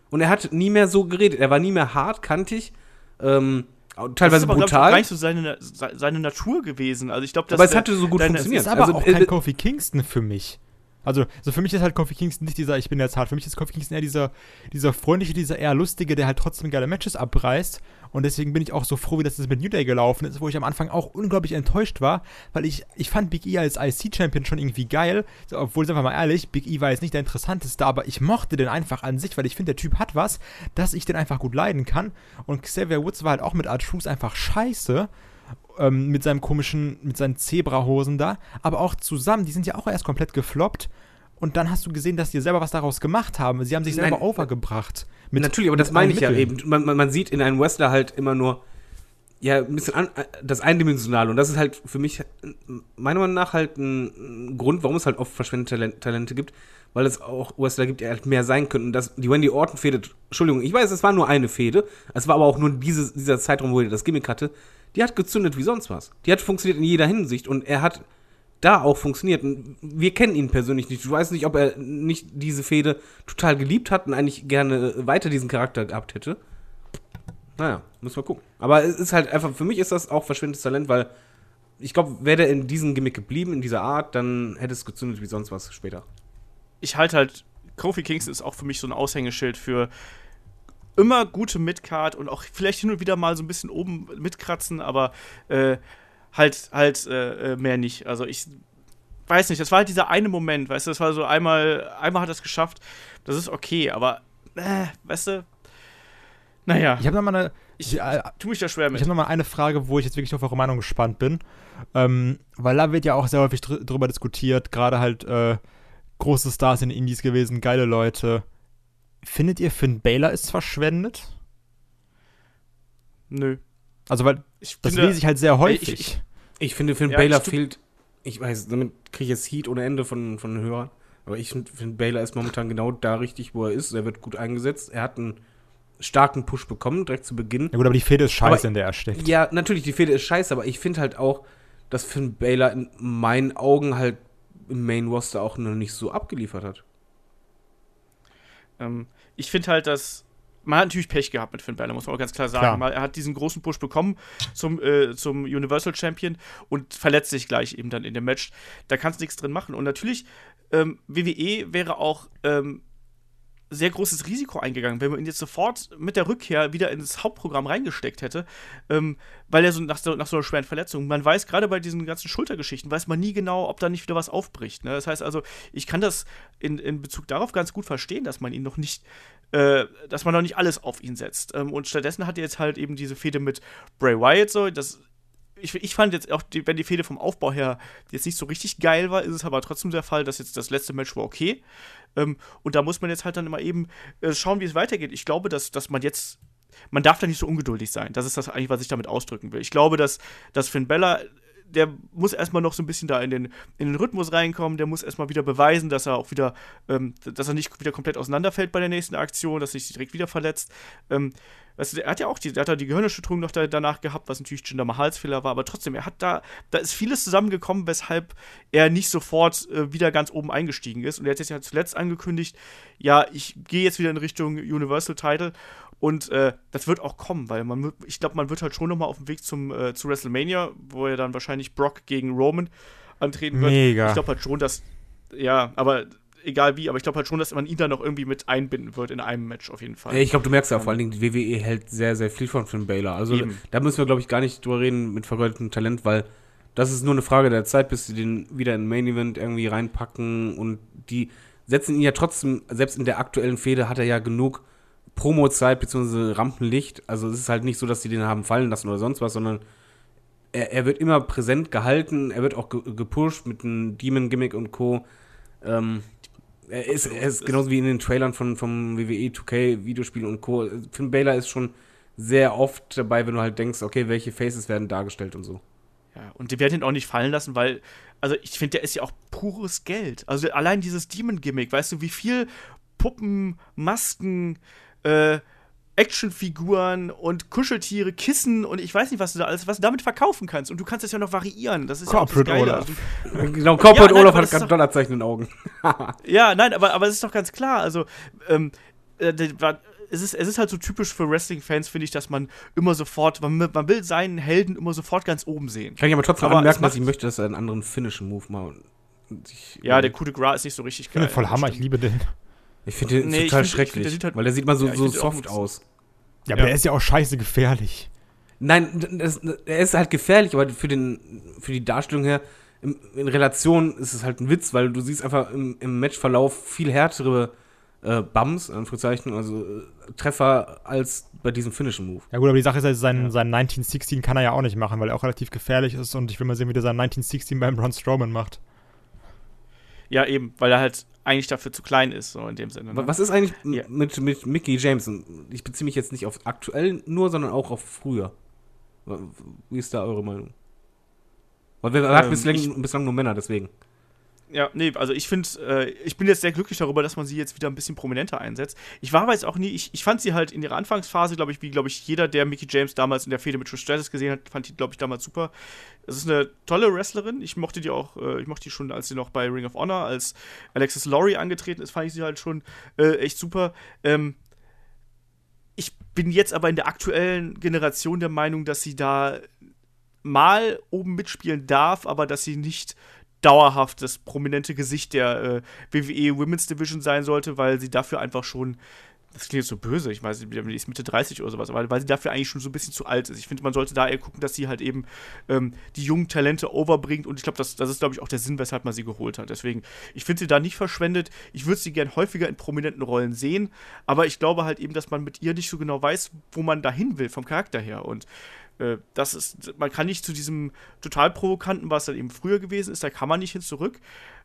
und er hat nie mehr so geredet. Er war nie mehr hart, kantig, ähm,
das
teilweise
ist aber, glaub ich, auch
brutal.
gar nicht so seine, seine Natur gewesen. Also ich glaube,
Aber es hatte so gut
deine-
funktioniert.
ist aber
also,
auch
äh,
kein Kofi Kingston für mich. Also, so für mich ist halt Kofi Kingston nicht dieser, ich bin jetzt hart. Für mich ist Kofi Kingston eher dieser, dieser freundliche, dieser eher lustige, der halt trotzdem geile Matches abreißt. Und deswegen bin ich auch so froh, wie das jetzt mit New Day gelaufen ist, wo ich am Anfang auch unglaublich enttäuscht war, weil ich, ich fand Big E als IC-Champion schon irgendwie geil. Obwohl, sagen wir mal ehrlich, Big E war jetzt nicht der interessanteste, aber ich mochte den einfach an sich, weil ich finde, der Typ hat was, dass ich den einfach gut leiden kann. Und Xavier Woods war halt auch mit R-Truth einfach scheiße ähm, mit seinem komischen, mit seinen Zebrahosen da, aber auch zusammen, die sind ja auch erst komplett gefloppt. Und dann hast du gesehen, dass die selber was daraus gemacht haben. Sie haben sich selber
Nein,
overgebracht. Mit-
Natürlich, aber das meine ich ja
Mitteln.
eben. Man, man, man sieht in einem Wrestler halt immer nur ja, ein bisschen an, das Eindimensionale. Und das ist halt für mich meiner Meinung nach halt ein, Grund, warum es halt oft verschwendete Talent, Talente gibt, weil es auch Wrestler gibt, die halt mehr sein könnten. Das, die Wendy Orton Fehde, Entschuldigung, ich weiß, es war nur eine Fehde, es war aber auch nur dieses, dieser Zeitraum, wo er das Gimmick hatte, die hat gezündet wie sonst was. Die hat funktioniert in jeder Hinsicht und er hat da auch funktioniert. Wir kennen ihn persönlich nicht. Du weißt nicht, ob er nicht diese Fehde total geliebt hat und eigentlich gerne weiter diesen Charakter gehabt hätte. Naja, müssen wir gucken. Aber es ist halt einfach, für mich ist das auch verschwindendes Talent, weil ich glaube, wäre der in diesem Gimmick geblieben, in dieser Art, dann hätte es gezündet wie sonst was später.
ich halte halt, Kofi Kingston ist auch für mich so ein Aushängeschild für immer gute Midcard und auch vielleicht hin und wieder mal so ein bisschen oben mitkratzen, aber äh, halt, halt äh, äh, mehr nicht. Also ich weiß nicht, das war halt dieser eine Moment, weißt du, das war so einmal, einmal hat er es geschafft, das ist okay, aber äh, weißt du, naja,
Ich habe noch mal eine,
ich
äh,
tu mich da schwer
Ich
mit.
habe noch mal eine Frage, wo ich jetzt wirklich auf eure Meinung gespannt bin. Ähm, weil da wird ja auch sehr häufig dr drüber diskutiert, gerade halt äh, große Stars in Indies gewesen, geile Leute. Findet ihr, Finn Baylor ist verschwendet?
Nö.
Also, weil
Ich
das
finde-
lese ich halt sehr häufig.
ich- ich-
Ich finde, Finn
Ja,
Baylor fehlt, ich weiß, damit kriege ich jetzt Heat ohne Ende von, von den Hörern, aber ich finde, Finn Baylor ist momentan genau da richtig, wo er ist. Er wird gut eingesetzt. Er hat einen starken Push bekommen, direkt zu Beginn.
ja gut, aber die Fehde ist scheiße,
Aber-
in der er steckt.
Ja, natürlich, die Fehde ist scheiße, aber ich finde halt auch, dass Finn Baylor in meinen Augen halt im Main Roster auch noch nicht so abgeliefert hat.
Ähm, ich finde halt, dass man hat natürlich Pech gehabt mit Finn Balor, muss man auch ganz klar sagen.
Klar.
Er hat diesen großen Push bekommen zum, äh, zum Universal Champion und verletzt sich gleich eben dann in dem Match. Da kannst du nichts drin machen. Und natürlich, ähm, WWE wäre auch ähm, sehr großes Risiko eingegangen, wenn man ihn jetzt sofort mit der Rückkehr wieder ins Hauptprogramm reingesteckt hätte, ähm, weil er so nach, so nach so einer schweren Verletzung, man weiß gerade bei diesen ganzen Schultergeschichten, weiß man nie genau, ob da nicht wieder was aufbricht. Ne? Das heißt also, ich kann das in, in Bezug darauf ganz gut verstehen, dass man ihn noch nicht, äh, dass man noch nicht alles auf ihn setzt. Ähm, und stattdessen hat er jetzt halt eben diese Fehde mit Bray Wyatt so, das ich, ich fand jetzt auch, die, wenn die Fehde vom Aufbau her jetzt nicht so richtig geil war, ist es aber trotzdem der Fall, dass jetzt das letzte Match war okay. Ähm, und da muss man jetzt halt dann immer eben äh, schauen, wie es weitergeht. Ich glaube, dass, dass man jetzt, man darf da nicht so ungeduldig sein. Das ist das eigentlich, was ich damit ausdrücken will. Ich glaube, dass, dass Finn Bella, der muss erstmal noch so ein bisschen da in den, in den Rhythmus reinkommen, der muss erstmal wieder beweisen, dass er auch wieder, ähm, dass er nicht wieder komplett auseinanderfällt bei der nächsten Aktion, dass er sich direkt wieder verletzt. Ähm, Weißt du, er hat ja auch die, er hat ja die Gehirnerschütterung noch da, danach gehabt, was natürlich Jinder Mahals Fehler war, aber trotzdem, er hat da, da ist vieles zusammengekommen, weshalb er nicht sofort äh, wieder ganz oben eingestiegen ist. Und er hat jetzt ja zuletzt angekündigt, ja, ich gehe jetzt wieder in Richtung Universal Title und äh, das wird auch kommen, weil man, ich glaube, man wird halt schon nochmal auf dem Weg zum, äh, zu WrestleMania, wo er dann wahrscheinlich Brock gegen Roman antreten wird.
Mega.
Ich glaube halt schon, dass, ja, aber egal wie, aber ich glaube halt schon, dass man ihn da noch irgendwie mit einbinden wird in einem Match auf jeden Fall.
Ich glaube, du merkst ja vor allen Dingen, die WWE hält sehr, sehr viel von Finn Baylor. Also
Eben.
da müssen wir, glaube ich, gar nicht drüber reden mit vergeudetem Talent, weil das ist nur eine Frage der Zeit, bis sie den wieder in Main Event irgendwie reinpacken und die setzen ihn ja trotzdem, selbst in der aktuellen Fehde hat er ja genug Promo-Zeit bzw. Rampenlicht. Also es ist halt nicht so, dass sie den haben fallen lassen oder sonst was, sondern er, er wird immer präsent gehalten, er wird auch ge gepusht mit einem Demon-Gimmick und Co. Ähm, er ist, er ist genauso wie in den Trailern von, vom WWE 2K Videospielen und Co. Finn Baylor ist schon sehr oft dabei, wenn du halt denkst, okay, welche Faces werden dargestellt und so.
Ja, und die werden ihn auch nicht fallen lassen, weil, also ich finde, der ist ja auch pures Geld. Also allein dieses Demon-Gimmick, weißt du, wie viel Puppen, Masken, äh, Actionfiguren und Kuscheltiere, Kissen und ich weiß nicht, was du da alles, was du damit verkaufen kannst. Und du kannst es ja noch variieren. Das ist
Corporate
ja das.
Olaf.
Also,
Genau, Corporate
Ja, nein,
Olaf hat
das
gerade Dollarzeichen in den Augen.
Ja, nein, aber, aber es ist doch ganz klar. Also, ähm, äh, es, ist, es ist halt so typisch für Wrestling-Fans, finde ich, dass man immer sofort, man, will- man will seinen Helden immer sofort ganz oben sehen.
Kann ich aber trotzdem
Aber
anmerken, dass ich möchte, dass er einen anderen finnischen Move mal. sich
Ja, der. Coup de Gras ist nicht so richtig
Ich
geil.
voll Hammer, ich
Stimmt.
liebe den.
Ich finde den
Nee,
total
find- ich find,
schrecklich,
der halt-
weil der sieht mal so,
Ja,
so soft
so-
aus.
Ja, aber
Ja.
der ist ja auch scheiße gefährlich.
Nein, das, er ist halt gefährlich, aber für, den, für die Darstellung her, in, in Relation ist es halt ein Witz, weil du siehst einfach im, im Matchverlauf viel härtere äh, Bums, Anführungszeichen, also äh, Treffer als bei diesem finnischen Move.
Ja gut, aber die Sache ist, halt, sein,
Ja.
sein 1916 kann er ja auch nicht machen, weil er auch relativ gefährlich ist und ich will mal sehen, wie der sein 1916 beim Braun Strowman macht.
Ja, eben, weil er halt eigentlich dafür zu klein ist, so in dem Sinne. Ne?
Was ist eigentlich
Ja.
mit, mit Mickey James? Ich beziehe mich jetzt nicht auf aktuell nur, sondern auch auf früher. Wie ist da eure Meinung? Weil wir hatten
Ähm,
bislang,
ich-
bislang nur Männer, deswegen.
Ja, nee, also ich finde, äh, ich bin jetzt sehr glücklich darüber, dass man sie jetzt wieder ein bisschen prominenter einsetzt. Ich war aber jetzt auch nie, ich, ich fand sie halt in ihrer Anfangsphase, glaube ich, wie, glaube ich, jeder, der Mickey James damals in der Fehde mit Trish Stratus gesehen hat, fand die, glaube ich, damals super. Es ist eine tolle Wrestlerin. Ich mochte die auch, äh, ich mochte die schon, als sie noch bei Ring of Honor als Alexis Laurie angetreten ist, fand ich sie halt schon äh, echt super. Ähm, ich bin jetzt aber in der aktuellen Generation der Meinung, dass sie da mal oben mitspielen darf, aber dass sie nicht dauerhaft das prominente Gesicht der äh, WWE Women's Division sein sollte, weil sie dafür einfach schon, das klingt jetzt so böse, ich weiß die ist Mitte 30 oder sowas, aber weil sie dafür eigentlich schon so ein bisschen zu alt ist. Ich finde, man sollte da eher gucken, dass sie halt eben ähm, die jungen Talente overbringt und ich glaube, das, das ist, glaube ich, auch der Sinn, weshalb man sie geholt hat. Deswegen, ich finde sie da nicht verschwendet. Ich würde sie gern häufiger in prominenten Rollen sehen, aber ich glaube halt eben, dass man mit ihr nicht so genau weiß, wo man dahin will vom Charakter her und äh, das ist, man kann nicht zu diesem total provokanten, was dann eben früher gewesen ist, da kann man nicht hin zurück.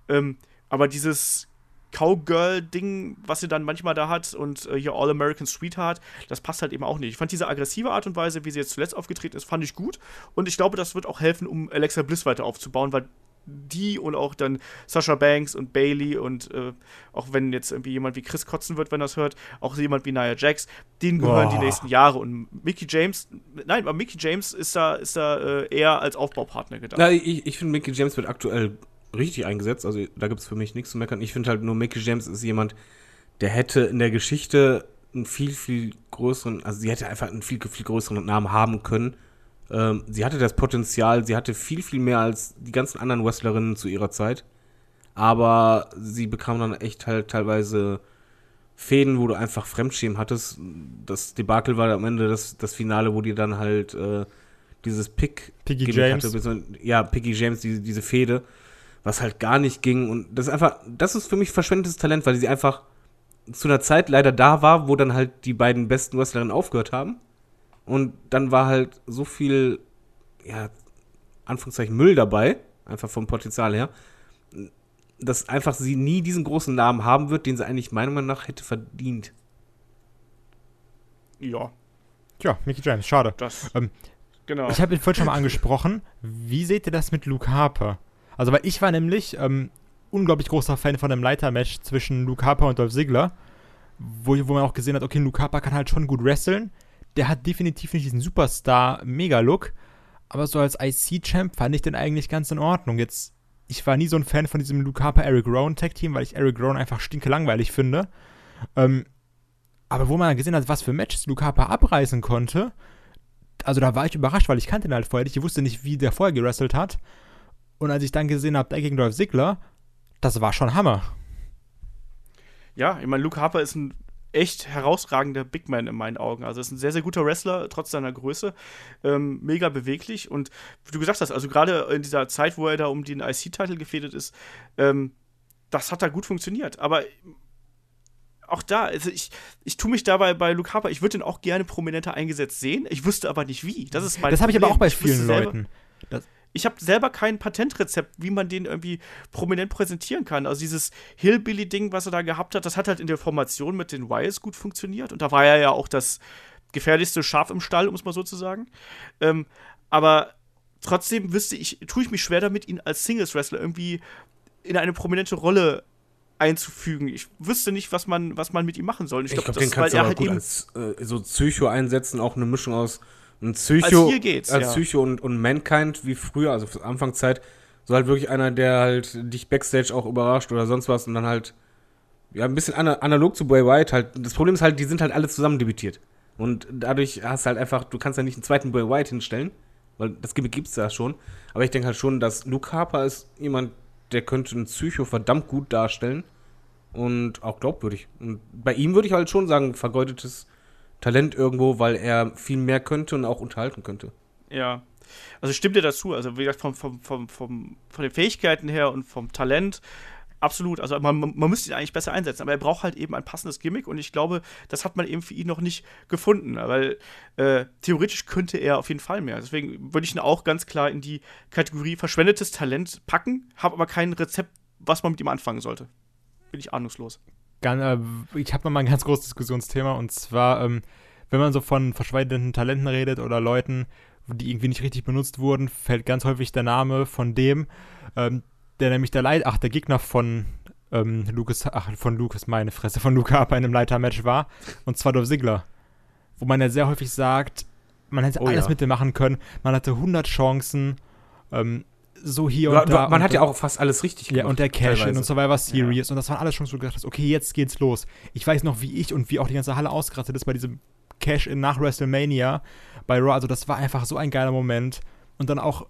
Ähm, aber dieses Cowgirl-Ding, was sie dann manchmal da hat und äh, hier All-American Sweetheart, das passt halt eben auch nicht. Ich fand diese aggressive Art und Weise, wie sie jetzt zuletzt aufgetreten ist, fand ich gut. Und ich glaube, das wird auch helfen, um Alexa Bliss weiter aufzubauen, weil die und auch dann Sasha Banks und Bailey und äh, auch wenn jetzt irgendwie jemand wie Chris kotzen wird, wenn er das hört, auch jemand wie Nia Jax, denen gehören
Boah.
die nächsten Jahre. Und Mickey James, nein, aber Mickey James ist da, ist da äh, eher als Aufbaupartner gedacht.
Na, ich, ich finde, Mickey James wird aktuell richtig eingesetzt. Also da gibt es für mich nichts zu meckern. Ich finde halt nur, Mickey James ist jemand, der hätte in der Geschichte einen viel, viel größeren, also sie hätte einfach einen viel, viel größeren Namen haben können. Ähm, sie hatte das Potenzial, sie hatte viel, viel mehr als die ganzen anderen Wrestlerinnen zu ihrer Zeit. Aber sie bekam dann echt halt teilweise Fäden, wo du einfach Fremdschämen hattest. Das Debakel war am Ende das, das Finale, wo die dann halt äh, dieses Pick
Piggy James.
Hatte, ja, Piggy James, diese, diese Fehde, was halt gar nicht ging. Und das ist einfach, das ist für mich verschwendetes Talent, weil sie einfach zu einer Zeit leider da war, wo dann halt die beiden besten Wrestlerinnen aufgehört haben. Und dann war halt so viel, ja, Anführungszeichen Müll dabei, einfach vom Potenzial her, dass einfach sie nie diesen großen Namen haben wird, den sie eigentlich meiner Meinung nach hätte verdient.
Ja,
Tja, Mickey James, schade.
das.
Ähm,
genau.
Ich habe ihn vorhin schon mal angesprochen. Wie seht ihr das mit Luke Harper? Also, weil ich war nämlich ähm, unglaublich großer Fan von dem Leitermatch zwischen Luke Harper und Dolph Ziggler, wo, wo man auch gesehen hat, okay, Luke Harper kann halt schon gut wresteln. Der hat definitiv nicht diesen Superstar-Mega-Look, aber so als IC-Champ fand ich den eigentlich ganz in Ordnung. Jetzt, ich war nie so ein Fan von diesem Luke Harper-Eric Rowan-Tag-Team, weil ich Eric Rowan einfach stinke langweilig finde. Ähm, aber wo man gesehen hat, was für Matches Luke Harper abreißen konnte, also da war ich überrascht, weil ich kannte ihn halt vorher nicht. Ich wusste nicht, wie der vorher gewrestelt hat. Und als ich dann gesehen habe, der gegen Dolph Ziggler, das war schon Hammer.
Ja, ich meine, Luke Harper ist ein echt herausragender Big Man in meinen Augen. Also ist ein sehr, sehr guter Wrestler, trotz seiner Größe. Ähm, mega beweglich. Und wie du gesagt hast, also gerade in dieser Zeit, wo er da um den IC-Titel gefädet ist, ähm, das hat da gut funktioniert. Aber auch da, also ich, ich tue mich dabei bei Luke Harper, ich würde den auch gerne prominenter eingesetzt sehen. Ich wüsste aber nicht wie. Das ist mein
das habe ich aber auch bei vielen Leuten.
Ich habe selber kein Patentrezept, wie man den irgendwie prominent präsentieren kann. Also dieses Hillbilly-Ding, was er da gehabt hat, das hat halt in der Formation mit den Wyatts gut funktioniert. Und da war er ja auch das gefährlichste Schaf im Stall, um es mal so zu sagen. Ähm, aber trotzdem wüsste ich, tue ich mich schwer damit, ihn als Singles-Wrestler irgendwie in eine prominente Rolle einzufügen. Ich wüsste nicht, was man, was man mit ihm machen soll.
Ich glaube, glaub, den kannst du aber gut als äh, so Psycho einsetzen, auch eine Mischung aus ein Psycho,
als, hier geht's,
als
ja.
Psycho und, und Mankind wie früher, also für Anfangszeit, so halt wirklich einer, der halt dich Backstage auch überrascht oder sonst was und dann halt ja ein bisschen analog zu Bray Wyatt halt. Das Problem ist halt, die sind halt alle zusammen debütiert. Und dadurch hast du halt einfach, du kannst ja nicht einen zweiten Bray Wyatt hinstellen, weil das Gimmick gibt's ja schon. Aber ich denke halt schon, dass Luke Harper ist jemand, der könnte einen Psycho verdammt gut darstellen und auch glaubwürdig. Und bei ihm würde ich halt schon sagen, vergeudetes Talent irgendwo, weil er viel mehr könnte und auch unterhalten könnte.
Ja. Also stimmt dir dazu. Also wie gesagt, vom, vom, vom, vom, von den Fähigkeiten her und vom Talent absolut. Also man, man müsste ihn eigentlich besser einsetzen, aber er braucht halt eben ein passendes Gimmick und ich glaube, das hat man eben für ihn noch nicht gefunden, weil äh, theoretisch könnte er auf jeden Fall mehr. Deswegen würde ich ihn auch ganz klar in die Kategorie verschwendetes Talent packen, habe aber kein Rezept, was man mit ihm anfangen sollte. Bin ich ahnungslos.
Äh, ich habe noch mal ein ganz großes Diskussionsthema und zwar, ähm, wenn man so von verschwendeten Talenten redet oder Leuten, die irgendwie nicht richtig benutzt wurden, fällt ganz häufig der Name von dem, ähm, der nämlich der Leit ach, der Gegner von ähm, Lucas, ach, von Lucas, meine Fresse, von Luca bei einem Leitermatch war. Und zwar Dolph Ziggler. Wo man ja sehr häufig sagt, man hätte oh, alles ja. mit dem machen können, man hatte 100 Chancen, ähm, so hier und da.
Man und hat ja auch fast alles richtig
gemacht. Ja, und der Cash-In und Survivor Series. Ja. Und das waren alles wo du gedacht hast, okay, jetzt geht's los. Ich weiß noch, wie ich und wie auch die ganze Halle ausgerastet ist bei diesem Cash-In nach WrestleMania bei Raw. Also das war einfach so ein geiler Moment. Und dann auch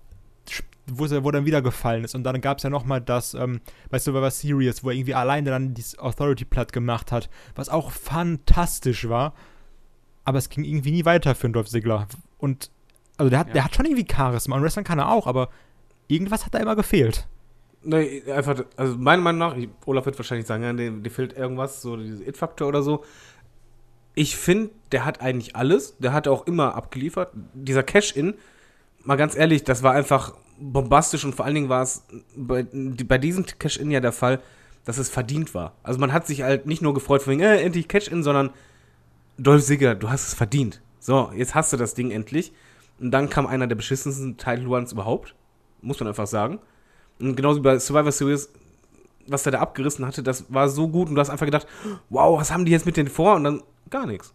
wo, er, wo dann wieder gefallen ist. Und dann gab es ja nochmal das, ähm, du, was Serious, wo er irgendwie alleine dann dieses Authority platt gemacht hat, was auch fantastisch war. Aber es ging irgendwie nie weiter für den Dolph Ziggler. Und, also der hat, ja. der hat schon irgendwie Charisma und Wrestling kann er auch, aber irgendwas hat da immer gefehlt.
Nee, einfach, also meiner Meinung nach, Olaf wird wahrscheinlich sagen, ja, dir, dir fehlt irgendwas, so dieser It-Faktor oder so. Ich finde, der hat eigentlich alles. Der hat auch immer abgeliefert. Dieser Cash-In, mal ganz ehrlich, das war einfach bombastisch und vor allen Dingen war es bei, bei diesem Cash-In ja der Fall, dass es verdient war. Also man hat sich halt nicht nur gefreut von wegen, äh, endlich Cash-In, sondern Dolph Ziggler, du hast es verdient. So, jetzt hast du das Ding endlich. Und dann kam einer der beschissensten Title Runs überhaupt. Muss man einfach sagen. Und genauso wie bei Survivor Series, was der da abgerissen hatte, das war so gut und du hast einfach gedacht, wow, was haben die jetzt mit denen vor? Und dann gar nichts.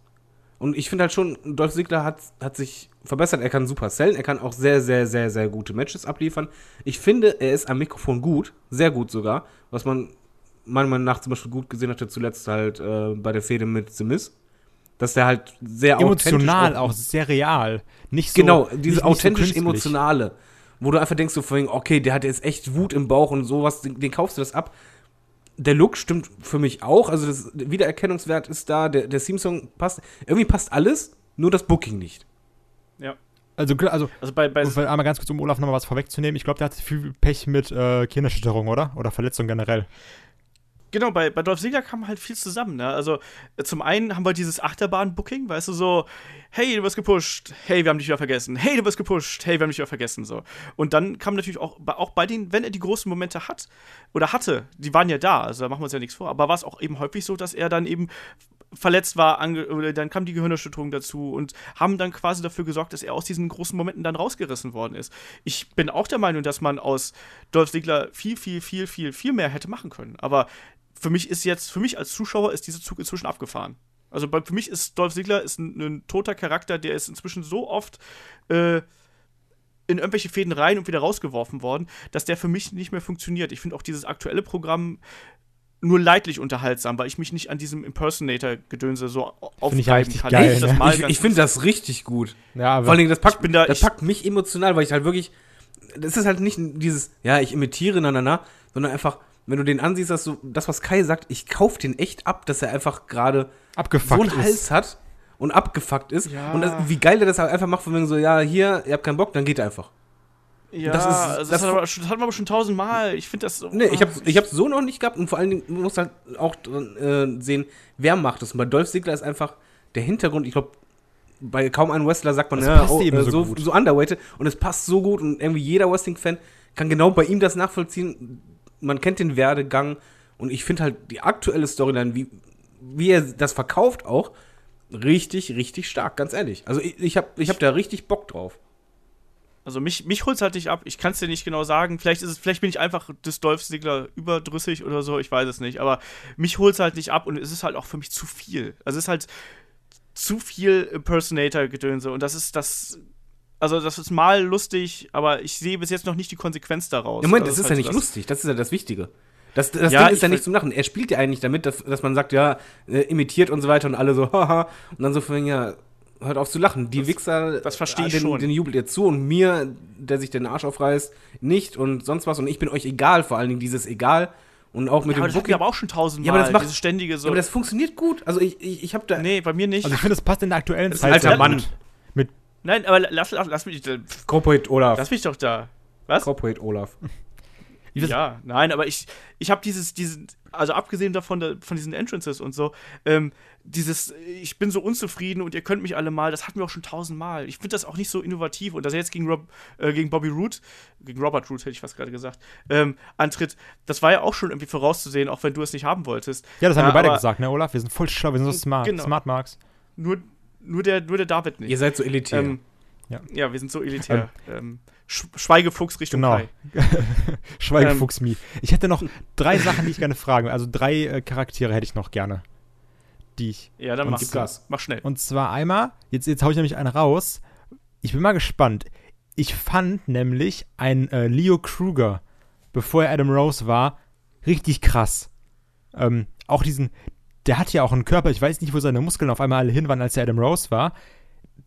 Und ich finde halt schon, Dolph Ziggler hat, hat sich verbessert. Er kann super sellen, er kann auch sehr, sehr, sehr, sehr gute Matches abliefern. Ich finde, er ist am Mikrofon gut, sehr gut sogar, was man meiner Meinung nach zum Beispiel gut gesehen hatte, zuletzt halt äh, bei der Fehde mit The Miz. Dass der halt sehr
emotional auch, auch sehr real, nicht so
genau dieses nicht, authentisch nicht so emotionale, wo du einfach denkst so vorhin, okay, der hat jetzt echt Wut im Bauch und sowas, den, den kaufst du das ab der Look stimmt für mich auch. Also das Wiedererkennungswert ist da, der, der Theme-Song passt. Irgendwie passt alles, nur das Booking nicht.
Ja. Also, also, also bei, bei einmal ganz kurz, um Olaf nochmal was vorwegzunehmen. Ich glaube, der hat viel Pech mit äh, Kinderschütterung, oder? Oder Verletzung generell.
Genau, bei, bei Dolph Ziggler kam halt viel zusammen. Ne? Also zum einen haben wir dieses Achterbahn-Booking, weißt du, so, hey, du wirst gepusht, hey, wir haben dich wieder vergessen, hey, du wirst gepusht, hey, wir haben dich wieder vergessen, so. Und dann kam natürlich auch, auch bei den, wenn er die großen Momente hat oder hatte, die waren ja da, also da machen wir uns ja nichts vor, aber war es auch eben häufig so, dass er dann eben verletzt war, dann kam die Gehirnerschütterung dazu und haben dann quasi dafür gesorgt, dass er aus diesen großen Momenten dann rausgerissen worden ist. Ich bin auch der Meinung, dass man aus Dolph Ziggler viel, viel, viel, viel, viel mehr hätte machen können. Aber für mich ist jetzt, für mich als Zuschauer ist dieser Zug inzwischen abgefahren. Also bei, für mich ist Dolph Ziggler ist ein, ein, toter Charakter, der ist inzwischen so oft äh, in irgendwelche Fäden rein und wieder rausgeworfen worden, dass der für mich nicht mehr funktioniert. Ich finde auch dieses aktuelle Programm nur leidlich unterhaltsam, weil ich mich nicht an diesem Impersonator-Gedönse so
aufreiben kann. Geil,
ne? Ich, ich finde das richtig gut.
Ja,
Vor allem, das packt, da, das packt mich emotional, weil ich halt wirklich. Das ist halt nicht dieses, ja, ich imitiere, na, na, na, sondern einfach, wenn du den ansiehst, dass du das, was Kai sagt, ich kauf den echt ab, dass er einfach gerade
so
einen Hals hat und abgefuckt ist. Ja. Und das, wie geil der das halt einfach macht, von wegen so, ja, hier, ihr habt keinen Bock, dann geht er einfach.
Ja, das, ist, also das, das, hat aber, das hat man aber schon tausendmal. Ich finde das so.
Nee, ich habe ich hab's so noch nicht gehabt und vor allen Dingen, muss halt auch äh, sehen, wer macht es. Und bei Dolph Ziggler ist einfach der Hintergrund, ich glaube, bei kaum einem Wrestler sagt man,
das ja, oh,
äh, so, so, so underweighted und es passt so gut und irgendwie jeder Wrestling-Fan kann genau bei ihm das nachvollziehen man kennt den Werdegang und ich finde halt die aktuelle Storyline, wie, wie er das verkauft auch, richtig, richtig stark, ganz ehrlich. Also ich, ich habe ich hab da richtig Bock drauf.
Also mich, mich holt es halt nicht ab. Ich kann es dir nicht genau sagen. Vielleicht ist es, vielleicht bin ich einfach des Dolph Ziggler überdrüssig oder so, ich weiß es nicht. Aber mich holt es halt nicht ab und es ist halt auch für mich zu viel. Also es ist halt zu viel Impersonator-Gedönse und das ist das. Also, das ist mal lustig, aber ich sehe bis jetzt noch nicht die Konsequenz daraus.
Ja, Moment,
also
das ist
halt
ja nicht
das-
lustig, das ist ja das Wichtige. Das, das
Ja,
Ding ist ja
ich
nicht zum Lachen. Er spielt ja eigentlich damit, dass, dass man sagt, ja, äh, imitiert und so weiter und alle so, haha. Und dann so von, ja, hört auf zu lachen. Die Wichser,
das verstehe ich
den,
schon.
den jubelt ihr zu und mir, der sich den Arsch aufreißt, nicht und sonst was. Und ich bin euch egal, vor allen Dingen dieses Egal. Und auch mit
Ja, aber
dem
das hatten wir aber auch schon tausendmal.
Ja, aber das macht-
dieses ständige so.
Ja, aber das funktioniert gut. Also ich, ich, ich habe da.
nee, bei mir nicht.
Also ich finde, das passt in der aktuellen
Das
Zeit.
alter Mann.
Nein, aber lass, lass, lass mich. äh,
Corporate Olaf.
Lass mich doch da. Was?
Corporate Olaf.
Ja, nein, aber ich, ich habe dieses, diesen, also abgesehen davon, da, von diesen Entrances und so, ähm, dieses, ich bin so unzufrieden und ihr könnt mich alle mal, das hatten wir auch schon tausendmal. Ich finde das auch nicht so innovativ und dass er jetzt gegen, Rob, äh, gegen Bobby Root, gegen Robert Root hätte ich fast gerade gesagt, ähm, antritt, das war ja auch schon irgendwie vorauszusehen, auch wenn du es nicht haben wolltest.
ja, das haben
Ja,
wir beide gesagt, ne, Olaf? Wir sind voll schlau, wir sind so smart.
Genau.
Smart Marks.
Nur, nur, der, nur der David nicht.
Ihr seid so elitär.
ähm,
Ja.
ja. wir sind so elitär. Ähm, Sch Schweigefuchs Richtung
Genau. Schweigefuchs me. Ich hätte noch drei Sachen, die ich gerne fragen. Also drei äh, Charaktere hätte ich noch gerne. Die ich.
Ja, dann
Und
mach,
gib Gas.
mach schnell.
Und zwar einmal, jetzt, jetzt hau ich nämlich einen raus. Ich bin mal gespannt. Ich fand nämlich ein äh, Leo Kruger, bevor er Adam Rose war, richtig krass. Ähm, auch diesen, der hat ja auch einen Körper, ich weiß nicht, wo seine Muskeln auf einmal alle hin waren, als er Adam Rose war.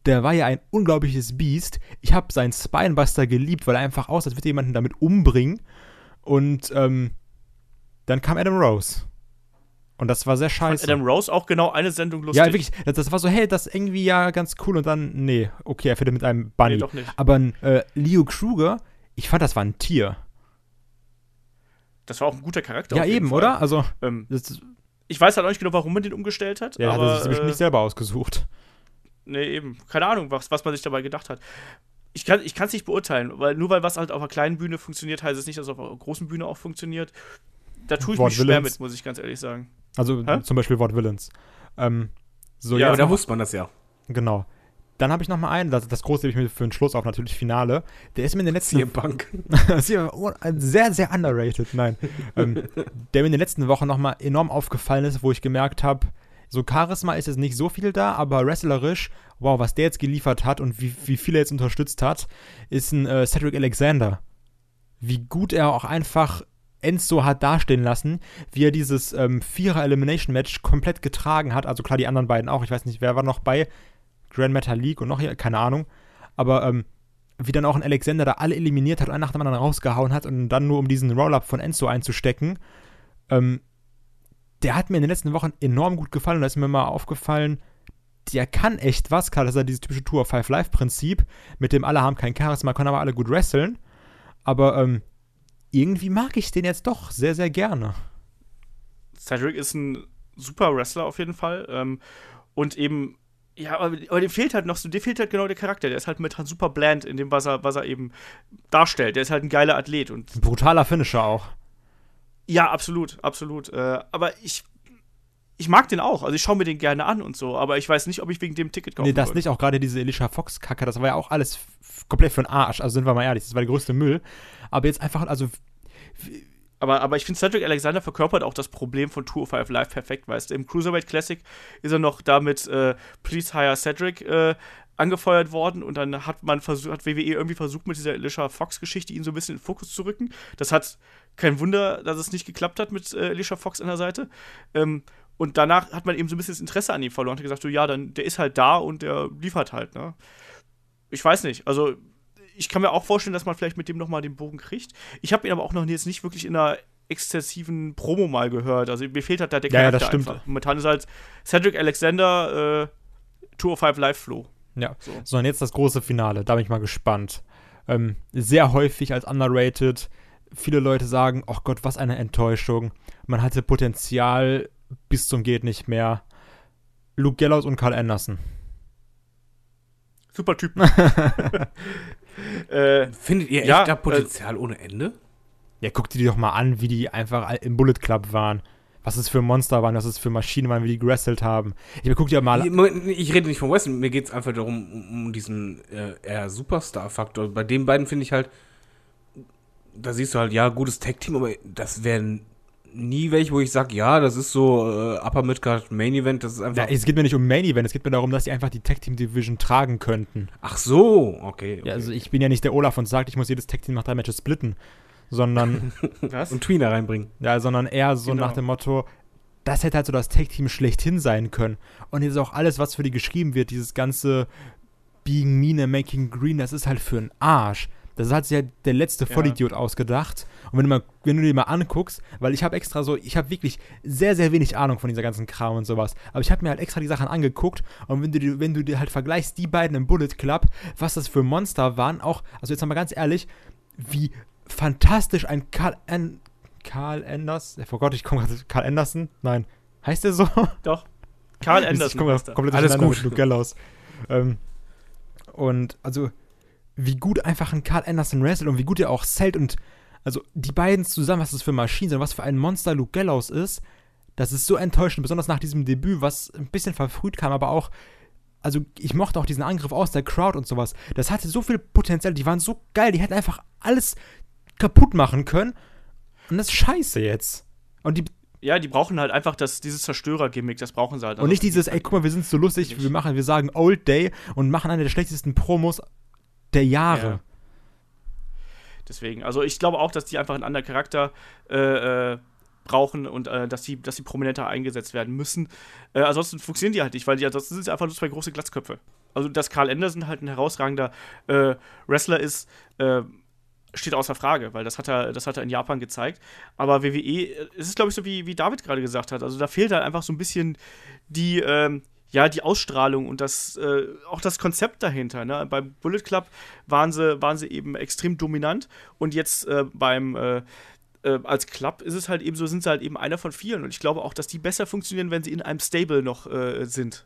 Der war ja ein unglaubliches Biest. Ich habe seinen Spinebuster geliebt, weil er einfach aus, als würde jemanden damit umbringen. Und ähm, dann kam Adam Rose. Und das war sehr
Fand
scheiße.
Adam Rose auch genau eine Sendung lustig.
Ja, wirklich. Das, das war so, hey, das ist irgendwie ja ganz cool und dann, nee, okay, er fährt mit einem Bunny.
Nee, doch nicht.
Aber ein äh, Leo Kruger, ich fand, das war ein Tier.
Das war auch ein guter Charakter.
ja, eben,
Fall.
oder? Also,
Ähm,
das,
ich weiß halt auch nicht genau, warum man den umgestellt hat.
ja, hat
aber,
er sich bestimmt
äh,
nicht selber ausgesucht.
Nee, eben. Keine Ahnung, was, was man sich dabei gedacht hat. Ich kann es nicht beurteilen, weil nur weil was halt auf einer kleinen Bühne funktioniert, heißt es nicht, dass es auf einer großen Bühne auch funktioniert. Da tue ich
Wort
mich schwer
Willens.
mit, muss ich ganz ehrlich sagen.
Also
Hä?
zum Beispiel Wort Willens. Ähm, so,
Ja,
ja,
aber da wusste man das ja.
genau. Dann habe ich noch mal einen, das, das große hebe ich mir für den Schluss auf, natürlich Finale. Der ist mir in den letzten
CM Punk.
Sehr, sehr underrated, nein. ähm, der mir in den letzten Wochen nochmal enorm aufgefallen ist, wo ich gemerkt habe, so Charisma ist jetzt nicht so viel da, aber wrestlerisch, wow, was der jetzt geliefert hat und wie, wie viel er jetzt unterstützt hat, ist ein äh, Cedric Alexander. Wie gut er auch einfach Enzo hat dastehen lassen, wie er dieses ähm, Vierer-Elimination-Match komplett getragen hat. Also klar, die anderen beiden auch. Ich weiß nicht, wer war noch bei Grand Metal League und noch hier, keine Ahnung. Aber ähm, wie dann auch ein Alexander da alle eliminiert hat und einen nach dem anderen rausgehauen hat und dann nur um diesen Roll-Up von Enzo einzustecken. Ähm, der hat mir in den letzten Wochen enorm gut gefallen und da ist mir mal aufgefallen, der kann echt was. Klar, das ist ja dieses typische Tour of Five Live-Prinzip, mit dem alle haben kein Charisma, können aber alle gut wresteln. Aber ähm, irgendwie mag ich den jetzt doch sehr, sehr gerne.
Cedric ist ein super Wrestler auf jeden Fall. Ähm, und eben, ja, aber, aber dem fehlt halt noch so, dem fehlt halt genau der Charakter. Der ist halt momentan super bland in dem, was er, was er eben darstellt. Der ist halt ein geiler Athlet und
Ein brutaler Finisher auch.
Ja, absolut, absolut. Äh, aber ich, ich mag den auch. Also ich schaue mir den gerne an und so. Aber ich weiß nicht, ob ich wegen dem Ticket kaufen
Nee, das
würde.
nicht. Auch gerade diese Elisha Fox-Kacke, das war ja auch alles komplett für den Arsch. Also sind wir mal ehrlich, das war der größte Müll. Aber jetzt einfach, also
Aber, aber ich finde, Cedric Alexander verkörpert auch das Problem von 205 Live perfekt, weißt du. Im Cruiserweight Classic ist er noch damit äh, Please Hire Cedric äh, angefeuert worden und dann hat man versucht, hat WWE irgendwie versucht, mit dieser Alicia Fox-Geschichte ihn so ein bisschen in den Fokus zu rücken. Das hat kein Wunder, dass es nicht geklappt hat mit äh, Alicia Fox an der Seite. Ähm, und danach hat man eben so ein bisschen das Interesse an ihm verloren und hat gesagt, so ja, dann der ist halt da und der liefert halt, ne? Ich weiß nicht, also ich kann mir auch vorstellen, dass man vielleicht mit dem nochmal den Bogen kriegt. Ich habe ihn aber auch noch jetzt nicht wirklich in einer exzessiven Promo mal gehört. Also mir fehlt halt da der
Ja, ja,
Charakter
das stimmt.
einfach. Momentan ist halt Cedric Alexander äh, Tour of Five Live Flow.
Ja,
So.
sondern jetzt das große Finale. Da bin ich mal gespannt. Ähm, sehr häufig als underrated. Viele Leute sagen, oh Gott, was eine Enttäuschung. Man hatte Potenzial bis zum geht nicht mehr. Luke Gallows und Carl Anderson.
Super Typen. äh,
Findet ihr echt
Ja,
da
äh,
Potenzial ohne Ende?
Ja, guck dir die doch mal an, wie die einfach im Bullet Club waren. was es für Monster waren, was es für Maschinen waren, wie die gewrestelt haben. Ich guck dir mal.
Ich, rede nicht von Wrestling, mir geht es einfach darum, um, um diesen äh, eher Superstar-Faktor. Bei den beiden finde ich halt, da siehst du halt, ja, gutes Tag-Team, aber das wären nie welche, wo ich sage, ja, das ist so äh, Upper Midcard Main Event, das ist einfach.
Ja, es geht mir nicht um Main Event, es geht mir darum, dass die einfach die Tag Team Division tragen könnten.
Ach so, okay. okay.
Ja, also ich bin ja nicht der Olaf und sagt, ich muss jedes Tag Team nach drei Matches splitten, sondern
Was?
Und Tweener reinbringen.
ja, sondern eher so
Genau.
nach dem Motto, das hätte halt so das Tag Team schlechthin sein können. Und jetzt auch alles, was für die geschrieben wird, dieses ganze Being Mean and Making Green, das ist halt für einen Arsch. Das hat sich ja der letzte
Ja.
Vollidiot ausgedacht. Und wenn du, mal, wenn du dir mal anguckst, weil ich habe extra so, ich habe wirklich sehr, sehr wenig Ahnung von dieser ganzen Kram und sowas. Aber ich habe mir halt extra die Sachen angeguckt. Und wenn du, dir- wenn du dir halt vergleichst, die beiden im Bullet Club, was das für Monster waren, auch, also jetzt mal ganz ehrlich, wie fantastisch ein Karl, An Karl Anders, oh Gott, ich komme gerade, Karl Anderson? Nein. Heißt der so?
Doch. Karl
Ich
Anderson.
komme
heißt er.
komplett
Alles gut.
mit Luke Gallows. Ähm, und also, wie gut einfach ein Carl Anderson wrestelt und wie gut er auch zählt und also die beiden zusammen, was das für Maschinen sind, was für ein Monster Luke Gallows ist, das ist so enttäuschend, besonders nach diesem Debüt, was ein bisschen verfrüht kam, aber auch, also ich mochte auch diesen Angriff aus der Crowd und sowas. Das hatte so viel Potenzial, die waren so geil, die hätten einfach alles kaputt machen können. Und das ist scheiße jetzt. Und die
Ja, die brauchen halt einfach das, dieses Zerstörer-Gimmick, das brauchen sie halt.
und nicht dieses, ey, guck mal, wir sind so lustig,
Nicht.
wir machen, wir sagen Old Day und machen eine der schlechtesten Promos der Jahre.
Ja. Deswegen, also ich glaube auch, dass die einfach einen anderen Charakter äh, äh, brauchen und äh, dass, die, dass die prominenter eingesetzt werden müssen. Äh, ansonsten funktionieren die halt nicht, weil die ansonsten sind sie einfach nur zwei große Glatzköpfe. Also, dass Carl Anderson halt ein herausragender äh, Wrestler ist, äh, steht außer Frage, weil das hat er, das hat er in Japan gezeigt. Aber WWE, äh, es ist, glaube ich, so wie, wie David gerade gesagt hat. Also da fehlt halt einfach so ein bisschen die, ähm, ja, die Ausstrahlung und das, äh, auch das Konzept dahinter. Ne? Beim Bullet Club waren sie, waren sie eben extrem dominant und jetzt äh, beim äh, äh, als Club ist es halt eben so, sind sie halt eben einer von vielen. Und ich glaube auch, dass die besser funktionieren, wenn sie in einem Stable noch äh, sind.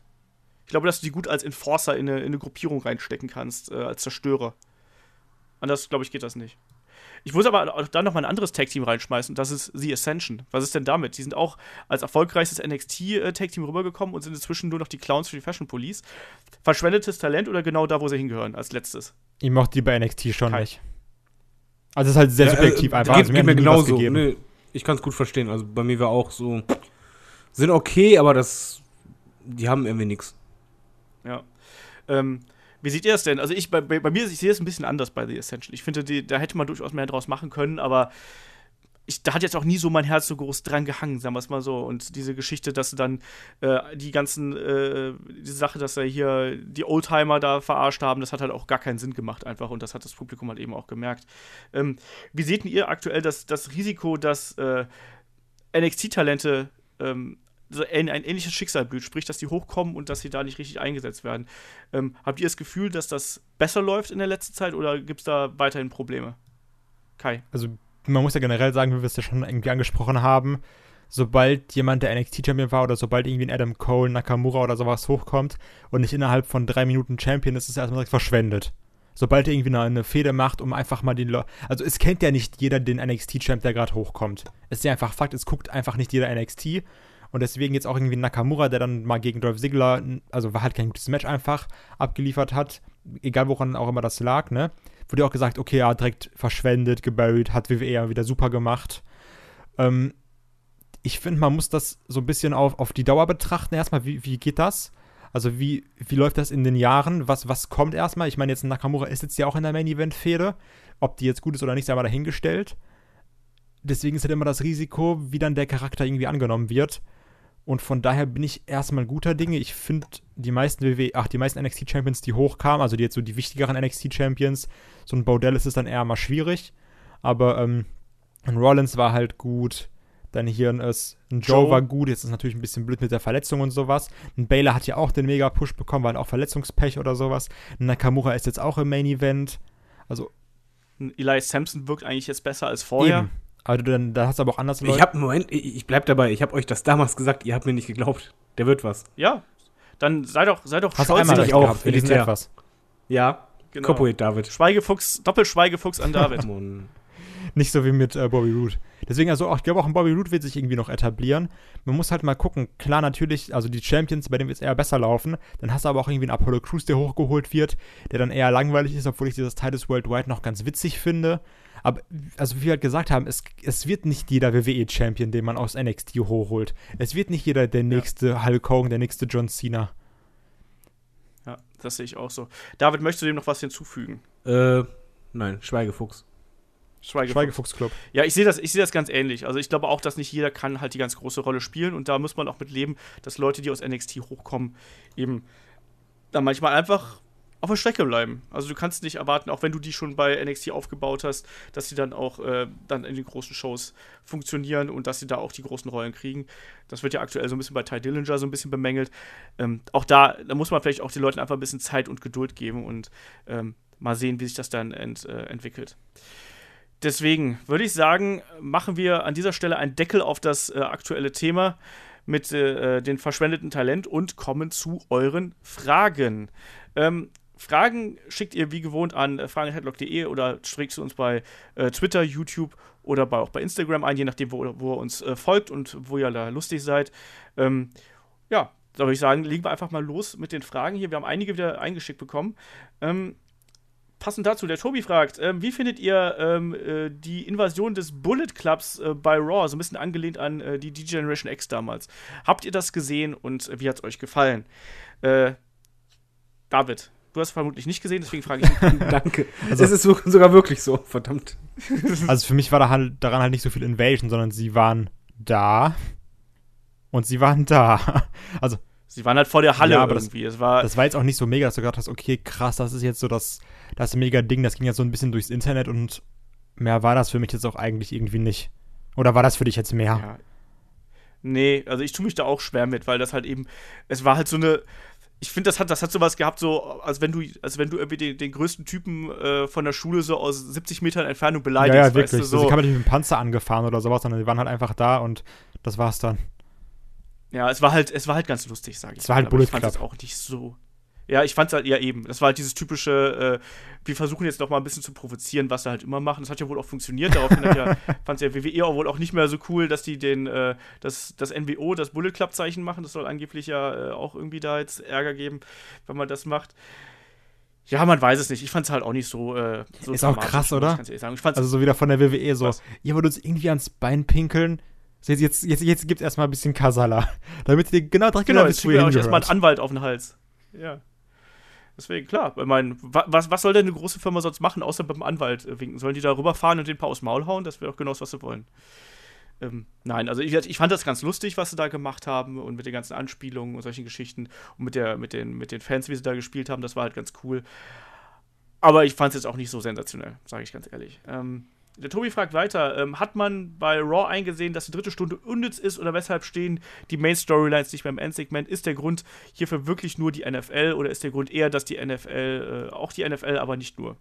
Ich glaube, dass du die gut als Enforcer in eine, in eine Gruppierung reinstecken kannst, äh, als Zerstörer. Anders, glaube ich, geht das nicht. Ich muss aber auch da noch mal ein anderes Tag-Team reinschmeißen, das ist The Ascension. Was ist denn damit? Die sind auch als erfolgreichstes NXT-Tag-Team rübergekommen und sind inzwischen nur noch die Clowns für die Fashion Police. Verschwendetes Talent oder genau da, wo sie hingehören, als letztes?
Ich mochte die bei NXT schon
Kein-
nicht. Also es ist halt sehr
Ja,
subjektiv
äh,
einfach.
Geht,
also,
mir
was
genauso.
gegeben.
Nee, ich kann es gut verstehen. Also bei mir war auch so, sind okay, aber das, die haben irgendwie nichts.
Ja. Ähm, wie seht ihr das denn? Also ich bei, bei, mir, ich sehe es ein bisschen anders bei The Ascension. Ich finde, die, da hätte man durchaus mehr draus machen können, aber ich, da hat jetzt auch nie so mein Herz so groß dran gehangen, sagen wir es mal so. Und diese Geschichte, dass sie dann äh, die ganzen, äh, diese Sache, dass sie hier die Oldtimer da verarscht haben, das hat halt auch gar keinen Sinn gemacht einfach und das hat das Publikum halt eben auch gemerkt. Ähm, wie seht ihr aktuell das, das Risiko, dass äh, NXT-Talente ähm, ein, ein ähnliches Schicksal blüht, sprich, dass die hochkommen und dass sie da nicht richtig eingesetzt werden. Ähm, habt ihr das Gefühl, dass das besser läuft in der letzten Zeit oder gibt es da weiterhin Probleme? Kai.
Also man muss ja generell sagen, wie wir es ja schon irgendwie angesprochen haben, sobald jemand der NXT-Champion war oder sobald irgendwie ein Adam Cole, Nakamura oder sowas hochkommt und nicht innerhalb von drei Minuten Champion ist, ist es erstmal direkt verschwendet. Sobald er irgendwie eine, eine Fehde macht, um einfach mal den Le Also es kennt ja nicht jeder den NXT-Champ, der gerade hochkommt. Es ist ja einfach Fakt, es guckt einfach nicht jeder NXT. Und deswegen jetzt auch irgendwie Nakamura, der dann mal gegen Dolph Ziggler, also war halt kein gutes Match einfach, abgeliefert hat, egal woran auch immer das lag, ne? Wurde auch gesagt, okay, ja, direkt verschwendet, geburied, hat WWE ja wieder super gemacht. Ähm, ich finde, man muss das so ein bisschen auf, auf die Dauer betrachten. Erstmal, wie, wie geht das? Also, wie, wie läuft das in den Jahren? Was, was kommt erstmal? Ich meine, jetzt Nakamura ist jetzt ja auch in der Main-Event-Fehde. Ob die jetzt gut ist oder nicht, sei mal dahingestellt. Deswegen ist halt immer das Risiko, wie dann der Charakter irgendwie angenommen wird. Und von daher bin ich erstmal guter Dinge. Ich finde, die meisten WWE, ach, die meisten NXT-Champions, die hochkamen, also die jetzt so die wichtigeren NXT-Champions, so ein Baudell ist es dann eher mal schwierig. Aber ähm, ein Rollins war halt gut. Dann hier ein, es- ein Joe,
Joe.
war gut. Jetzt ist natürlich ein bisschen blöd mit der Verletzung und sowas. Ein Baylor hat ja auch den Mega-Push bekommen, weil auch Verletzungspech oder sowas. Ein Nakamura ist jetzt auch im Main-Event. Also
Eli Sampson wirkt eigentlich jetzt besser als vorher.
eben. Also dann, da hast du aber auch anders
Ich habe, Moment, ich, bleib dabei. Ich habe euch das damals gesagt, ihr habt mir nicht geglaubt. Der wird was.
Ja. Dann sei doch, sei doch
Hast du
stolz
einmal
auf-
recht
auch,
gehabt, für diesen
elitär.
etwas.
Ja,
Genau.
Copperhead David.
Schweigefuchs, Doppelschweigefuchs an David.
Nicht so wie mit äh, Bobby Roode. Deswegen, also auch, ich glaube auch ein Bobby Roode wird sich irgendwie noch etablieren. Man muss halt mal gucken. Klar, natürlich, also die Champions, bei denen wird es eher besser laufen. Dann hast du aber auch irgendwie einen Apollo Crews, der hochgeholt wird, der dann eher langweilig ist, obwohl ich dieses Titus Worldwide noch ganz witzig finde. Aber, also wie wir halt gesagt haben, es, es wird nicht jeder WWE-Champion, den man aus NXT hochholt. Es wird nicht jeder der nächste ja. Hulk Hogan, der nächste John Cena.
Ja, das sehe ich auch so. David, möchtest du dem noch was hinzufügen?
Äh, nein, Schweigefuchs.
Schweigefuchs. Schweigefuchs Club. Ja, ich sehe das, seh das ganz ähnlich. Also ich glaube auch, dass nicht jeder kann halt die ganz große Rolle spielen und da muss man auch mit leben, dass Leute, die aus NXT hochkommen, eben dann manchmal einfach auf der Strecke bleiben. Also du kannst nicht erwarten, auch wenn du die schon bei NXT aufgebaut hast, dass sie dann auch äh, dann in den großen Shows funktionieren und dass sie da auch die großen Rollen kriegen. Das wird ja aktuell so ein bisschen bei Ty Dillinger so ein bisschen bemängelt. Ähm, auch da, da muss man vielleicht auch den Leuten einfach ein bisschen Zeit und Geduld geben und ähm, mal sehen, wie sich das dann ent, äh, entwickelt. Deswegen würde ich sagen, machen wir an dieser Stelle einen Deckel auf das äh, aktuelle Thema mit äh, äh, den verschwendeten Talent und kommen zu euren Fragen. Ähm, Fragen schickt ihr wie gewohnt an äh, fragen.headlock.de oder schickt zu uns bei äh, Twitter, YouTube oder bei, auch bei Instagram ein, je nachdem, wo, wo ihr uns äh, folgt und wo ihr da lustig seid. Ähm, ja, da würde ich sagen, legen wir einfach mal los mit den Fragen hier. Wir haben einige wieder eingeschickt bekommen. Ähm, passend dazu, der Tobi fragt, ähm, wie findet ihr ähm, äh, die Invasion des Bullet Clubs äh, bei Raw, so ein bisschen angelehnt an äh, die D-Generation X damals? Habt ihr das gesehen und äh, wie hat es euch gefallen? Äh, David, Du hast vermutlich nicht gesehen, deswegen frage ich.
Danke. Also, es ist sogar wirklich so, verdammt.
Also für mich war da halt, daran halt nicht so viel Invasion, sondern sie waren da und sie waren da. Also
Sie waren halt vor der Halle
ja, aber irgendwie. Das, es war, das war jetzt auch nicht so mega, dass du gedacht hast, okay, krass, das ist jetzt so das, das mega Ding. Das ging ja so ein bisschen durchs Internet und mehr war das für mich jetzt auch eigentlich irgendwie nicht. Oder war das für dich jetzt mehr? Ja.
Nee, also ich tue mich da auch schwer mit, weil das halt eben, es war halt so eine, ich finde, das hat, das hat sowas gehabt, so, als wenn du, als wenn du irgendwie den, den größten Typen äh, von der Schule so aus 70 Metern Entfernung beleidigst.
Ja, ja, wirklich. Weißt du, so. Also, sie kamen nicht mit dem Panzer angefahren oder sowas, sondern die waren halt einfach da und das war's dann.
Ja, es war halt, es war halt ganz lustig, sage ich.
Es war halt Bullet
Ich fand es auch nicht so. Ja, ich fand es halt, ja eben. Das war halt dieses typische, äh, wir versuchen jetzt noch mal ein bisschen zu provozieren, was sie halt immer machen. Das hat ja wohl auch funktioniert. Daraufhin ja, fand es ja WWE auch wohl auch nicht mehr so cool, dass die den, äh, das, das NWO, das Bullet Club Zeichen machen. Das soll angeblich ja äh, auch irgendwie da jetzt Ärger geben, wenn man das macht. Ja, man weiß es nicht. Ich fand es halt auch nicht so. Äh, so
ist auch krass, oder? also so wieder von der WWE so. Was? Ihr wollt uns irgendwie ans Bein pinkeln. Jetzt, jetzt, jetzt, jetzt gibt es erstmal ein bisschen Kasala. Damit ihr genau direkt
genau, wisst, wo ihr euch erstmal einen Anwalt auf den Hals. Ja. Deswegen, klar, ich meine, was, was soll denn eine große Firma sonst machen, außer beim Anwalt äh, winken? Sollen die da rüberfahren und den paar aus Maul hauen? Das wäre auch genau das, was sie wollen. Ähm, nein, also ich, ich, fand das ganz lustig, was sie da gemacht haben und mit den ganzen Anspielungen und solchen Geschichten und mit, der, mit, den, mit den Fans, wie sie da gespielt haben, das war halt ganz cool. Aber ich fand es jetzt auch nicht so sensationell, sage ich ganz ehrlich. Ähm, der Tobi fragt weiter: ähm, Hat man bei Raw eingesehen, dass die dritte Stunde unnütz ist oder weshalb stehen die Main Storylines nicht beim Endsegment? Ist der Grund hierfür wirklich nur die NFL oder ist der Grund eher, dass die NFL, äh, auch die NFL, aber nicht nur?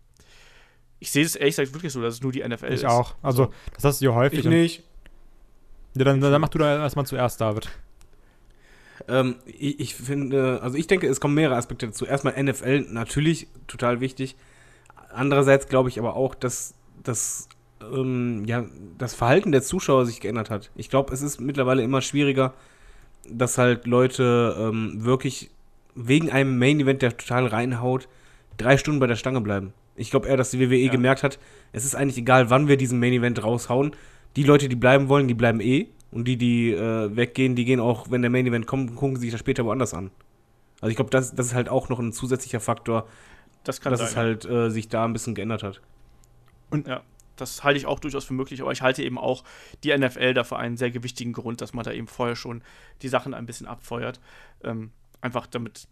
Ich sehe es ehrlich gesagt wirklich so, dass es nur die NFL
ich
ist.
Ich auch. Also, das hast du ja häufig.
Ich nicht.
Ja, dann, dann mach du da erstmal zuerst, David.
Ähm, ich, ich, finde, also ich denke, es kommen mehrere Aspekte dazu. Erstmal NFL, natürlich total wichtig. Andererseits glaube ich aber auch, dass das ähm, ja, das Verhalten der Zuschauer sich geändert hat. Ich glaube, es ist mittlerweile immer schwieriger, dass halt Leute ähm, wirklich wegen einem Main-Event, der total reinhaut, drei Stunden bei der Stange bleiben. Ich glaube eher, dass die WWE ja. gemerkt hat, es ist eigentlich egal, wann wir diesen Main-Event raushauen. Die Leute, die bleiben wollen, die bleiben eh. Und die, die äh, weggehen, die gehen auch, wenn der Main-Event kommt, gucken sich das später woanders an. Also ich glaube, das, das ist halt auch noch ein zusätzlicher Faktor,
das kann
dass
sein,
es halt äh, sich da ein bisschen geändert hat.
Und ja. Das halte ich auch durchaus für möglich, aber ich halte eben auch die NFL dafür einen sehr gewichtigen Grund, dass man da eben vorher schon die Sachen ein bisschen abfeuert. Ähm, einfach damit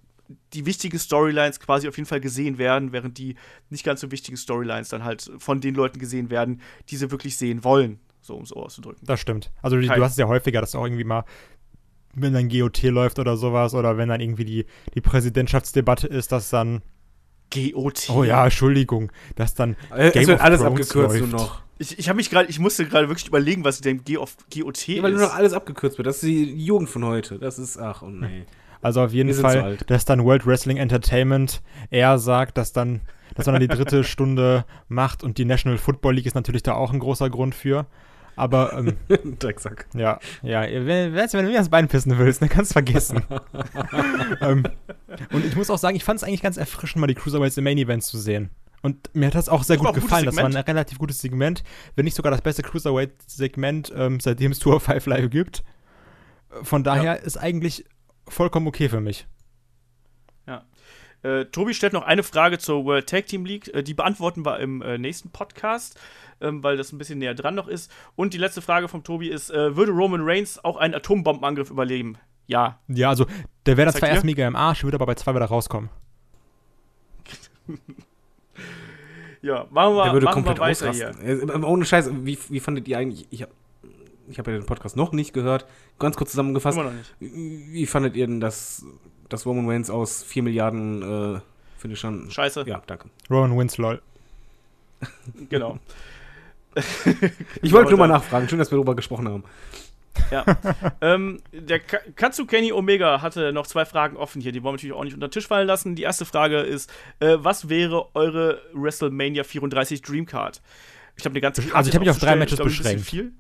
die wichtigen Storylines quasi auf jeden Fall gesehen werden, während die nicht ganz so wichtigen Storylines dann halt von den Leuten gesehen werden, die sie wirklich sehen wollen, so um es so auszudrücken.
Das stimmt. Also die, du hast es ja häufiger, dass auch irgendwie mal wenn dann GOT läuft oder sowas oder wenn dann irgendwie die, die Präsidentschaftsdebatte ist, dass dann
GOT.
Oh ja, Entschuldigung, dass dann
äh, Game es wird alles Thrones abgekürzt läuft. nur noch.
Ich, ich habe mich gerade, ich musste gerade wirklich überlegen, was denn G GOT
ja, weil nur noch alles abgekürzt wird. Das ist die Jugend von heute. Das ist, ach, oh nee.
Also auf jeden Fall, dass dann World Wrestling Entertainment eher sagt, dass dann, dass man dann die dritte Stunde macht und die National Football League ist natürlich da auch ein großer Grund für. Aber ähm,
Drecksack.
ja, ja, wenn, wenn du mir das Bein pissen willst, dann kannst du vergessen. ähm, und ich muss auch sagen, ich fand es eigentlich ganz erfrischend, mal die Cruiserweights im Main Event zu sehen. Und mir hat das auch sehr
Das
gut gefallen. Das war ein relativ gutes Segment, wenn nicht sogar das beste Cruiserweight-Segment, ähm, seitdem es Tour of Five Live gibt. Von daher ist eigentlich vollkommen okay für mich.
Äh, Tobi stellt noch eine Frage zur World Tag Team League. Äh, die beantworten wir im äh, nächsten Podcast, ähm, weil das ein bisschen näher dran noch ist. Und die letzte Frage vom Tobi ist: äh, Würde Roman Reigns auch einen Atombombenangriff überleben? Ja.
Ja, also der wäre dann
Sagt
zwar erst mega im Arsch, würde aber bei zwei wieder rauskommen.
Ja, machen wir,
Der würde
machen wir
komplett
weiter hier.
ausrasten. Äh, Ohne Scheiß, wie, wie fandet ihr eigentlich, ich habe ich hab ja den Podcast noch nicht gehört, ganz kurz zusammengefasst,
Immer noch nicht.
wie fandet ihr denn das, das Roman Reigns aus 4 Milliarden äh, Finishern?
Scheiße.
Ja, danke.
Rowan Winslow.
Genau.
Ich wollte
Genau,
nur mal nachfragen, schön, dass wir darüber gesprochen haben.
Ja. ähm, der Ka Katsu Kenny Omega hatte noch zwei Fragen offen hier, die wollen wir natürlich auch nicht unter den Tisch fallen lassen. Die erste Frage ist: äh, Was wäre eure WrestleMania 34 Dreamcard? Ich habe eine ganze Karte
Also ich hab mich auf drei Matches
glaub
beschränkt.
Viel.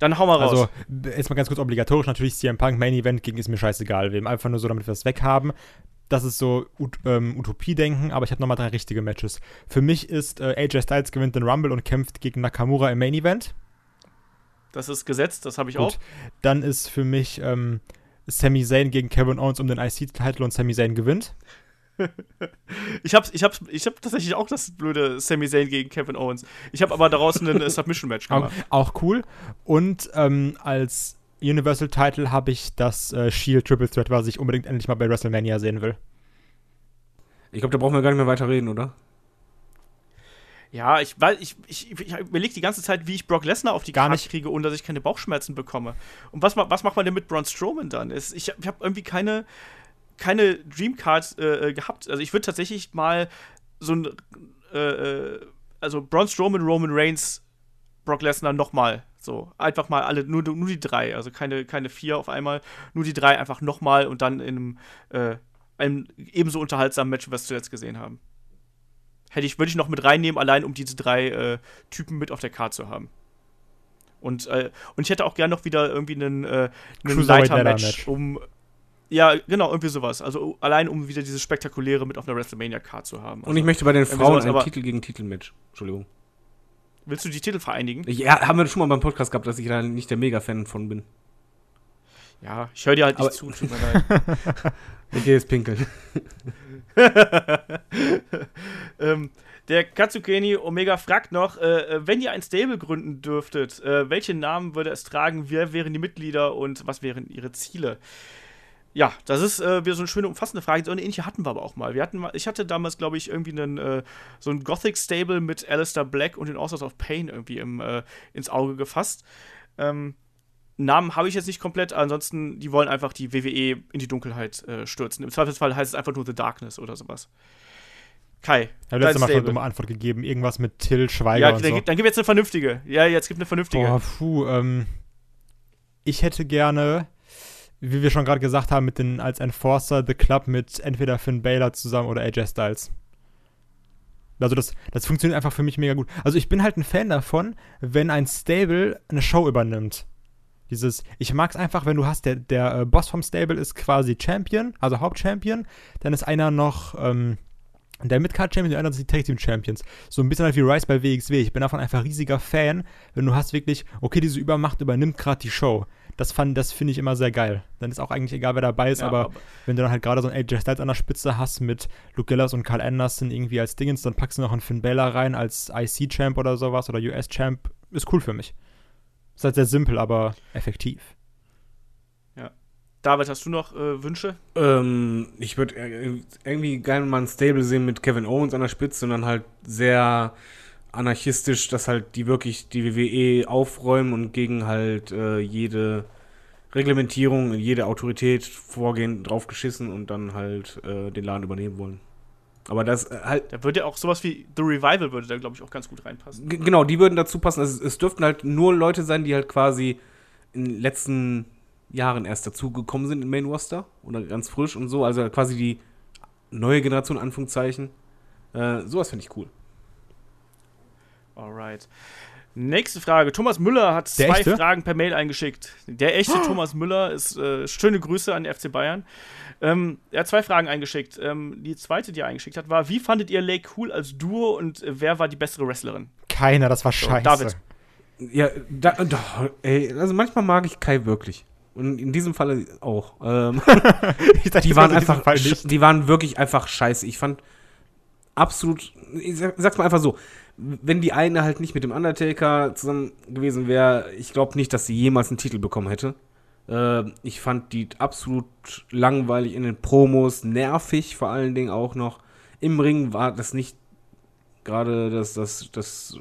Dann hau mal raus.
Also, b- jetzt mal ganz kurz obligatorisch, natürlich CM Punk Main Event gegen ist mir scheißegal, wem. Einfach nur so, damit wir es weghaben. Das ist so Ut ähm, Utopie-Denken, aber ich habe nochmal drei richtige Matches. Für mich ist äh, AJ Styles gewinnt den Rumble und kämpft gegen Nakamura im Main Event.
das ist gesetzt, das habe ich
Gut.
auch.
Dann ist für mich ähm, Sami Zayn gegen Kevin Owens um den IC-Titel und Sami Zayn gewinnt.
Ich habe ich hab, ich hab tatsächlich auch das blöde Sami Zayn gegen Kevin Owens. Ich habe aber daraus ein äh, Submission-Match
Auch,
gemacht.
auch cool. Und ähm, als Universal Title habe ich das äh, Shield Triple Threat, was ich unbedingt endlich mal bei WrestleMania sehen will.
Ich glaube, da brauchen wir gar nicht mehr weiter reden, oder?
Ja, ich, weil ich, ich, ich überlege die ganze Zeit, wie ich Brock Lesnar auf die
Gar
Karte
nicht.
kriege, ohne dass ich keine Bauchschmerzen bekomme. Und was, was macht man denn mit Braun Strowman dann? Ich, ich habe irgendwie keine, keine Dreamcard äh, äh, gehabt. Also ich würde tatsächlich mal so ein, äh, äh, also Braun Strowman, Roman Reigns, Brock Lesnar nochmal. So, einfach mal alle, nur, nur die drei, also keine, keine vier auf einmal, nur die drei einfach nochmal und dann in einem, äh, einem ebenso unterhaltsamen Match, was wir jetzt gesehen haben. Hätte ich, würde ich noch mit reinnehmen, allein um diese drei äh, Typen mit auf der Karte zu haben. Und, äh, und ich hätte auch gern noch wieder irgendwie einen, äh, einen Leiter-Match, um. Ja, genau, irgendwie sowas. Also allein um wieder dieses Spektakuläre mit auf einer WrestleMania-Card zu haben.
Und ich
Also,
möchte bei den Frauen
sowas,
ein Titel gegen Titel-Match. Entschuldigung.
Willst du die Titel vereinigen?
Ja, haben wir schon mal beim Podcast gehabt, dass ich da nicht der Mega-Fan von bin.
Ja, ich höre dir halt nicht
Aber-
zu, tut mir leid.
Ich gehe jetzt pinkeln.
ähm, der Katsukeni Omega fragt noch, äh, äh, wenn ihr ein Stable gründen dürftet, äh, welche Namen würde es tragen, wer wären die Mitglieder und was wären ihre Ziele? Ja, das ist äh, wieder so eine schöne, umfassende Frage. So eine ähnliche hatten wir aber auch mal. Wir hatten mal ich hatte damals, glaube ich, irgendwie einen, äh, so ein Gothic-Stable mit Alistair Black und den Authors of Pain irgendwie im, äh, ins Auge gefasst. Ähm, Namen habe ich jetzt nicht komplett, ansonsten, die wollen einfach die WWE in die Dunkelheit äh, stürzen. Im Zweifelsfall heißt es einfach nur The Darkness oder sowas. Kai,
Ich habe
dein
letztes Mal schon eine dumme Antwort gegeben. Irgendwas mit Till Schweiger
Ja, dann,
so.
gib- dann gib jetzt eine vernünftige. Ja, jetzt gibt eine vernünftige.
Boah, puh, ähm, ich hätte gerne, wie wir schon gerade gesagt haben, mit den als Enforcer The Club mit entweder Finn Balor zusammen oder AJ Styles. Also das, das funktioniert einfach für mich mega gut. Also ich bin halt ein Fan davon, wenn ein Stable eine Show übernimmt. Dieses, ich mag es einfach, wenn du hast, der, der äh, Boss vom Stable ist quasi Champion, also Hauptchampion, dann ist einer noch ähm, der Midcard-Champion, der andere sind die Tag-Team-Champions. So ein bisschen halt wie Rice bei WXW. Ich bin davon einfach riesiger Fan, wenn du hast wirklich, okay, diese Übermacht übernimmt gerade die Show. Das, fand- das finde ich immer sehr geil. Dann ist auch eigentlich egal, wer dabei ist,
Ja,
aber wenn du dann halt gerade so einen AJ Styles an der Spitze hast mit Luke Gallows und Carl Anderson irgendwie als Dingens, dann packst du noch einen Finn Balor rein als IC-Champ oder sowas oder US-Champ. Ist cool für mich. Ist halt sehr simpel, aber effektiv.
David, hast du noch äh, Wünsche?
Ähm, ich würde irgendwie gerne mal ein Stable sehen mit Kevin Owens an der Spitze und dann halt sehr anarchistisch, dass halt die wirklich die WWE aufräumen und gegen halt äh, jede Reglementierung, jede Autorität vorgehen, draufgeschissen und dann halt äh, den Laden übernehmen wollen. Aber das äh, halt,
Da würde ja auch sowas wie The Revival würde da, glaube ich, auch ganz gut reinpassen.
genau, die würden dazu passen. Also, es dürften halt nur Leute sein, die halt quasi in den letzten Jahren erst dazugekommen sind im Main Roster oder ganz frisch und so, also quasi die neue Generation, Anführungszeichen. Äh, sowas finde ich cool.
Alright. Nächste Frage. Thomas Müller hat
Der
zwei
echte?
Fragen per Mail eingeschickt. Der echte Thomas Müller ist äh, schöne Grüße an den FC Bayern. Ähm, er hat zwei Fragen eingeschickt. Ähm, die zweite, die er eingeschickt hat, war: Wie fandet ihr Lake cool als Duo und äh, wer war die bessere Wrestlerin?
Keiner, das war scheiße.
David.
Ja, da, doch, ey, also manchmal mag ich Kai wirklich. Und in diesem Falle auch. Ähm,
Ich dachte,
die waren einfach,
Fall
sch-
nicht.
die waren wirklich einfach scheiße. Ich fand absolut, ich sag, sag's mal einfach so, wenn die eine halt nicht mit dem Undertaker zusammen gewesen wäre, ich glaube nicht, dass sie jemals einen Titel bekommen hätte. Äh, ich fand die absolut langweilig in den Promos, nervig vor allen Dingen auch noch. Im Ring war das nicht gerade das, das, das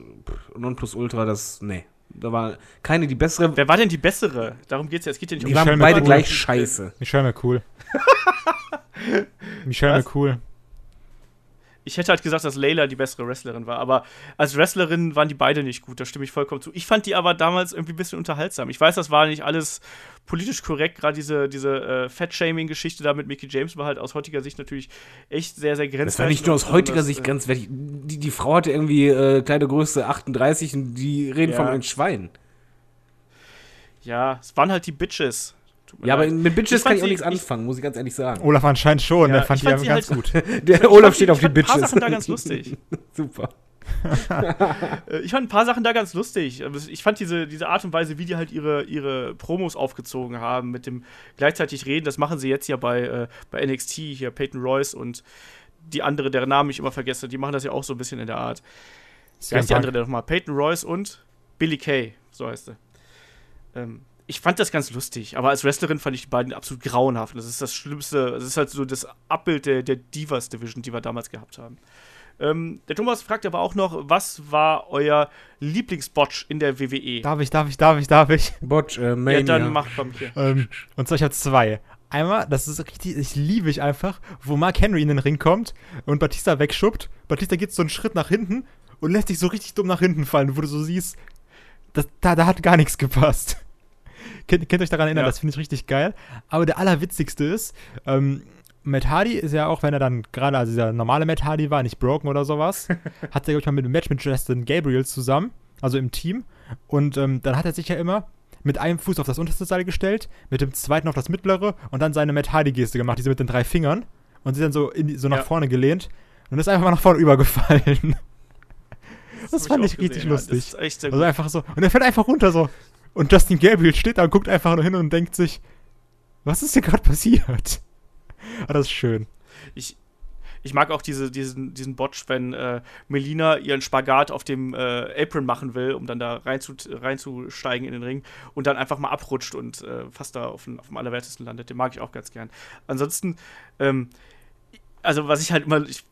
Nonplusultra, das, nee. Da war keine die bessere.
Wer war denn die bessere? Darum geht's ja. Es geht ja nicht
Die
um
waren
Michelle
beide
McCool.
gleich scheiße.
Michelle McCool. Michelle
Was?
McCool.
Ich hätte halt gesagt, dass Layla die bessere Wrestlerin war, aber als Wrestlerin waren die beide nicht gut, da stimme ich vollkommen zu. Ich fand die aber damals irgendwie ein bisschen unterhaltsam. Ich weiß, das war nicht alles politisch korrekt, gerade diese, diese äh, Fat-Shaming-Geschichte da mit Mickey James war halt aus heutiger Sicht natürlich echt sehr, sehr grenzwertig.
Das war nicht nur aus heutiger Sicht
äh,
grenzwertig. Die, die Frau hatte irgendwie äh, Kleidergröße 38 und die reden
Ja.
von ein Schwein.
Ja, es waren halt die Bitches.
Ja, aber mit Bitches
Ich
kann ich auch
sie-
nichts
ich-
anfangen, muss ich ganz ehrlich sagen.
Olaf anscheinend schon,
Ja,
der fand
ich
die
fand sie
ganz
halt-
gut.
Der
Ich
Olaf steht
die-
auf die
ich fand Ein paar
Bitches.
Sachen da ganz lustig.
Super.
Äh, Ich fand ein paar Sachen da ganz lustig. Ich fand diese, diese Art und Weise, wie die halt ihre, ihre Promos aufgezogen haben, mit dem gleichzeitig reden, das machen sie jetzt ja bei, äh, bei NXT, hier Peyton Royce und die andere, deren Namen ich immer vergesse, die machen das ja auch so ein bisschen in der Art. Wie heißt die andere denn nochmal? Peyton Royce und Billy Kay, so heißt er. Ähm, ich fand das ganz lustig, aber als Wrestlerin fand ich die beiden absolut grauenhaft. Das ist das Schlimmste, das ist halt so das Abbild der, der Divas Division, die wir damals gehabt haben. Ähm, der Thomas fragt aber auch noch, was war euer Lieblingsbotch in der WWE?
Darf ich, darf ich, darf ich, darf ich?
Botch, äh,
ja,
Mania.
dann mach komm hier.
Ähm, und zwar, ich habe zwei. Einmal, das ist richtig, ich liebe ich einfach, wo Mark Henry in den Ring kommt und Batista wegschubbt. Batista geht so einen Schritt nach hinten und lässt sich so richtig dumm nach hinten fallen, wo du so siehst, das, da, da hat gar nichts gepasst. Kennt, kennt euch daran erinnern,
Ja.
das finde ich richtig geil. Aber der allerwitzigste ist, ähm, Matt Hardy ist ja auch, wenn er dann gerade, also dieser normale Matt Hardy war, nicht broken oder sowas, hat er, glaube ich, mal mit einem Match mit Justin Gabriel zusammen, also im Team. Und ähm, dann hat er sich ja immer mit einem Fuß auf das unterste Seil gestellt, mit dem zweiten auf das mittlere und dann seine Matt Hardy-Geste gemacht, diese mit den drei Fingern. Und sie dann so, die- so nach
Ja.
vorne gelehnt und ist einfach mal nach vorne übergefallen. Das,
hab
fand ich richtig
gesehen, ja. Das
lustig.
ist echt sehr
Also
gut.
einfach so. Und er fällt einfach runter so. Und Justin Gabriel steht da und guckt einfach nur hin und denkt sich, was ist hier gerade passiert? Aber das ist schön.
Ich, ich mag auch diese, diesen, diesen Botch, wenn äh, Melina ihren Spagat auf dem äh, Apron machen will, um dann da rein zu, reinzusteigen in den Ring und dann einfach mal abrutscht und äh, fast da auf, den, auf dem Allerwertesten landet. Den mag ich auch ganz gern. Ansonsten, ähm, also was ich halt immer, ich,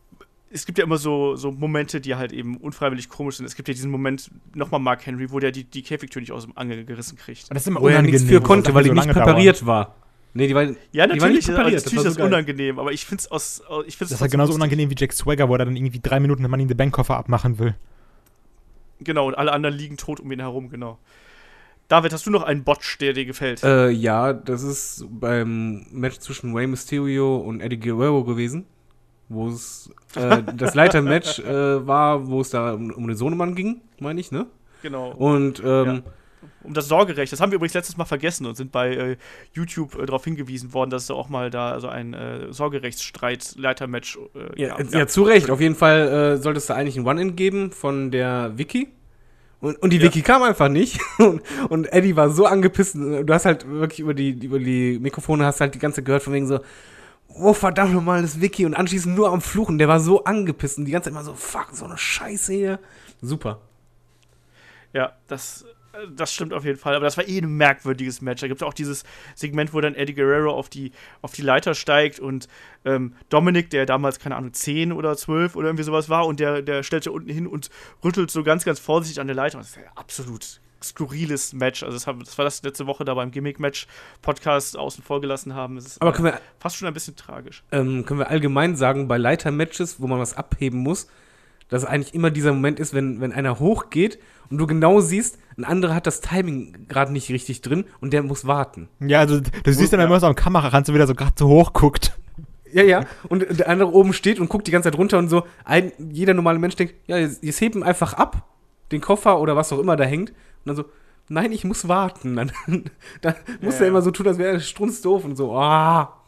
es gibt ja immer so, so Momente, die halt eben unfreiwillig komisch sind. Es gibt ja diesen Moment, nochmal Mark Henry, wo der die, die Käfigtür nicht aus dem Angel gerissen kriegt.
Und das ist immer
Wo er nichts für konnte, weil
so
die nicht
lange dauern.
präpariert war. Nee, die war,
Ja,
die war
natürlich,
nicht präpariert.
natürlich ist das
geil.
unangenehm, aber ich finde es aus, ich find's
Das ist halt genauso
lustig.
unangenehm wie Jack Swagger, wo er dann irgendwie drei Minuten den Money in the Bank Koffer abmachen will.
Genau, und alle anderen liegen tot um ihn herum, genau. David, hast du noch einen Botch, der dir gefällt?
Äh, ja, das ist beim Match zwischen Rey Mysterio und Eddie Guerrero gewesen, wo es äh, das Leitermatch äh, war, wo es da um, um den Sohnemann ging, meine ich, ne?
genau.
Und ähm,
Um das Sorgerecht. Das haben wir übrigens letztes Mal vergessen und sind bei äh, YouTube äh, darauf hingewiesen worden, dass es auch mal da so ein äh, Sorgerechtsstreit-Leitermatch äh,
ja,
gab.
ja, zu Recht. Auf jeden Fall sollte es da eigentlich ein One-In geben von der Vicky. Und, und die
Ja.
Vicky kam einfach nicht. Und, und Eddie war so angepisst. Du hast halt wirklich über die, über die Mikrofone hast halt die ganze Zeit gehört von wegen so, oh verdammt nochmal, das Vicky. Und anschließend nur am Fluchen. Der war so angepisst und die ganze Zeit immer so, fuck, so eine Scheiße hier. Super.
Ja, das, äh, das stimmt auf jeden Fall. Aber das war eh ein merkwürdiges Match. Da gibt es auch dieses Segment, wo dann Eddie Guerrero auf die, auf die Leiter steigt und ähm, Dominik, der damals, keine Ahnung, 10 oder 12 oder irgendwie sowas war, und der, der stellt sich unten hin und rüttelt so ganz, ganz vorsichtig an der Leiter. Und das ist ja absolut skurriles Match. Also, das, haben, das war das letzte Woche da beim Gimmick-Match-Podcast außen vor gelassen haben. Es ist
Aber können wir,
fast schon ein bisschen tragisch.
ähm, können wir allgemein sagen, bei Leiter-Matches, wo man was abheben muss, dass eigentlich immer dieser Moment ist, wenn, wenn einer hochgeht und du genau siehst, ein anderer hat das Timing gerade nicht richtig drin und der muss warten.
Ja, also du siehst dann
ja.
immer so am Kamerarand so wieder so gerade so hoch guckt.
Ja, ja. Und der andere oben steht und guckt die ganze Zeit runter und so. Ein, jeder normale Mensch denkt, ja, jetzt, jetzt heben einfach ab, den Koffer oder was auch immer da hängt. Und dann so, nein, ich muss warten. Dann, dann muss
Ja,
er
ja.
immer so tun, als wäre er strunzdoof und so, ah.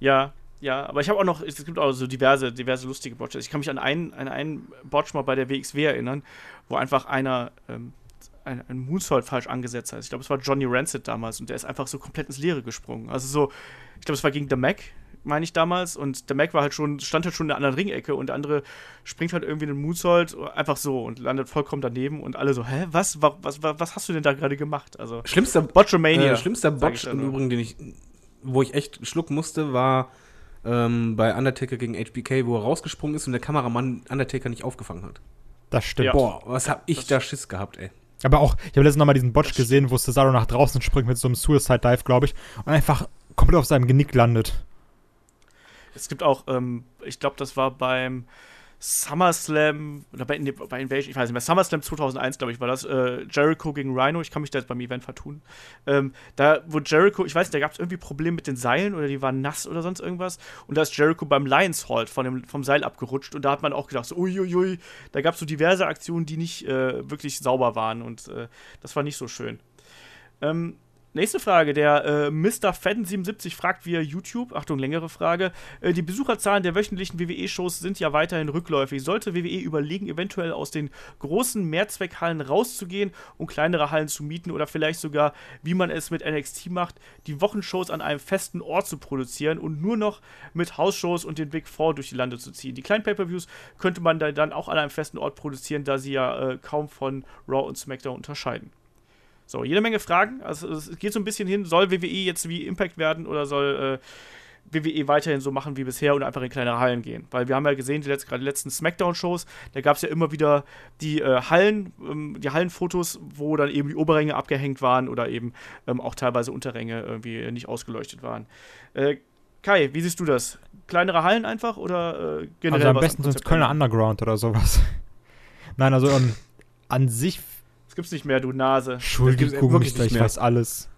Ja, ja, aber ich habe auch noch, es gibt auch so diverse, diverse lustige Botches. Ich kann mich an einen, an einen Botch mal bei der WXW erinnern, wo einfach einer ähm, ein, ein Moonsault falsch angesetzt hat. Ich glaube, es war Johnny Rancid damals und der ist einfach so komplett ins Leere gesprungen. Also so, ich glaube, es war gegen The Mac, meine ich damals, und der Mac war halt schon, stand halt schon in der anderen Ringecke und der andere springt halt irgendwie in den Moonsault einfach so und landet vollkommen daneben und alle so, hä, was, wa- was, was, was hast du denn da gerade gemacht? Also,
Schlimmster,
Botchamania.
äh, schlimmster Botch im. Übrigen, den ich, wo ich echt schlucken musste, war ähm, bei Undertaker gegen HBK, wo er rausgesprungen ist und der Kameramann Undertaker nicht aufgefangen hat.
Das stimmt.
Ja.
Boah, was hab ich
Das-
da Schiss gehabt, ey.
Aber auch, ich habe letztens nochmal diesen Botch gesehen, wo Cesaro nach draußen springt mit so einem Suicide Dive, glaube ich, und einfach komplett auf seinem Genick landet.
Es gibt auch, ähm, ich glaube, das war beim SummerSlam, oder bei, nee, bei Invasion, ich weiß nicht mehr, SummerSlam 2001, glaube ich, war das, äh, Jericho gegen Rhino, ich kann mich da jetzt beim Event vertun. Ähm, da, wo Jericho, ich weiß nicht, da gab es irgendwie Probleme mit den Seilen oder die waren nass oder sonst irgendwas. Und da ist Jericho beim Lions Halt von dem, vom Seil abgerutscht und da hat man auch gedacht, so, uiuiui, da gab es so diverse Aktionen, die nicht äh, wirklich sauber waren und äh, das war nicht so schön. Ähm, Nächste Frage, der äh, Mr. Fadden77 fragt via YouTube, Achtung, längere Frage, äh, die Besucherzahlen der wöchentlichen WWE-Shows sind ja weiterhin rückläufig. Sollte WWE überlegen, eventuell aus den großen Mehrzweckhallen rauszugehen und kleinere Hallen zu mieten oder vielleicht sogar, wie man es mit NXT macht, die Wochenshows an einem festen Ort zu produzieren und nur noch mit Hausshows und den Big Four durch die Lande zu ziehen. Die kleinen Pay-Per-Views könnte man da dann auch an einem festen Ort produzieren, da sie ja äh, kaum von Raw und SmackDown unterscheiden. So, jede Menge Fragen. Also es geht so ein bisschen hin, soll WWE jetzt wie Impact werden oder soll äh, WWE weiterhin so machen wie bisher und einfach in kleinere Hallen gehen? Weil wir haben ja gesehen, die letzt, gerade die letzten Smackdown-Shows, da gab es ja immer wieder die äh, Hallen, ähm, die Hallenfotos, wo dann eben die Oberränge abgehängt waren oder eben ähm, auch teilweise Unterränge irgendwie nicht ausgeleuchtet waren. Äh, Kai, wie siehst du das? Kleinere Hallen einfach oder äh, generell
also am besten sonst Kölner? Underground oder sowas. Nein, also ähm, an sich,
Das gibt's nicht mehr, du Nase.
Entschuldigung,
wirklich
ich
mehr.
weiß alles.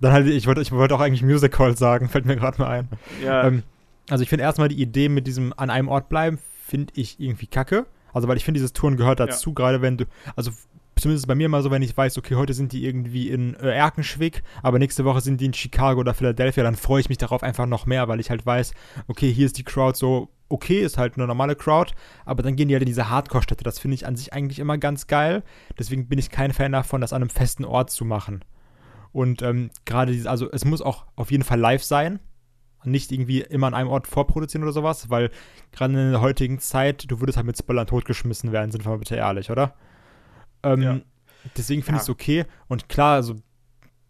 Dann halt, ich wollte ich wollte auch eigentlich Music Hall sagen, fällt mir gerade mal ein.
Ja,
Ähm, also ich finde erstmal die Idee mit diesem an einem Ort bleiben, finde ich irgendwie kacke. Also weil ich finde, dieses Touren gehört dazu, gerade wenn du, also zumindest bei mir mal so, wenn ich weiß, okay, heute sind die irgendwie in äh, Erkenschwick, aber nächste Woche sind die in Chicago oder Philadelphia, dann freue ich mich darauf einfach noch mehr, weil ich halt weiß, okay, hier ist die Crowd so okay, ist halt eine normale Crowd, aber dann gehen die halt in diese Hardcore-Städte. Das finde ich an sich eigentlich immer ganz geil. Deswegen bin ich kein Fan davon, das an einem festen Ort zu machen. Und ähm, gerade dieses, also es muss auch auf jeden Fall live sein. Nicht irgendwie immer an einem Ort vorproduzieren oder sowas, weil gerade in der heutigen Zeit, du würdest halt mit Spoilern totgeschmissen werden, sind wir mal bitte ehrlich, oder? Ähm,
Ja.
Deswegen finde
Ja.
ich es okay. Und klar, also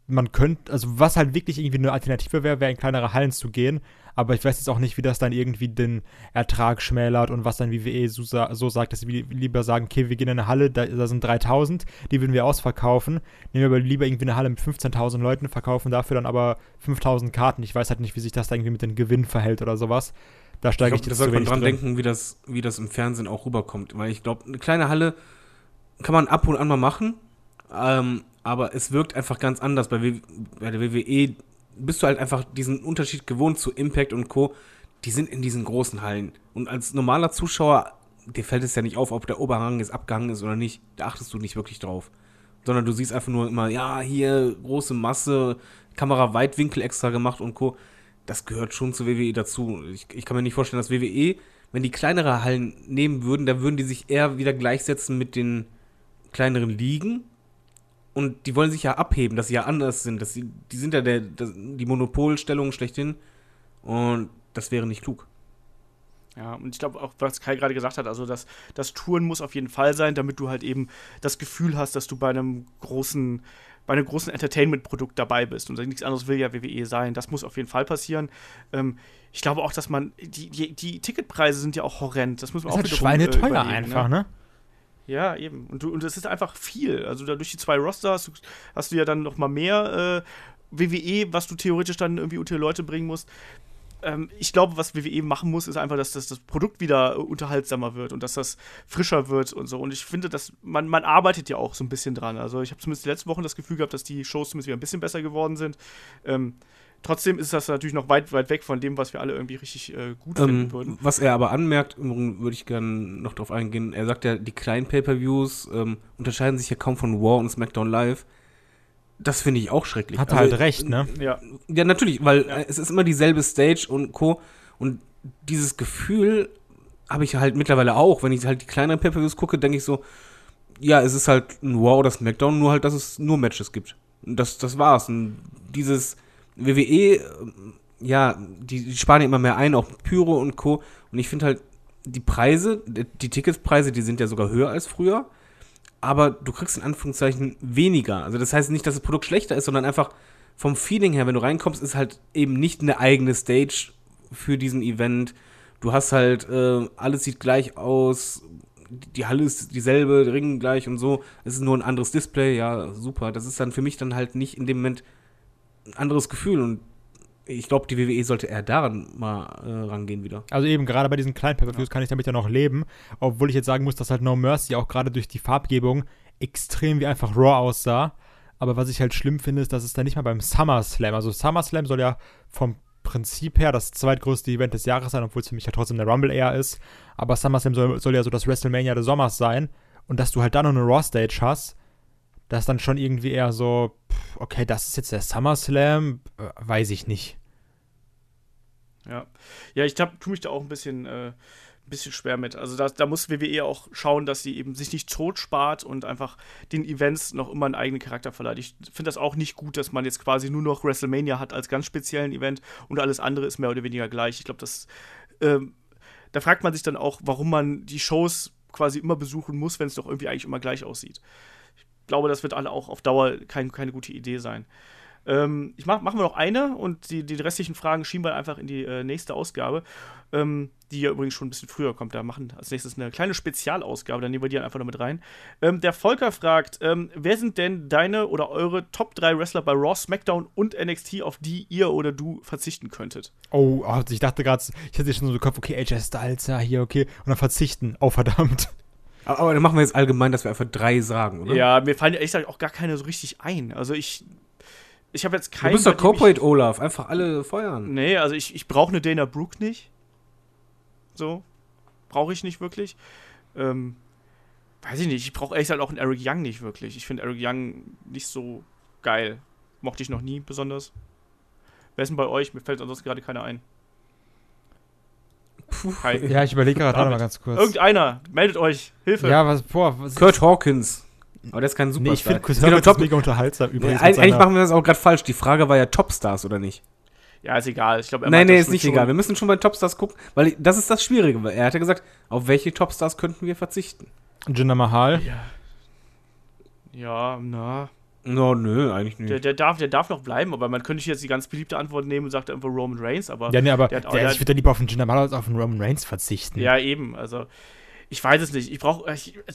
man könnte, also was halt wirklich irgendwie eine Alternative wäre, wäre in kleinere Hallen zu gehen. Aber ich weiß jetzt auch nicht, wie das dann irgendwie den Ertrag schmälert und was dann WWE so, so sagt, dass sie li- lieber sagen, okay, wir gehen in eine Halle, da, da sind 3000, die würden wir ausverkaufen. Nehmen wir aber lieber irgendwie eine Halle mit 15.000 Leuten, verkaufen dafür dann aber 5000 Karten. Ich weiß halt nicht, wie sich das da irgendwie mit den Gewinn verhält oder sowas. Da
Ich
steige ich,
das
jetzt zu
sollte man dran
drin.
denken, wie das, wie das im Fernsehen auch rüberkommt. Weil ich glaube, eine kleine Halle kann man ab und an mal machen, ähm, aber es wirkt einfach ganz anders. Bei, bei der WWE bist du halt einfach diesen Unterschied gewohnt zu Impact und Co. Die sind in diesen großen Hallen. Und als normaler Zuschauer, dir fällt es ja nicht auf, ob der Oberrang jetzt abgehangen ist oder nicht. Da achtest du nicht wirklich drauf. Sondern du siehst einfach nur immer, ja, hier große Masse, Kamera Weitwinkel extra gemacht und Co. Das gehört schon zu WWE dazu. Ich, ich kann mir nicht vorstellen, dass WWE, wenn die kleinere Hallen nehmen würden, da würden die sich eher wieder gleichsetzen mit den kleineren Ligen. Und die wollen sich ja abheben, dass sie ja anders sind. Dass sie, die sind ja der, das, die Monopolstellung schlechthin. Und das wäre nicht klug.
Ja, und ich glaube auch, was Kai gerade gesagt hat, also das, das Touren muss auf jeden Fall sein, damit du halt eben das Gefühl hast, dass du bei einem großen, bei einem großen Entertainment-Produkt dabei bist. Und nichts anderes will ja WWE sein. Das muss auf jeden Fall passieren. Ähm, ich glaube auch, dass man, die, die, die Ticketpreise sind ja auch horrend. Das muss man
ist
auch
halt
wiederum,
schweineteuer
überlegen,
einfach, ne?
Ja, eben. Und, du, und das ist einfach viel. Also durch die zwei Roster hast du, hast du ja dann noch mal mehr äh, WWE, was du theoretisch dann irgendwie unter die Leute bringen musst. ähm, ich glaube, was WWE machen muss, ist einfach, dass das, das Produkt wieder äh, unterhaltsamer wird und dass das frischer wird und so. Und ich finde, dass man, man arbeitet ja auch so ein bisschen dran. Also ich habe zumindest die letzten Wochen das Gefühl gehabt, dass die Shows zumindest wieder ein bisschen besser geworden sind. Ähm, trotzdem ist das natürlich noch weit, weit weg von dem, was wir alle irgendwie richtig äh, gut finden
Ähm,
würden.
was er aber anmerkt, würde ich gerne noch drauf eingehen, er sagt ja, die kleinen Pay-Per-Views ähm, unterscheiden sich ja kaum von Raw und SmackDown Live. Das finde ich auch schrecklich.
Hat
Also,
halt recht, ne?
Ja,
Ja, natürlich, weil
Ja.
es ist immer dieselbe Stage und Co. Und dieses Gefühl habe ich halt mittlerweile auch. Wenn ich halt die kleineren Pay-Per-Views gucke, denke ich so, ja, es ist halt ein Raw oder SmackDown, nur halt, dass es nur Matches gibt. Und das, das war's. Und dieses WWE, ähm, ja, die, die sparen immer mehr ein, auch Pyro und Co. Und ich finde halt, die Preise, die die Ticketspreise, die sind ja sogar höher als früher. Aber du kriegst in Anführungszeichen weniger. Also das heißt nicht, dass das Produkt schlechter ist, sondern einfach vom Feeling her, wenn du reinkommst, ist halt eben nicht eine eigene Stage für diesen Event. Du hast halt, äh, alles sieht gleich aus, die Halle ist dieselbe, der Ring gleich und so. Es ist nur ein anderes Display, ja, super. Das ist dann für mich dann halt nicht in dem Moment ein anderes Gefühl und ich glaube, die WWE sollte eher daran mal äh, rangehen wieder.
Also eben gerade bei diesen kleinen Pay-Per-Views kann ich damit ja noch leben, obwohl ich jetzt sagen muss, dass halt No Mercy auch gerade durch die Farbgebung extrem wie einfach Raw aussah. Aber was ich halt schlimm finde, ist, dass es dann nicht mal beim SummerSlam, also SummerSlam soll ja vom Prinzip her das zweitgrößte Event des Jahres sein, obwohl es für mich ja trotzdem der Rumble eher ist. Aber SummerSlam soll, soll ja so das WrestleMania des Sommers sein. Und dass du halt dann noch eine Raw-Stage hast, das dann schon irgendwie eher so, okay, das ist jetzt der SummerSlam, äh, weiß ich nicht.
Ja, ja ich tue mich da auch ein bisschen, äh, ein bisschen schwer mit. Also da, da muss WWE auch schauen, dass sie eben sich nicht tot spart und einfach den Events noch immer einen eigenen Charakter verleiht. Ich finde das auch nicht gut, dass man jetzt quasi nur noch WrestleMania hat als ganz speziellen Event und alles andere ist mehr oder weniger gleich. Ich glaube, das ähm, da fragt man sich dann auch, warum man die Shows quasi immer besuchen muss, wenn es doch irgendwie eigentlich immer gleich aussieht. Ich glaube, das wird alle auch auf Dauer kein, keine gute Idee sein. Ähm, ich mach, machen wir noch eine und die, die restlichen Fragen schieben wir einfach in die äh, nächste Ausgabe, ähm, die ja übrigens schon ein bisschen früher kommt. Da machen als nächstes eine kleine Spezialausgabe, dann nehmen wir die einfach noch mit rein. Ähm, der Volker fragt, ähm, wer sind denn deine oder eure Top 3 Wrestler bei Raw, SmackDown und NXT, auf die ihr oder du verzichten könntet?
Oh, oh, ich dachte gerade, ich hatte schon so im Kopf, okay, AJ Styles, ja, hier, okay. Und dann verzichten. Oh, verdammt.
Aber, dann machen wir jetzt allgemein, dass wir einfach drei sagen, oder?
Ja, mir fallen ehrlich gesagt auch gar keine so richtig ein. Also ich, ich habe jetzt
Du
keinen.
bist doch
ich-
Corporate Olaf, einfach alle feuern.
Nee, also ich, ich brauche eine Dana Brooke nicht. So. Brauche ich nicht wirklich. Ähm, weiß ich nicht. Ich brauche ehrlich gesagt auch einen Eric Young nicht wirklich. Ich finde Eric Young nicht so geil. Mochte ich noch nie besonders. Wer ist denn bei euch? Mir fällt ansonsten gerade keiner ein. Hi.
Ja, ich überlege gerade, mal ganz kurz.
Irgendeiner, meldet euch. Hilfe.
Ja, was, boah, was,
Kurt Hawkins. Aber der ist kein
nee,
Superstar.
ich finde Chris Hawkins
Top-
ist mega unterhaltsam
Nee,
übrigens.
eigentlich
mit seiner-
machen wir das auch gerade falsch. Die Frage war ja Topstars oder nicht?
Ja, ist egal. Ich glaube, er
Nein, nee,
das
ist nicht
schon-
egal. Wir müssen schon bei Topstars gucken, weil das ist das Schwierige. weil Er hat ja gesagt, auf welche Topstars könnten wir verzichten?
Jinder Mahal.
Ja. Ja, na.
No, nö, eigentlich nicht.
Der, der, darf, der darf noch bleiben, aber man könnte jetzt die ganz beliebte Antwort nehmen und sagt einfach Roman Reigns, aber.
Ja, nee, aber
der hat auch-
der,
der
ich würde lieber auf den Jinder Mahal als auf den Roman Reigns verzichten.
Ja, eben. Also, ich weiß es nicht. Ich brauche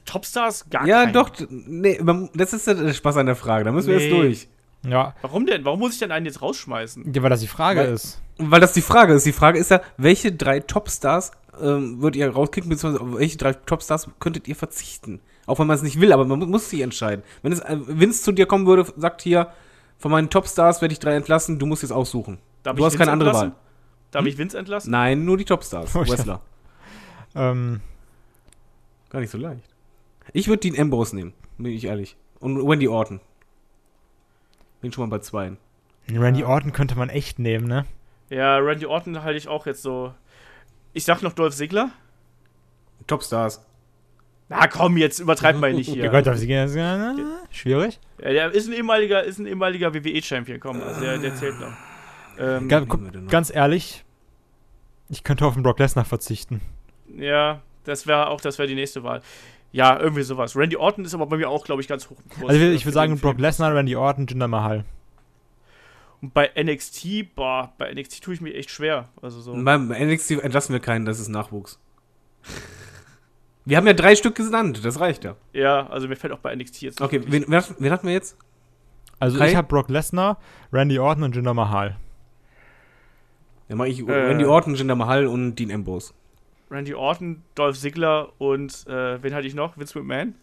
Topstars gar
ja,
keinen.
doch. Nee, das ist der Spaß an der Frage. Da müssen wir
Nee.
jetzt durch.
Ja,
Warum denn? Warum muss ich denn einen jetzt rausschmeißen?
ja, weil das die Frage
Weil-
ist.
Weil das die Frage ist. Die Frage ist ja, welche drei Topstars ähm, würdet ihr rauskicken, beziehungsweise auf welche drei Topstars könntet ihr verzichten? Auch wenn man es nicht will, aber man mu- muss sich entscheiden. Wenn es äh, Vince zu dir kommen würde, sagt hier, von meinen Topstars werde ich drei entlassen, du musst jetzt aussuchen.
Darf
Du
ich
hast keine andere
entlassen?
Wahl.
Darf
Hm?
ich Vince entlassen?
Nein, nur die Topstars.
Oh, ja.
Wrestler.
Ähm,
Gar nicht so leicht. Ich würde Dean Ambrose nehmen, bin ich ehrlich. Und Wendy Orton. Bin schon mal bei zweien.
Randy Orton könnte man echt nehmen, ne?
Ja, Randy Orton halte ich auch jetzt so. Ich sag noch Dolph Ziggler.
Topstars.
Na komm, jetzt übertreibt mal nicht
Ja.
hier.
Gott, gehen? Ja, Schwierig.
Ja, der ist ein ehemaliger, ist ein ehemaliger WWE-Champion, komm, also der, der zählt noch. Ähm,
Ga-
nehmen
guck,
wir denn noch?
ganz ehrlich, ich könnte auf den Brock Lesnar verzichten.
ja, das wäre auch, das wäre die nächste Wahl. Ja, irgendwie sowas. Randy Orton ist aber bei mir auch, glaube ich, ganz hoch im Kurs.
Also ich, würde sagen, Brock. Lesnar, Randy Orton, Jinder Mahal.
Und bei NXT, boah, bei NXT tue ich mich echt schwer. Also so.
Beim NXT entlassen wir keinen, das ist Nachwuchs. Wir haben ja drei Stück genannt, das reicht ja.
Ja, also mir fällt auch bei NXT jetzt. nicht
Okay, wen, wen, hat- wen hatten wir jetzt?
Also
Drei?
ich habe Brock Lesnar, Randy Orton und Jinder Mahal.
Dann mache ich
Äh.
Randy Orton, Jinder Mahal und Dean Ambrose.
Randy Orton, Dolph Ziggler und äh, wen hatte ich noch? Vince McMahon?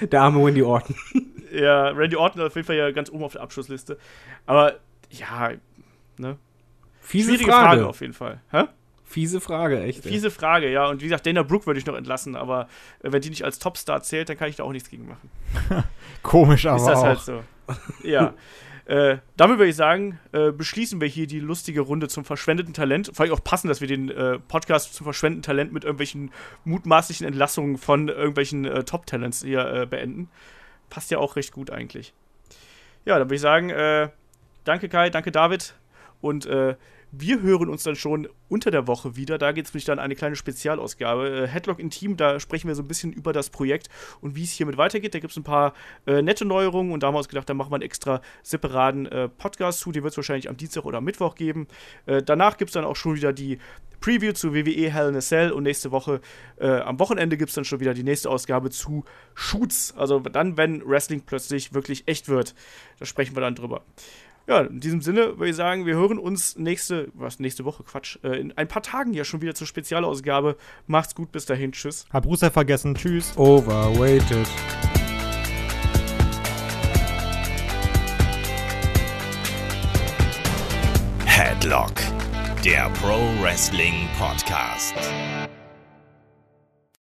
Der arme Randy Orton.
Ja, Randy Orton auf jeden Fall ja ganz oben auf der Abschlussliste. Aber ja, ne?
Fiese
Schwierige
Frage.
Frage auf jeden Fall. Hä?
Fiese Frage, echt. ey.
Fiese Frage, ja. Und wie gesagt, Dana Brooke würde ich noch entlassen, aber äh, wenn die nicht als Topstar zählt, dann kann ich da auch nichts gegen machen.
Komisch, aber
ist das
auch.
halt so. ja. Äh, damit würde ich sagen, äh, beschließen wir hier die lustige Runde zum verschwendeten Talent. Vor allem auch passend, dass wir den äh, Podcast zum verschwendeten Talent mit irgendwelchen mutmaßlichen Entlassungen von irgendwelchen äh, Top-Talents hier äh, beenden. Passt ja auch recht gut eigentlich. Ja, dann würde ich sagen, danke Kai, danke David und wir hören uns dann schon unter der Woche wieder. Da geht es nämlich dann eine kleine Spezialausgabe. Äh, Headlock Intim, da sprechen wir so ein bisschen über das Projekt und wie es hiermit weitergeht. Da gibt es ein paar äh, nette Neuerungen und da haben wir uns gedacht, da machen wir einen extra separaten äh, Podcast zu. Die wird es wahrscheinlich am Dienstag oder Mittwoch geben. Äh, danach gibt es dann auch schon wieder die Preview zu WWE Hell in a Cell und nächste Woche, äh, am Wochenende gibt es dann schon wieder die nächste Ausgabe zu Shoots. Also dann, wenn Wrestling plötzlich wirklich echt wird. Da sprechen wir dann drüber. Ja, in diesem Sinne würde ich sagen, wir hören uns nächste, was, nächste Woche, Quatsch, äh, in ein paar Tagen ja schon wieder zur Spezialausgabe. Macht's gut, bis dahin, tschüss.
Hab Rusev vergessen. Tschüss.
Overweighted.
Headlock, der Pro Wrestling Podcast.